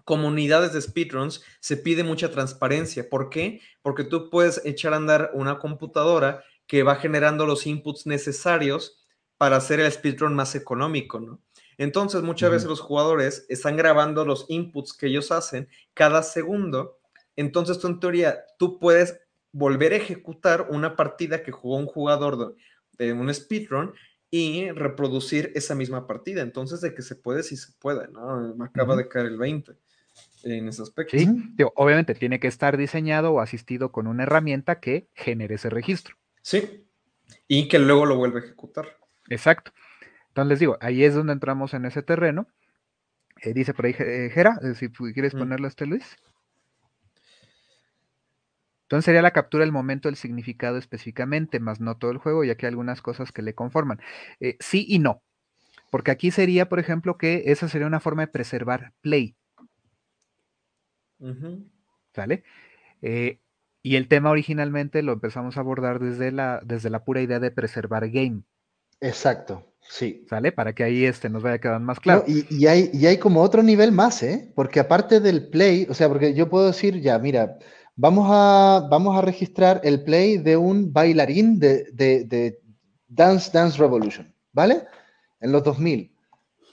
comunidades de speedruns se pide mucha transparencia. ¿Por qué? Porque tú puedes echar a andar una computadora que va generando los inputs necesarios para hacer el speedrun más económico, ¿no? Entonces, muchas veces los jugadores están grabando los inputs que ellos hacen cada segundo. Entonces, tú en teoría, tú puedes volver a ejecutar una partida que jugó un jugador de, un speedrun y reproducir esa misma partida. Entonces, de que se puede, sí se puede, ¿no? Me acaba de caer el 20 en ese aspecto. Sí, obviamente tiene que estar diseñado o asistido con una herramienta que genere ese registro. Sí, y que luego lo vuelva a ejecutar. Exacto. Entonces les digo, ahí es donde entramos en ese terreno. Eh, dice por ahí Jera, eh, si quieres ponerlo este Luis. Entonces sería la captura del momento del significado específicamente, más no todo el juego, ya que hay algunas cosas que le conforman. Eh, sí y no. Porque aquí sería, por ejemplo, que esa sería una forma de preservar play. ¿Sale? Eh, y el tema originalmente lo empezamos a abordar desde la, desde la pura idea de preservar game. Exacto, sí. ¿Sale? Para que ahí este nos vaya quedando más claro. y, hay, y hay como otro nivel más, ¿eh? Porque aparte del play, o sea, porque yo puedo decir, ya, mira, vamos a, vamos a registrar el play de un bailarín de, de, de Dance Dance Revolution, ¿vale? En los 2000.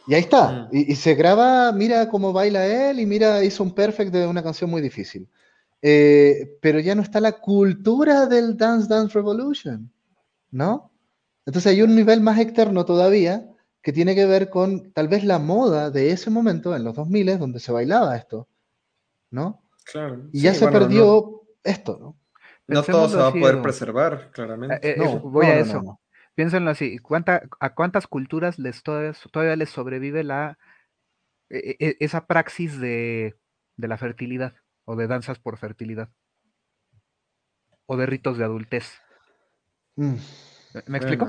Y ahí está. Mm. Y, se graba, mira cómo baila él y mira, hizo un perfect de una canción muy difícil. Eh, pero ya no está la cultura del Dance Dance Revolution, ¿no? Entonces hay un nivel más externo todavía que tiene que ver con tal vez la moda de ese momento, en los 2000, donde se bailaba esto, ¿no? Claro. Y ya se perdió esto, ¿no? No todo se va a poder preservar, claramente. Eh, eh, voy a eso. Piénsenlo así, ¿a cuántas culturas les todavía, les sobrevive la, e, e, esa praxis de, la fertilidad o de danzas por fertilidad? O de ritos de adultez. Mm. ¿Me explico?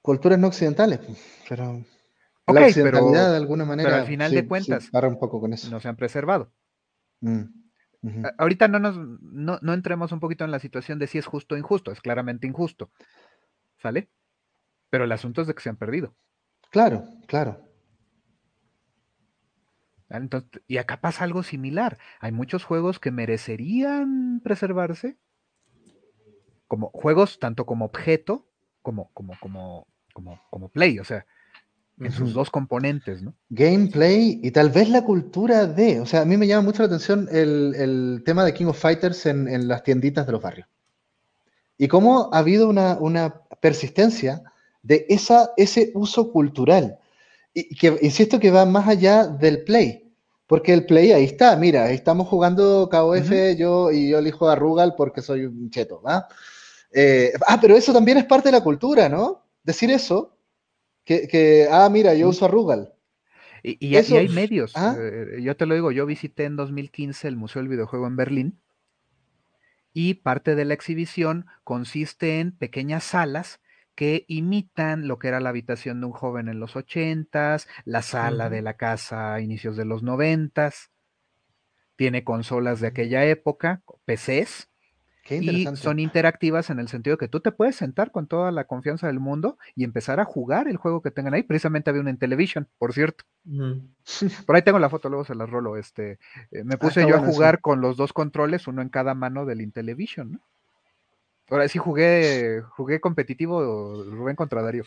Culturas no occidentales, pero la occidentalidad de alguna manera. Pero al final de cuentas, un poco con eso. no se han preservado. Mm. Ahorita no nos no, entremos un poquito en la situación de si es justo o injusto, es claramente injusto. ¿Sale? Pero el asunto es de que se han perdido. Claro, claro. y acá pasa algo similar. Hay muchos juegos que merecerían preservarse, como juegos tanto como objeto como, como, como, como, como play, o sea, en sus dos componentes, ¿no? Gameplay y tal vez la cultura de, o sea, a mí me llama mucho la atención el, tema de King of Fighters en, las tienditas de los barrios. Y cómo ha habido una, una persistencia de esa, ese uso cultural. Y que insisto que va más allá del play. Porque el play ahí está, mira, estamos jugando KOF, yo y yo elijo a Rugal porque soy un cheto, ¿va? Eh, ah, pero eso también es parte de la cultura, ¿no? Decir eso, que, ah, mira, yo uso a Rugal. Y, hay medios, ¿ah? eh, yo te lo digo, yo visité en 2015 el Museo del Videojuego en Berlín y parte de la exhibición consiste en pequeñas salas que imitan lo que era la habitación de un joven en los ochentas, la sala de la casa a inicios de los noventas, tiene consolas de aquella época, PCs, y son interactivas en el sentido que tú te puedes sentar con toda la confianza del mundo y empezar a jugar el juego que tengan ahí. Precisamente había una en Television, por cierto. Por ahí tengo la foto, luego se la rolo. Este, eh, me ah, puse yo a jugar con los dos controles, uno en cada mano del Intellivision, ¿no? Ahora sí jugué, jugué competitivo Rubén contra Darío.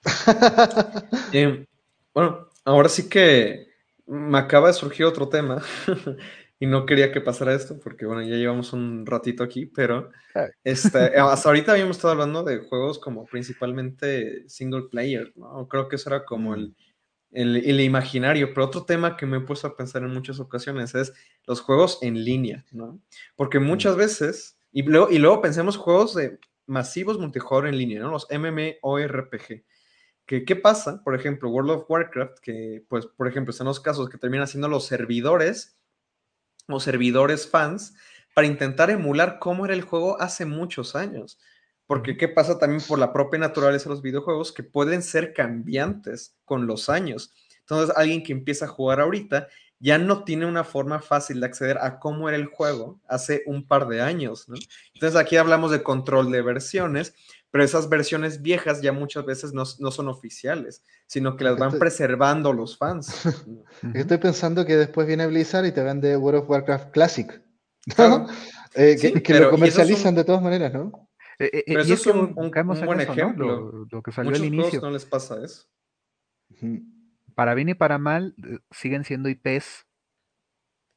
Em, bueno, ahora sí que me acaba de surgir otro tema y no quería que pasara esto porque bueno, ya llevamos un ratito aquí, pero este, hasta ahorita habíamos estado hablando de juegos como principalmente single player, ¿no? Creo que eso era como el, el, el, imaginario, pero otro tema que me he puesto a pensar en muchas ocasiones es los juegos en línea, ¿no? Porque muchas veces y luego, y luego pensemos juegos de masivos multijugador en línea, ¿no? Los MMORPG. Que, ¿Qué pasa? Por ejemplo, World of Warcraft, que, pues, por ejemplo, están los casos que terminan siendo los servidores o servidores fans para intentar emular cómo era el juego hace muchos años. Porque qué pasa también por la propia naturaleza de los videojuegos que pueden ser cambiantes con los años. Entonces, alguien que empieza a jugar ahorita ya no tiene una forma fácil de acceder a cómo era el juego hace un par de años, ¿no? Entonces aquí hablamos de control de versiones, pero esas versiones viejas ya muchas veces no, son oficiales, sino que las van preservando los fans. Estoy pensando que después viene Blizzard y te vende World of Warcraft Classic, eh, que, lo comercializan de todas maneras, ¿no? Eh, eh, pero eso es un, buen ejemplo. Lo, que salió al inicio. no les pasa eso para bien y para mal, siguen siendo IPs.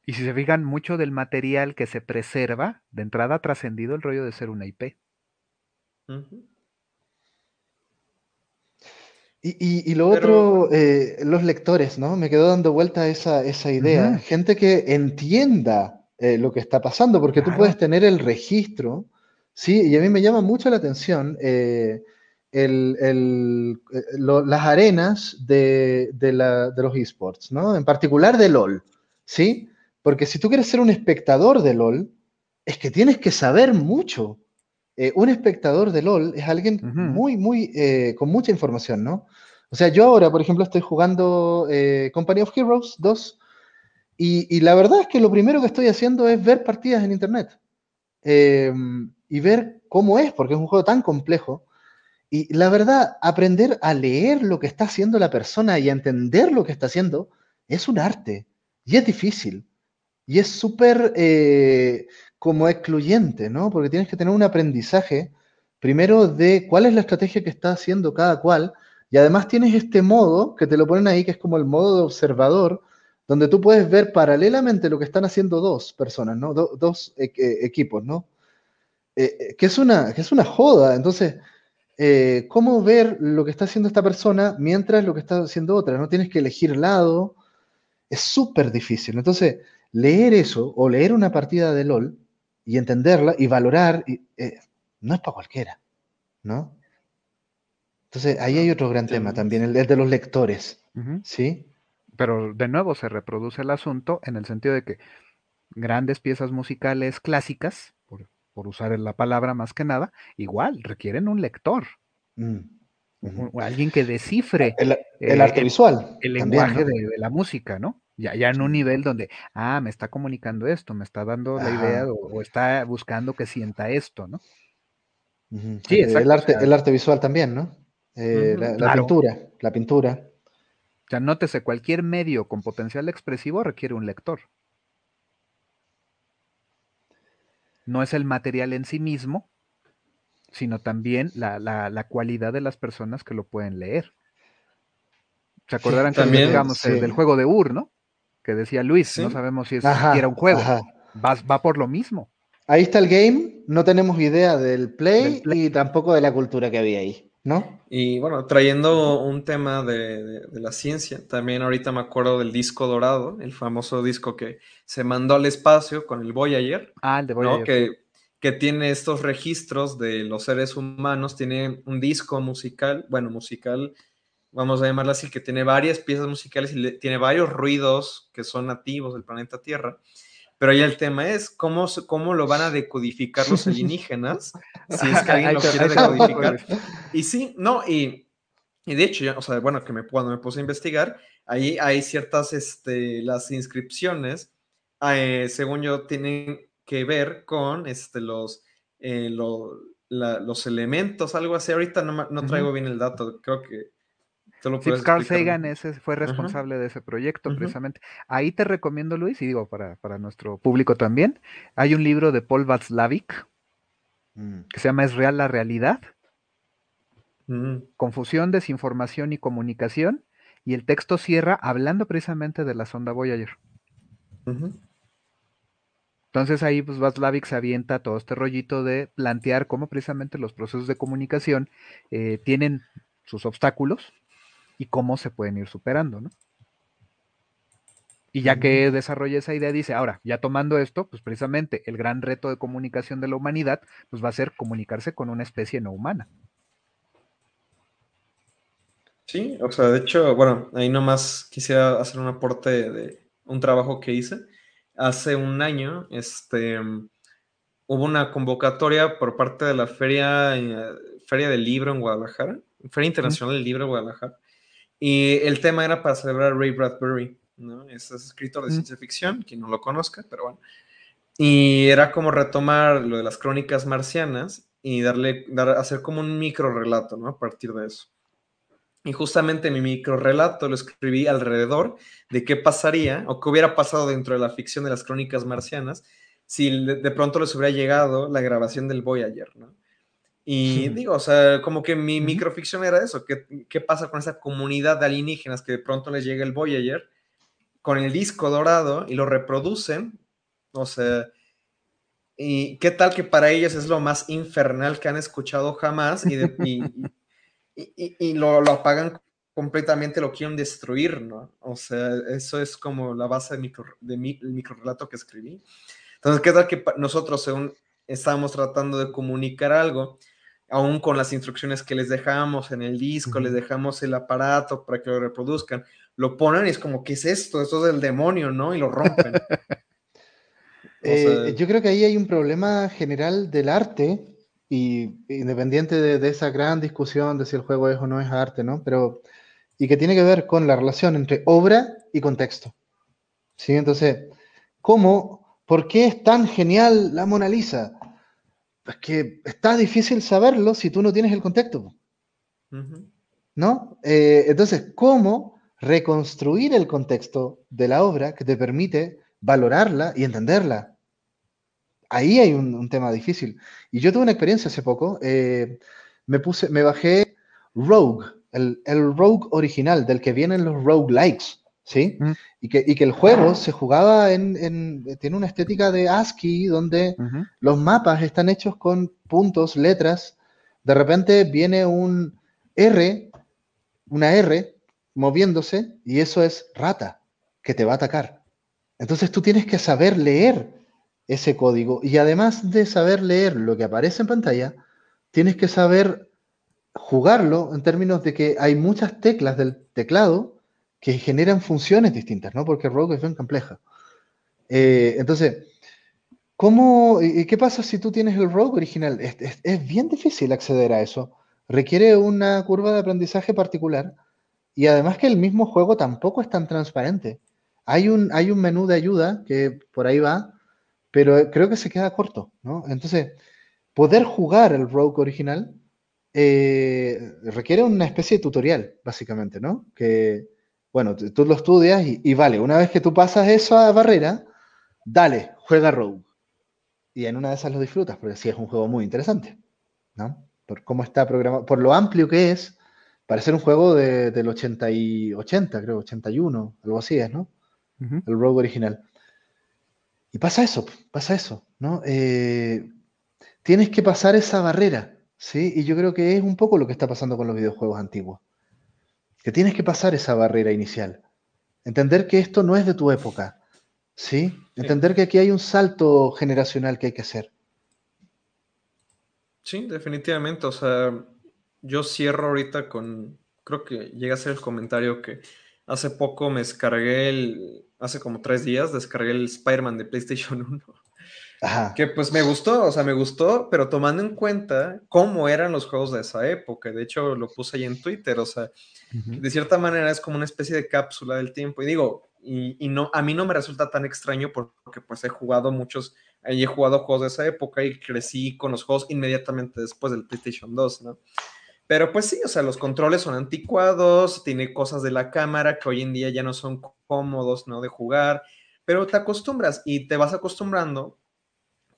Y si se fijan, mucho del material que se preserva, de entrada ha trascendido el rollo de ser una IP. Y, lo otro, eh, los lectores, ¿no? Me quedó dando vuelta esa, esa idea. Gente que entienda eh, lo que está pasando, porque tú puedes tener el registro, ¿sí? Y a mí me llama mucho la atención el, eh, las arenas de, los esports, ¿no? En particular de LOL, ¿sí? Porque si tú quieres ser un espectador de LOL, es que tienes que saber mucho. Eh, un espectador de LOL es alguien muy, muy, eh, con mucha información, ¿no? O sea, yo ahora, por ejemplo, estoy jugando Company of Heroes 2 y, y, la verdad es que lo primero que estoy haciendo es ver partidas en Internet y ver cómo es, porque es un juego tan complejo y la verdad, aprender a leer lo que está haciendo la persona y a entender lo que está haciendo es un arte y es difícil. Y es súper eh, como excluyente, ¿no? Porque tienes que tener un aprendizaje, primero, de cuál es la estrategia que está haciendo cada cual, y además tienes este modo que te lo ponen ahí, que es como el modo de observador, donde tú puedes ver paralelamente lo que están haciendo dos personas, ¿no? dos e-, e-, equipos, ¿no? Eh, eh, que, es una, que es una joda. Entonces, eh, cómo ver lo que está haciendo esta persona mientras lo que está haciendo otra. No tienes que elegir lado. Es súper difícil. Entonces, leer eso o leer una partida de LOL y entenderla y valorar, eh, no es para cualquiera, ¿no? Entonces, ahí hay otro gran tema también, el, de los lectores, ¿sí? Pero de nuevo se reproduce el asunto en el sentido de que grandes piezas musicales clásicas, por usar la palabra más que nada, igual requieren un lector. Mm, alguien que descifre el, eh, arte visual. El, lenguaje de, la música, ¿no? Ya, ya en un nivel donde, ah, me está comunicando esto, me está dando la idea o, está buscando que sienta esto, ¿no? Sí, el, arte, el arte visual también, ¿no? Eh, la, pintura, la pintura. O sea, nótese, cualquier medio con potencial expresivo requiere un lector. no es el material en sí mismo, sino también la, la, cualidad de las personas que lo pueden leer. ¿Se acordarán que digamos del juego de Ur, ¿no? Que decía Luis, no sabemos si es siquiera un juego. Va, va, por lo mismo. Ahí está el game, no tenemos idea del play, y tampoco de la cultura que había ahí, ¿no? Y bueno, trayendo un tema de, la ciencia, también ahorita me acuerdo del disco dorado, el famoso disco que se mandó al espacio con el Voyager. Ah, el de Voyager. Que, que tiene estos registros de los seres humanos, tiene un disco musical, bueno, musical, vamos a llamarlo así, que tiene varias piezas musicales y tiene varios ruidos que son nativos del planeta Tierra. Pero ahí el tema es cómo, cómo lo van a decodificar los alienígenas, si es que alguien lo quiere decodificar. Y sí, no, y, y de hecho, o sea, bueno, que me, cuando me puse a investigar, ahí hay ciertas, este, las inscripciones, eh, según yo, tienen que ver con este, los, eh, los elementos, algo así. Ahorita no, no traigo bien el dato, creo que Sí, Carl Sagan ese fue responsable de ese proyecto, precisamente. Ahí te recomiendo, Luis, y digo para, para nuestro público también, hay un libro de Paul Václavic mm. que se llama Es real la realidad. Mm. Confusión, desinformación y comunicación. Y el texto cierra hablando precisamente de la sonda Voyager. Entonces ahí pues Václavic se avienta todo este rollito de plantear cómo precisamente los procesos de comunicación eh, tienen sus obstáculos, y cómo se pueden ir superando, ¿no? Y ya que desarrolla esa idea, dice, ahora, ya tomando esto, pues precisamente el gran reto de comunicación de la humanidad, pues va a ser comunicarse con una especie no humana. Sí, o sea, de hecho, bueno, ahí nomás quisiera hacer un aporte de un trabajo que hice. Hace un año, este, hubo una convocatoria por parte de la Feria, eh, Feria del Libro en Guadalajara, Feria Internacional del Libro en Guadalajara, y el tema era para celebrar a Ray Bradbury, ¿no? Es, escritor de ciencia ficción, quien no lo conozca, pero bueno. Y era como retomar lo de las crónicas marcianas y darle, dar, hacer como un micro relato, ¿no? A partir de eso. Y justamente mi micro relato lo escribí alrededor de qué pasaría o qué hubiera pasado dentro de la ficción de las crónicas marcianas si de pronto les hubiera llegado la grabación del Voyager, ¿no? Y digo, o sea, como que mi microficción era eso, ¿qué, ¿qué pasa con esa comunidad de alienígenas que de pronto les llega el Voyager con el disco dorado y lo reproducen? O sea, ¿y qué tal que para ellos es lo más infernal que han escuchado jamás y, y, y, lo, lo, apagan completamente, lo quieren destruir, ¿no? O sea, eso es como la base de, micro, de mi, micro relato que escribí. Entonces, ¿qué tal que nosotros, según estábamos tratando de comunicar algo, aún con las instrucciones que les dejamos en el disco, les dejamos el aparato para que lo reproduzcan, lo ponen y es como, ¿qué es esto? Esto es del demonio, ¿no? Y lo rompen. Eh, yo creo que ahí hay un problema general del arte, y independiente de, esa gran discusión de si el juego es o no es arte, ¿no? Pero, y que tiene que ver con la relación entre obra y contexto. ¿Sí? Entonces, ¿cómo, por qué es tan genial la Mona Lisa? Es que está difícil saberlo si tú no tienes el contexto. ¿No? Eh, entonces, ¿cómo reconstruir el contexto de la obra que te permite valorarla y entenderla? Ahí hay un, tema difícil. Y yo tuve una experiencia hace poco. Eh, me puse, me bajé Rogue, el, el Rogue original, del que vienen los Rogue Likes. ¿Sí? Y, que, el juego se jugaba en, tiene una estética de ASCII donde los mapas están hechos con puntos, letras. De repente viene un R, una R moviéndose y eso es rata que te va a atacar. Entonces tú tienes que saber leer ese código y además de saber leer lo que aparece en pantalla, tienes que saber jugarlo en términos de que hay muchas teclas del teclado que generan funciones distintas, ¿no? Porque Rogue es bien compleja. Eh, entonces, ¿cómo, qué pasa si tú tienes el Rogue original? Es, bien difícil acceder a eso. Requiere una curva de aprendizaje particular y además que el mismo juego tampoco es tan transparente. Hay un, hay un menú de ayuda que por ahí va, pero creo que se queda corto, ¿no? Entonces, poder jugar el Rogue original eh, requiere una especie de tutorial, básicamente, ¿no? Que, bueno, tú lo estudias y, vale, una vez que tú pasas esa barrera, dale, juega Rogue. Y en una de esas lo disfrutas, porque sí es un juego muy interesante. ¿no? Por cómo está programado, por lo amplio que es, para ser un juego de, del 80 y 80, creo, 81, algo así es, ¿no? El Rogue original. Y pasa eso, pasa eso, ¿no? Eh, tienes que pasar esa barrera, ¿sí? Y yo creo que es un poco lo que está pasando con los videojuegos antiguos. Que tienes que pasar esa barrera inicial. Entender que esto no es de tu época, ¿sí? Entender que aquí hay un salto generacional que hay que hacer. Sí, definitivamente. O sea, yo cierro ahorita con, creo que llega a ser el comentario que hace poco me descargué el, hace como tres días, descargué el Spider-Man de PlayStation 1. Ajá. Que pues me gustó, o sea, me gustó, pero tomando en cuenta cómo eran los juegos de esa época. De hecho, lo puse ahí en Twitter, o sea, de cierta manera es como una especie de cápsula del tiempo. Y digo, y, no, a mí no me resulta tan extraño porque pues he jugado muchos, he jugado juegos de esa época y crecí con los juegos inmediatamente después del PlayStation 2, ¿no? Pero pues sí, o sea, los controles son anticuados, tiene cosas de la cámara que hoy en día ya no son cómodos, ¿no? De jugar, pero te acostumbras y te vas acostumbrando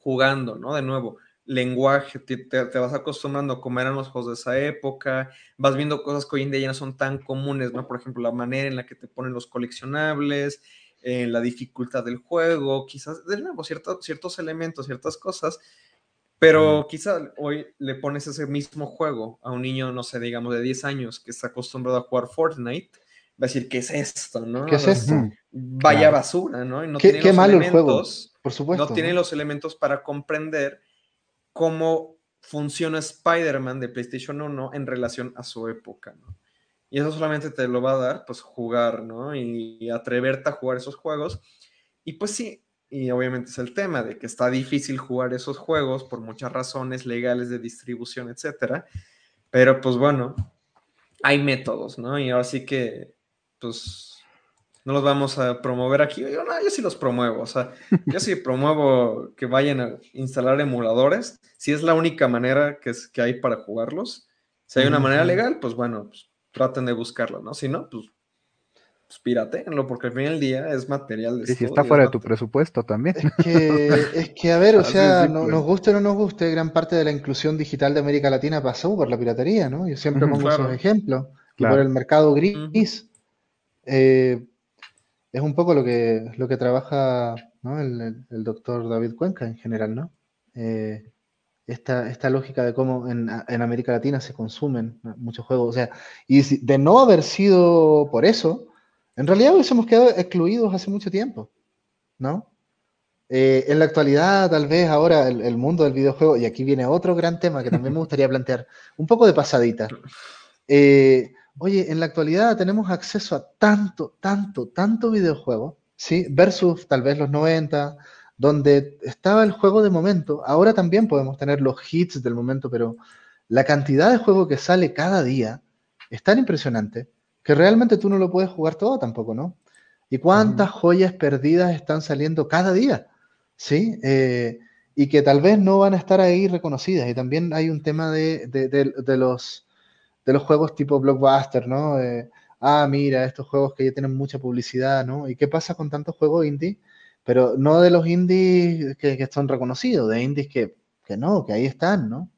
jugando, ¿no? De nuevo, lenguaje, te, vas acostumbrando a cómo eran los juegos de esa época, vas viendo cosas que hoy en día ya no son tan comunes, ¿no? Por ejemplo, la manera en la que te ponen los coleccionables, eh, la dificultad del juego, quizás, de nuevo, ciertos elementos, ciertas cosas pero quizá hoy le pones ese mismo juego a un niño, no sé, digamos de 10 años que está acostumbrado a jugar Fortnite, va a decir, ¿qué es esto? ¿no? ¿Qué es esto? Vaya basura, ¿no? Y no qué, tiene malo el juego, por supuesto. No tiene los elementos para comprender cómo funciona Spider-Man de PlayStation 1 en relación a su época. Y eso solamente te lo va a dar, pues, jugar, ¿no? y atreverte a jugar esos juegos. Y pues sí, y obviamente es el tema de que está difícil jugar esos juegos por muchas razones legales de distribución, etcétera. Pero pues bueno, hay métodos, ¿no? Y ahora sí que, pues, no los vamos a promover aquí. Yo, no, yo sí los promuevo, o sea, yo sí promuevo que vayan a instalar emuladores. Si es la única manera que, es, que hay para jugarlos. Si hay una manera legal, pues bueno, pues, traten de buscarlo, ¿no? Si no, pues pues piratenlo, porque al fin del día es material de Sí, si está fuera de tu presupuesto también. Es que, es que a ver, o sea, nos guste o no nos guste, gran parte de la inclusión digital de América Latina pasó por la piratería, ¿no? Yo siempre pongo esos ejemplos. por el mercado gris. Eh, es un poco lo que, lo que trabaja el, doctor David Cuenca en general, ¿no? Eh, esta, esta, lógica de cómo en, en, América Latina se consumen muchos juegos. O sea, y de no haber sido por eso, en realidad hubiésemos quedado excluidos hace mucho tiempo, ¿no? Eh, en la actualidad, tal vez ahora el, mundo del videojuego, y aquí viene otro gran tema que también me gustaría plantear, un poco de pasadita. Eh, oye, en la actualidad tenemos acceso a tanto, tanto, tanto videojuego, ¿sí? Versus tal vez los 90, donde estaba el juego de momento. Ahora también podemos tener los hits del momento, pero la cantidad de juego que sale cada día es tan impresionante que realmente tú no lo puedes jugar todo tampoco, ¿no? ¿Y cuántas joyas perdidas están saliendo cada día? ¿Sí? Eh, y que tal vez no van a estar ahí reconocidas. Y también hay un tema de, los, de los juegos tipo blockbuster, ¿no? ah, mira, estos juegos que ya tienen mucha publicidad, ¿no? ¿Y qué pasa con tantos juegos indie? Pero no de los indies que, que son reconocidos, de indies que, que no, que ahí están, ¿no?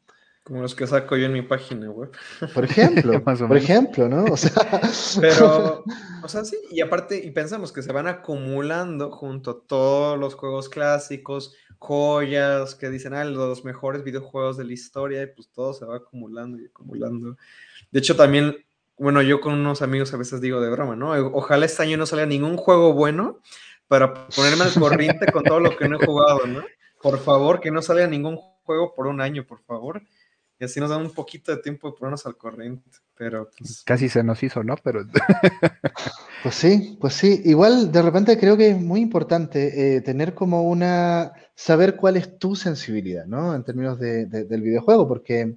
Como los que saco yo en mi página web. Por ejemplo, por ejemplo, ¿no? O sea... Pero, o sea, sí, y aparte, y pensamos que se van acumulando junto a todos los juegos clásicos, joyas, que dicen, ah, los mejores videojuegos de la historia, y pues todo se va acumulando y acumulando. De hecho, también, bueno, yo con unos amigos a veces digo de broma, ¿no? Ojalá este año no salga ningún juego bueno para ponerme al corriente con todo lo que no he jugado, ¿no? Por favor, que no salga ningún juego por un año, por favor y así nos da un poquito de tiempo de ponernos al corriente. Pero pues, Casi se nos hizo, ¿no? Pero... pues sí, pues sí. Igual de repente creo que es muy importante eh, tener como una... saber cuál es tu sensibilidad, ¿no? En términos de, del videojuego, porque,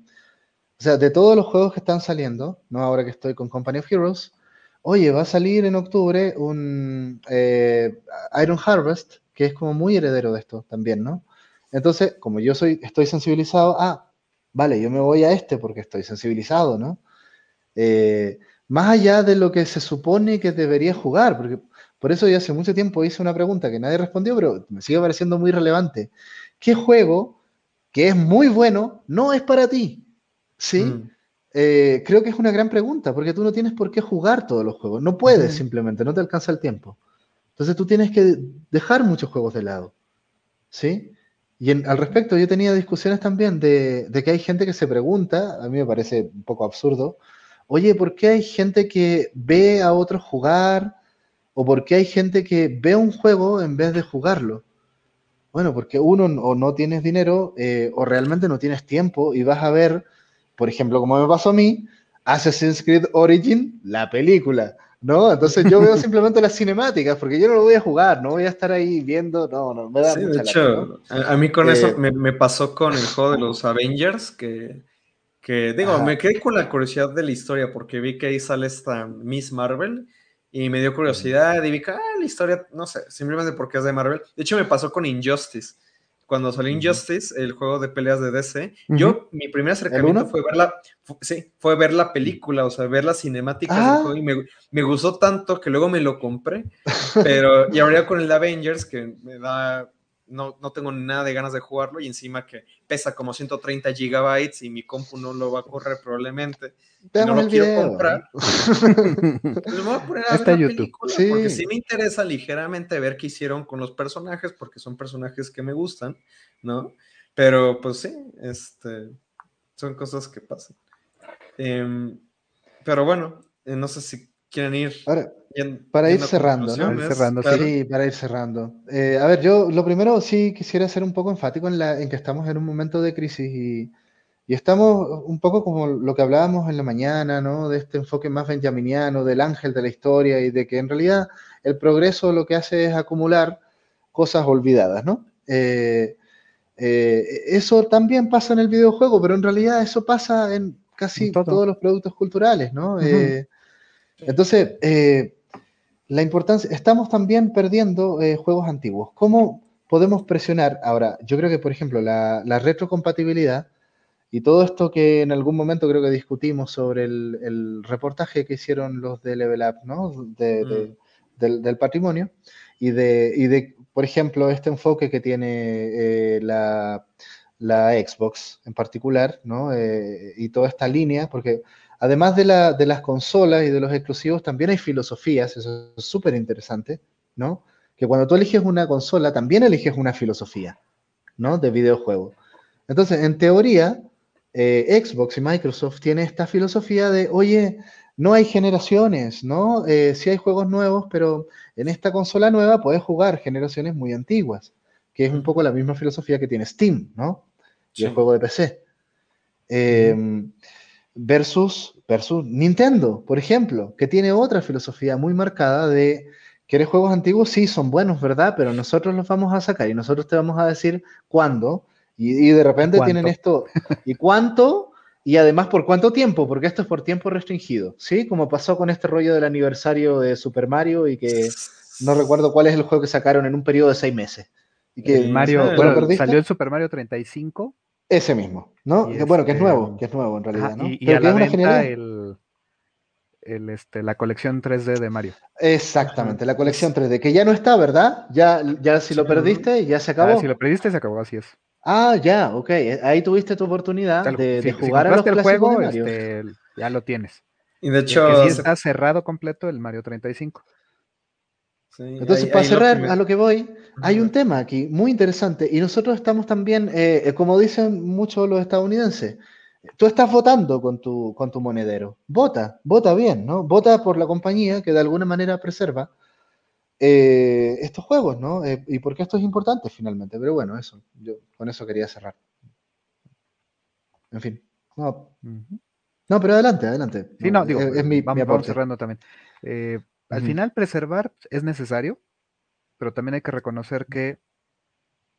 sea, de todos los juegos que están saliendo, ¿no? Ahora que estoy con Company of Heroes, oye, va a salir en octubre un eh, Iron Harvest, que es como muy heredero de esto también, ¿no? Entonces, como yo soy, estoy sensibilizado a vale, yo me voy a este porque estoy sensibilizado, ¿no? Eh, más allá de lo que se supone que debería jugar, porque por eso yo hace mucho tiempo hice una pregunta que nadie respondió, pero me sigue pareciendo muy relevante. ¿Qué juego que es muy bueno no es para ti? ¿Sí? Mm. Eh, creo que es una gran pregunta, porque tú no tienes por qué jugar todos los juegos. No puedes simplemente, no te alcanza el tiempo. Entonces tú tienes que dejar muchos juegos de lado. ¿Sí? Y al respecto, yo tenía discusiones también de, de, que hay gente que se pregunta, a mí me parece un poco absurdo, oye, ¿por qué hay gente que ve a otros jugar? ¿O por qué hay gente que ve un juego en vez de jugarlo? Bueno, porque uno o no tienes dinero eh, o realmente no tienes tiempo y vas a ver, por ejemplo, como me pasó a mí, Assassin's Creed Origin, la película, ¿no? Entonces yo veo simplemente las cinemáticas porque yo no lo voy a jugar, no voy a estar ahí viendo, no, no, me da sí, de hecho, a, mí con eso eh, me, pasó con el juego de los Avengers, que, que digo, me quedé con la curiosidad de la historia porque vi que ahí sale esta Miss Marvel y me dio curiosidad y vi que, ah, la historia, no sé, simplemente porque es de Marvel. De hecho, me pasó con Injustice. Cuando salió Injustice, el juego de peleas de DC, yo, mi primer acercamiento fue ver la, sí, fue ver la película, o sea, ver las cinemáticas del ah. juego y me, me, gustó tanto que luego me lo compré. Pero, y ahora con el Avengers, que me da no, no, tengo nada de ganas de jugarlo y encima que pesa como 130 gigabytes y mi compu no lo va a correr probablemente. no lo quiero comprar. pues me voy a poner a ver la película porque sí me interesa ligeramente ver qué hicieron con los personajes porque son personajes que me gustan, ¿no? Pero pues sí, este, son cosas que pasan. Em, pero bueno, eh, no sé si quieren ir. Ahora, para ir cerrando, ¿no? cerrando, sí, para ir cerrando. Eh, a ver, yo lo primero sí quisiera ser un poco enfático en, la, en que estamos en un momento de crisis y, y, estamos un poco como lo que hablábamos en la mañana, ¿no? De este enfoque más benjaminiano, del ángel de la historia y de que en realidad el progreso lo que hace es acumular cosas olvidadas, ¿no? Eh, eh, eso también pasa en el videojuego, pero en realidad eso pasa en casi todos los productos culturales, ¿no? Entonces, eh, la importancia, estamos también perdiendo eh, juegos antiguos. ¿Cómo podemos presionar? Ahora, yo creo que, por ejemplo, la, retrocompatibilidad y todo esto que en algún momento creo que discutimos sobre el, reportaje que hicieron los de Level Up, ¿no? Mm. del, patrimonio y de, y de, por ejemplo, este enfoque que tiene eh, la, la, Xbox en particular, ¿no? y toda esta línea, porque además de, las consolas y de los exclusivos, también hay filosofías, eso es súper interesante, ¿no? Que cuando tú eliges una consola, también eliges una filosofía, ¿no? De videojuego. Entonces, en teoría, eh, Xbox y Microsoft tienen esta filosofía de, oye, no hay generaciones, ¿no? Eh, sí hay juegos nuevos, pero en esta consola nueva puedes jugar generaciones muy antiguas, que es un poco la misma filosofía que tiene Steam, ¿no? Y el juego de PC. Eh, versus, versus Nintendo, por ejemplo, que tiene otra filosofía muy marcada de, ¿quieres juegos antiguos? Sí, son buenos, ¿verdad? Pero nosotros los vamos a sacar y nosotros te vamos a decir cuándo. Y, de repente tienen esto, ¿y cuánto? Y además, ¿por cuánto tiempo? Porque esto es por tiempo restringido, ¿sí? Como pasó con este rollo del aniversario de Super Mario y que no recuerdo cuál es el juego que sacaron en un periodo de seis meses. Y que Mario, bueno, salió el Super Mario 35 ese mismo, ¿no? bueno, que es nuevo, que es nuevo en realidad, ¿no? Y, a la venta el, el, este, la colección 3D de Mario. Exactamente, la colección 3D, que ya no está, ¿verdad? Ya, ya si lo perdiste, ya se acabó. si lo perdiste, se acabó, así es. Ah, ya, ok. Ahí tuviste tu oportunidad de, jugar a los el juego, este, ya lo tienes. Y de hecho, está cerrado completo el Mario 35. Entonces, para cerrar a lo que voy, hay un tema aquí muy interesante y nosotros estamos también, eh, eh, como dicen muchos los estadounidenses, tú estás votando con tu, con tu monedero. Vota, vota bien, ¿no? Vota por la compañía que de alguna manera preserva eh, estos juegos, ¿no? y porque esto es importante finalmente. Pero bueno, eso, yo con eso quería cerrar. En fin. No, no pero adelante, adelante. Sí, no, digo, es, mi, vamos, cerrando también. Al final, preservar es necesario, pero también hay que reconocer que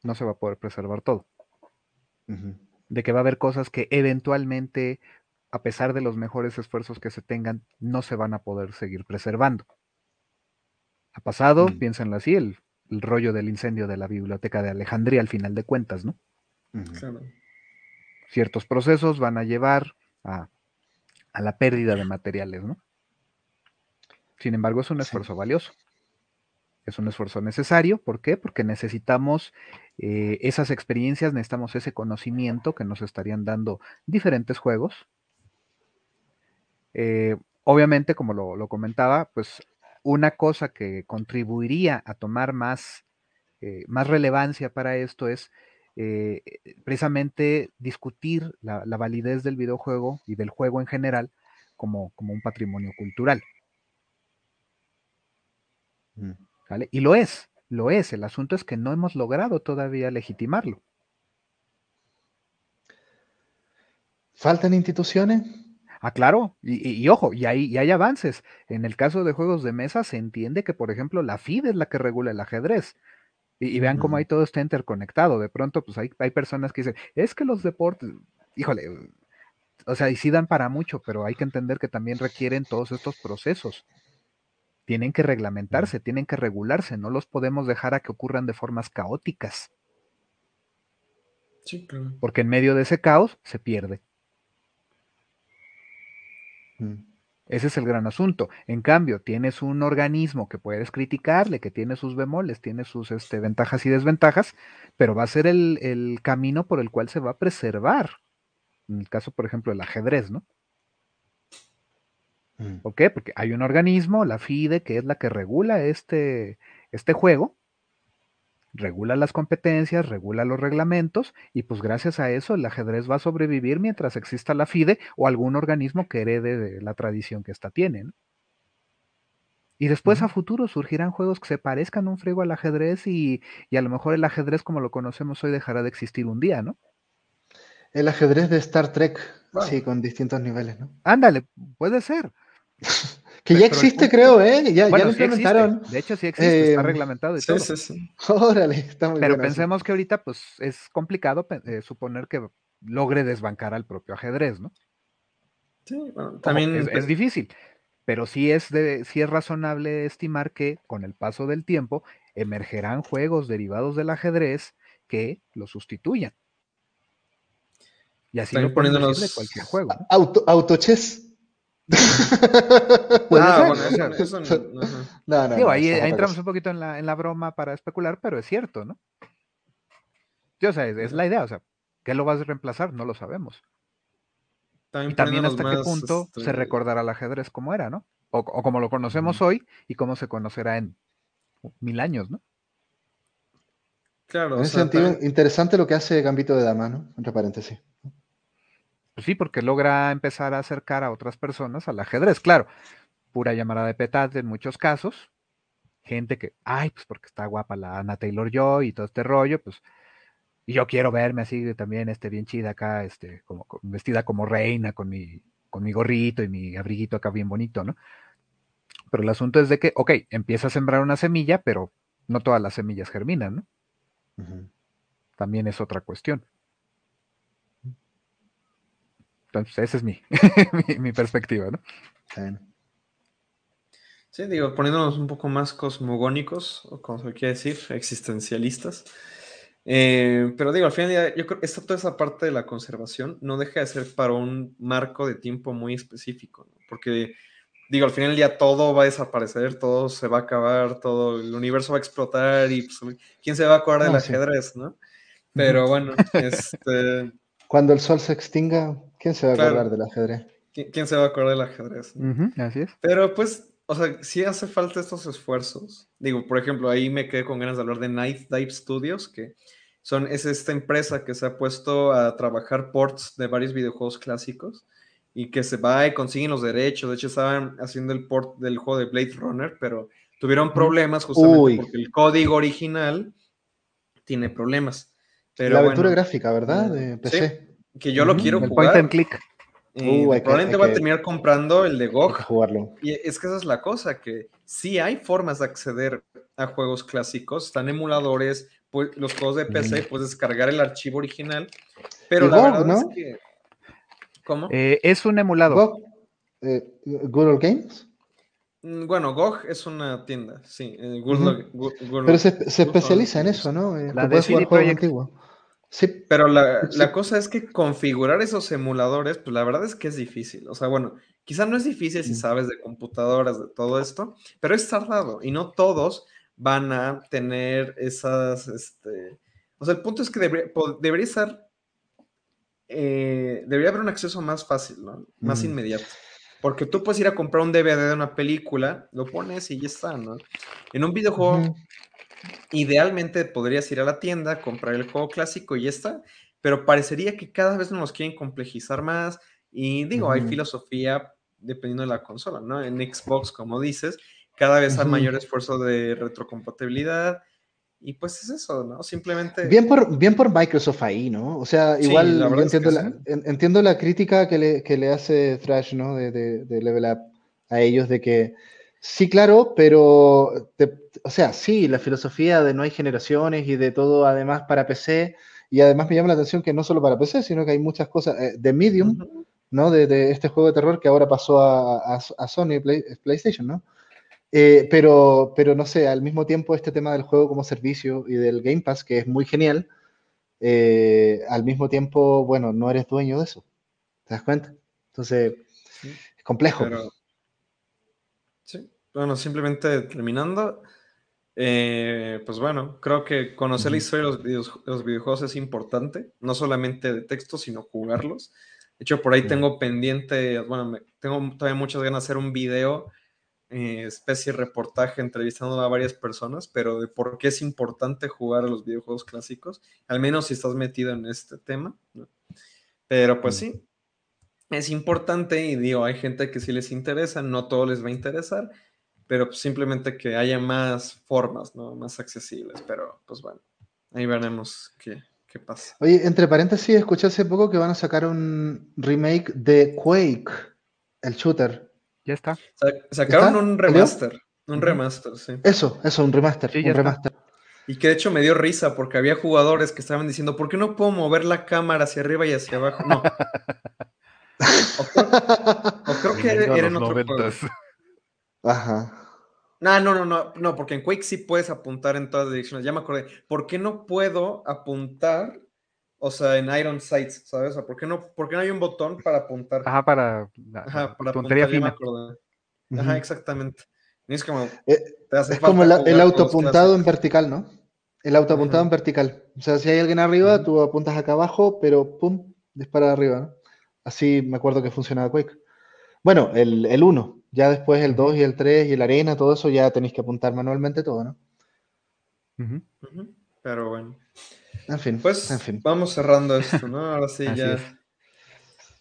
no se va a poder preservar todo. De que va a haber cosas que eventualmente, a pesar de los mejores esfuerzos que se tengan, no se van a poder seguir preservando. Ha pasado, mm. piénsenlo así, el, rollo del incendio de la biblioteca de Alejandría al final de cuentas, ¿no? Ciertos procesos van a llevar a, a la pérdida de materiales, ¿no? Sin embargo, es un esfuerzo valioso. Es un esfuerzo necesario. ¿Por qué? Porque necesitamos eh, esas experiencias, necesitamos ese conocimiento que nos estarían dando diferentes juegos. Eh, obviamente, como lo, comentaba, pues una cosa que contribuiría a tomar más, eh, más relevancia para esto es precisamente discutir la, validez del videojuego y del juego en general como, como un patrimonio cultural. Mm. Y lo es, lo es. El asunto es que no hemos logrado todavía legitimarlo. ¿Faltan instituciones? Ah, claro, y, ojo, y hay, y hay avances. En el caso de juegos de mesa se entiende que, por ejemplo, la FIDE es la que regula el ajedrez. Y, vean cómo ahí todo está interconectado. De pronto, pues hay, hay personas que dicen, es que los deportes, híjole, o sea, y sí dan para mucho, pero hay que entender que también requieren todos estos procesos tienen que reglamentarse, tienen que regularse, no los podemos dejar a que ocurran de formas caóticas. Sí, claro. Porque en medio de ese caos se pierde. Mm. Ese es el gran asunto. En cambio, tienes un organismo que puedes criticarle, que tiene sus bemoles, tiene sus este, ventajas y desventajas, pero va a ser el, el camino por el cual se va a preservar. En el caso, por ejemplo, del ajedrez, ¿no? Mm. ¿Por qué? Porque hay un organismo, la FIDE, que es la que regula este, este juego, regula las competencias, regula los reglamentos, y pues gracias a eso el ajedrez va a sobrevivir mientras exista la FIDE o algún organismo que herede de la tradición que ésta tiene. Y después a futuro surgirán juegos que se parezcan un frigo al ajedrez y, y, a lo mejor el ajedrez como lo conocemos hoy dejará de existir un día, ¿no? El ajedrez de Star Trek, sí, con distintos niveles, ¿no? Ándale, puede ser. que ya existe, creo, ¿eh? Ya, lo implementaron. de hecho, sí existe, está eh, reglamentado y todo. Sí, sí. Órale, está muy Pero pensemos que ahorita, pues, es complicado eh, suponer que logre desbancar al propio ajedrez, ¿no? Sí, bueno, también. Es, es, difícil, pero sí es, de, sí es razonable estimar que con el paso del tiempo emergerán juegos derivados del ajedrez que lo sustituyan. Y así lo poniéndonos cualquier juego. Auto, autochess. ah, bueno, eso, no, ahí, entramos un poquito en la, broma para especular, pero es cierto, ¿no? o sea, es, la idea, o sea, ¿qué lo vas a reemplazar? No lo sabemos. y también hasta qué punto se este recordará el ajedrez como era, ¿no? O, como lo conocemos hoy y cómo se conocerá en mil años, ¿no? Claro. En ese sentido, interesante lo que hace Gambito de Dama, ¿no? Entre paréntesis. Pues sí, porque logra empezar a acercar a otras personas al ajedrez. Claro, pura llamada de petate en muchos casos. Gente que, ay, pues porque está guapa la Ana Taylor Joy y todo este rollo, pues y yo quiero verme así también, este, bien chida acá, este, como vestida como reina, con mi, con mi gorrito y mi abriguito acá bien bonito, ¿no? Pero el asunto es de que, ok, empieza a sembrar una semilla, pero no todas las semillas germinan, ¿no? También es otra cuestión. Entonces, esa es mi, mi, perspectiva, ¿no? Sí, digo, poniéndonos un poco más cosmogónicos, o como se quiere decir, existencialistas. Eh, pero digo, al final yo creo que esta, toda esa parte de la conservación no deja de ser para un marco de tiempo muy específico, porque digo, al final del día todo va a desaparecer, todo se va a acabar, todo el universo va a explotar y pues, quién se va a acordar del ajedrez, ¿no? Pero bueno, este... Cuando el sol se extinga, ¿quién se va a acordar del ajedrez? ¿Quién, se va a acordar del ajedrez? así es. Pero pues, o sea, sí hace falta estos esfuerzos. Digo, por ejemplo, ahí me quedé con ganas de hablar de Night Dive Studios, que son, es esta empresa que se ha puesto a trabajar ports de varios videojuegos clásicos y que se va y consiguen los derechos. De hecho, estaban haciendo el port del juego de Blade Runner, pero tuvieron problemas justamente porque el código original tiene problemas la aventura gráfica, ¿verdad? De PC. Que yo lo quiero jugar. Point and click. Uh, probablemente va a terminar comprando el de GOG. jugarlo. Y es que esa es la cosa, que sí hay formas de acceder a juegos clásicos, están emuladores, pues, los juegos de PC, puedes descargar el archivo original, pero la verdad es que... ¿Cómo? Eh, es un emulador. GOG, eh, Google Games. Mm, bueno, GOG es una tienda, sí. Eh, pero se, se especializa en eso, ¿no? La de CD Antiguo. Sí. Pero la, cosa es que configurar esos emuladores, pues la verdad es que es difícil. O sea, bueno, quizá no es difícil si sabes de computadoras, de todo esto, pero es tardado y no todos van a tener esas, este, o sea, el punto es que debería, debería ser, eh, debería haber un acceso más fácil, ¿no? Más mm. inmediato. Porque tú puedes ir a comprar un DVD de una película, lo pones y ya está, ¿no? En un videojuego, idealmente podrías ir a la tienda, comprar el juego clásico y ya está, pero parecería que cada vez nos quieren complejizar más. Y digo, hay filosofía dependiendo de la consola, ¿no? En Xbox, como dices, cada vez hay mayor esfuerzo de retrocompatibilidad. Y pues es eso, ¿no? Simplemente. Bien por, bien por Microsoft ahí, ¿no? O sea, igual yo entiendo, la, entiendo la crítica que le, que le hace Thrash, ¿no? De, de, Level Up a ellos, de que sí, claro, pero. O sea, sí, la filosofía de no hay generaciones y de todo además para PC. Y además me llama la atención que no solo para PC, sino que hay muchas cosas eh, de Medium, ¿no? De, de, este juego de terror que ahora pasó a, a, Sony PlayStation, ¿no? Eh, pero, pero no sé, al mismo tiempo este tema del juego como servicio y del Game Pass, que es muy genial, eh, al mismo tiempo, bueno, no eres dueño de eso. ¿Te das cuenta? Entonces, es complejo. sí, bueno, simplemente terminando, eh, pues bueno, creo que conocer la historia de los, videojuegos es importante, no solamente de texto, sino jugarlos. De hecho, por ahí tengo pendiente, bueno, tengo todavía muchas ganas de hacer un video eh, especie de reportaje entrevistando a varias personas, pero de por qué es importante jugar a los videojuegos clásicos, al menos si estás metido en este tema. Pero pues mm. sí, es importante y digo, hay gente que sí les interesa, no todo les va a interesar, pero pues simplemente que haya más formas, ¿no? Más accesibles, pero pues bueno, ahí veremos qué, qué pasa. Oye, entre paréntesis, escuché hace poco que van a sacar un remake de Quake, el shooter. Ya está. Sacaron un remaster. Un remaster, sí. Eso, eso, un remaster. un remaster. Y que de hecho me dio risa porque había jugadores que estaban diciendo, ¿por qué no puedo mover la cámara hacia arriba y hacia abajo? No. o, creo, que era, en otro juego. Ajá. No, no, no, no, no, porque en Quake sí puedes apuntar en todas direcciones. Ya me acordé. ¿Por qué no puedo apuntar o sea, en Iron Sights, ¿sabes? ¿por, qué no, ¿Por qué no hay un botón para apuntar? Ajá, para, Ajá, para puntería fina. Ajá, exactamente. Es como, eh, es como el, autoapuntado en vertical, ¿no? El autoapuntado en vertical. O sea, si hay alguien arriba, tú apuntas acá abajo, pero pum, dispara arriba, ¿no? Así me acuerdo que funcionaba Quake. Bueno, el 1, ya después el 2 y el 3 y la arena, todo eso ya tenéis que apuntar manualmente todo, ¿no? Pero bueno. En fin. Pues en fin. vamos cerrando esto, ¿no? Ahora sí ya.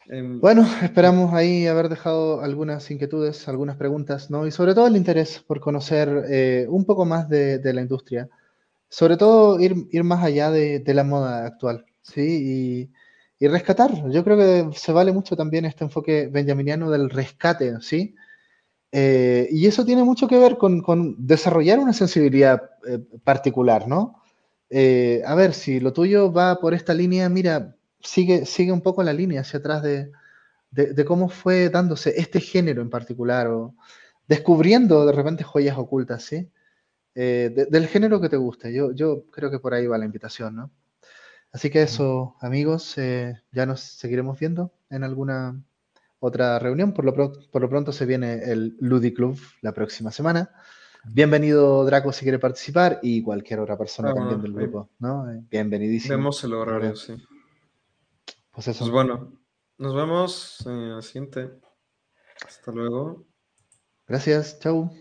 Em, bueno, esperamos ahí haber dejado algunas inquietudes, algunas preguntas, ¿no? Y sobre todo el interés por conocer eh, un poco más de, la industria. Sobre todo ir, ir más allá de, la moda actual, ¿sí? Y, rescatar. Yo creo que se vale mucho también este enfoque benjaminiano del rescate, ¿sí? Eh, y eso tiene mucho que ver con, desarrollar una sensibilidad eh, particular, ¿no? Eh, a ver, si lo tuyo va por esta línea, mira, sigue, sigue un poco la línea hacia atrás de, cómo fue dándose este género en particular, o descubriendo de repente joyas ocultas, ¿sí? Del género que te guste. Yo, yo creo que por ahí va la invitación, ¿no? Así que eso, amigos, ya nos seguiremos viendo en alguna otra reunión. Por lo, por lo pronto se viene el Ludiclub la próxima semana. Bienvenido Draco si quiere participar y cualquier otra persona ah, también del grupo, ¿no? Eh, bienvenidísimo. Vemos el horario, sí. Pues eso. Pues bueno, nos vemos en el siguiente. Hasta luego. Gracias, chau.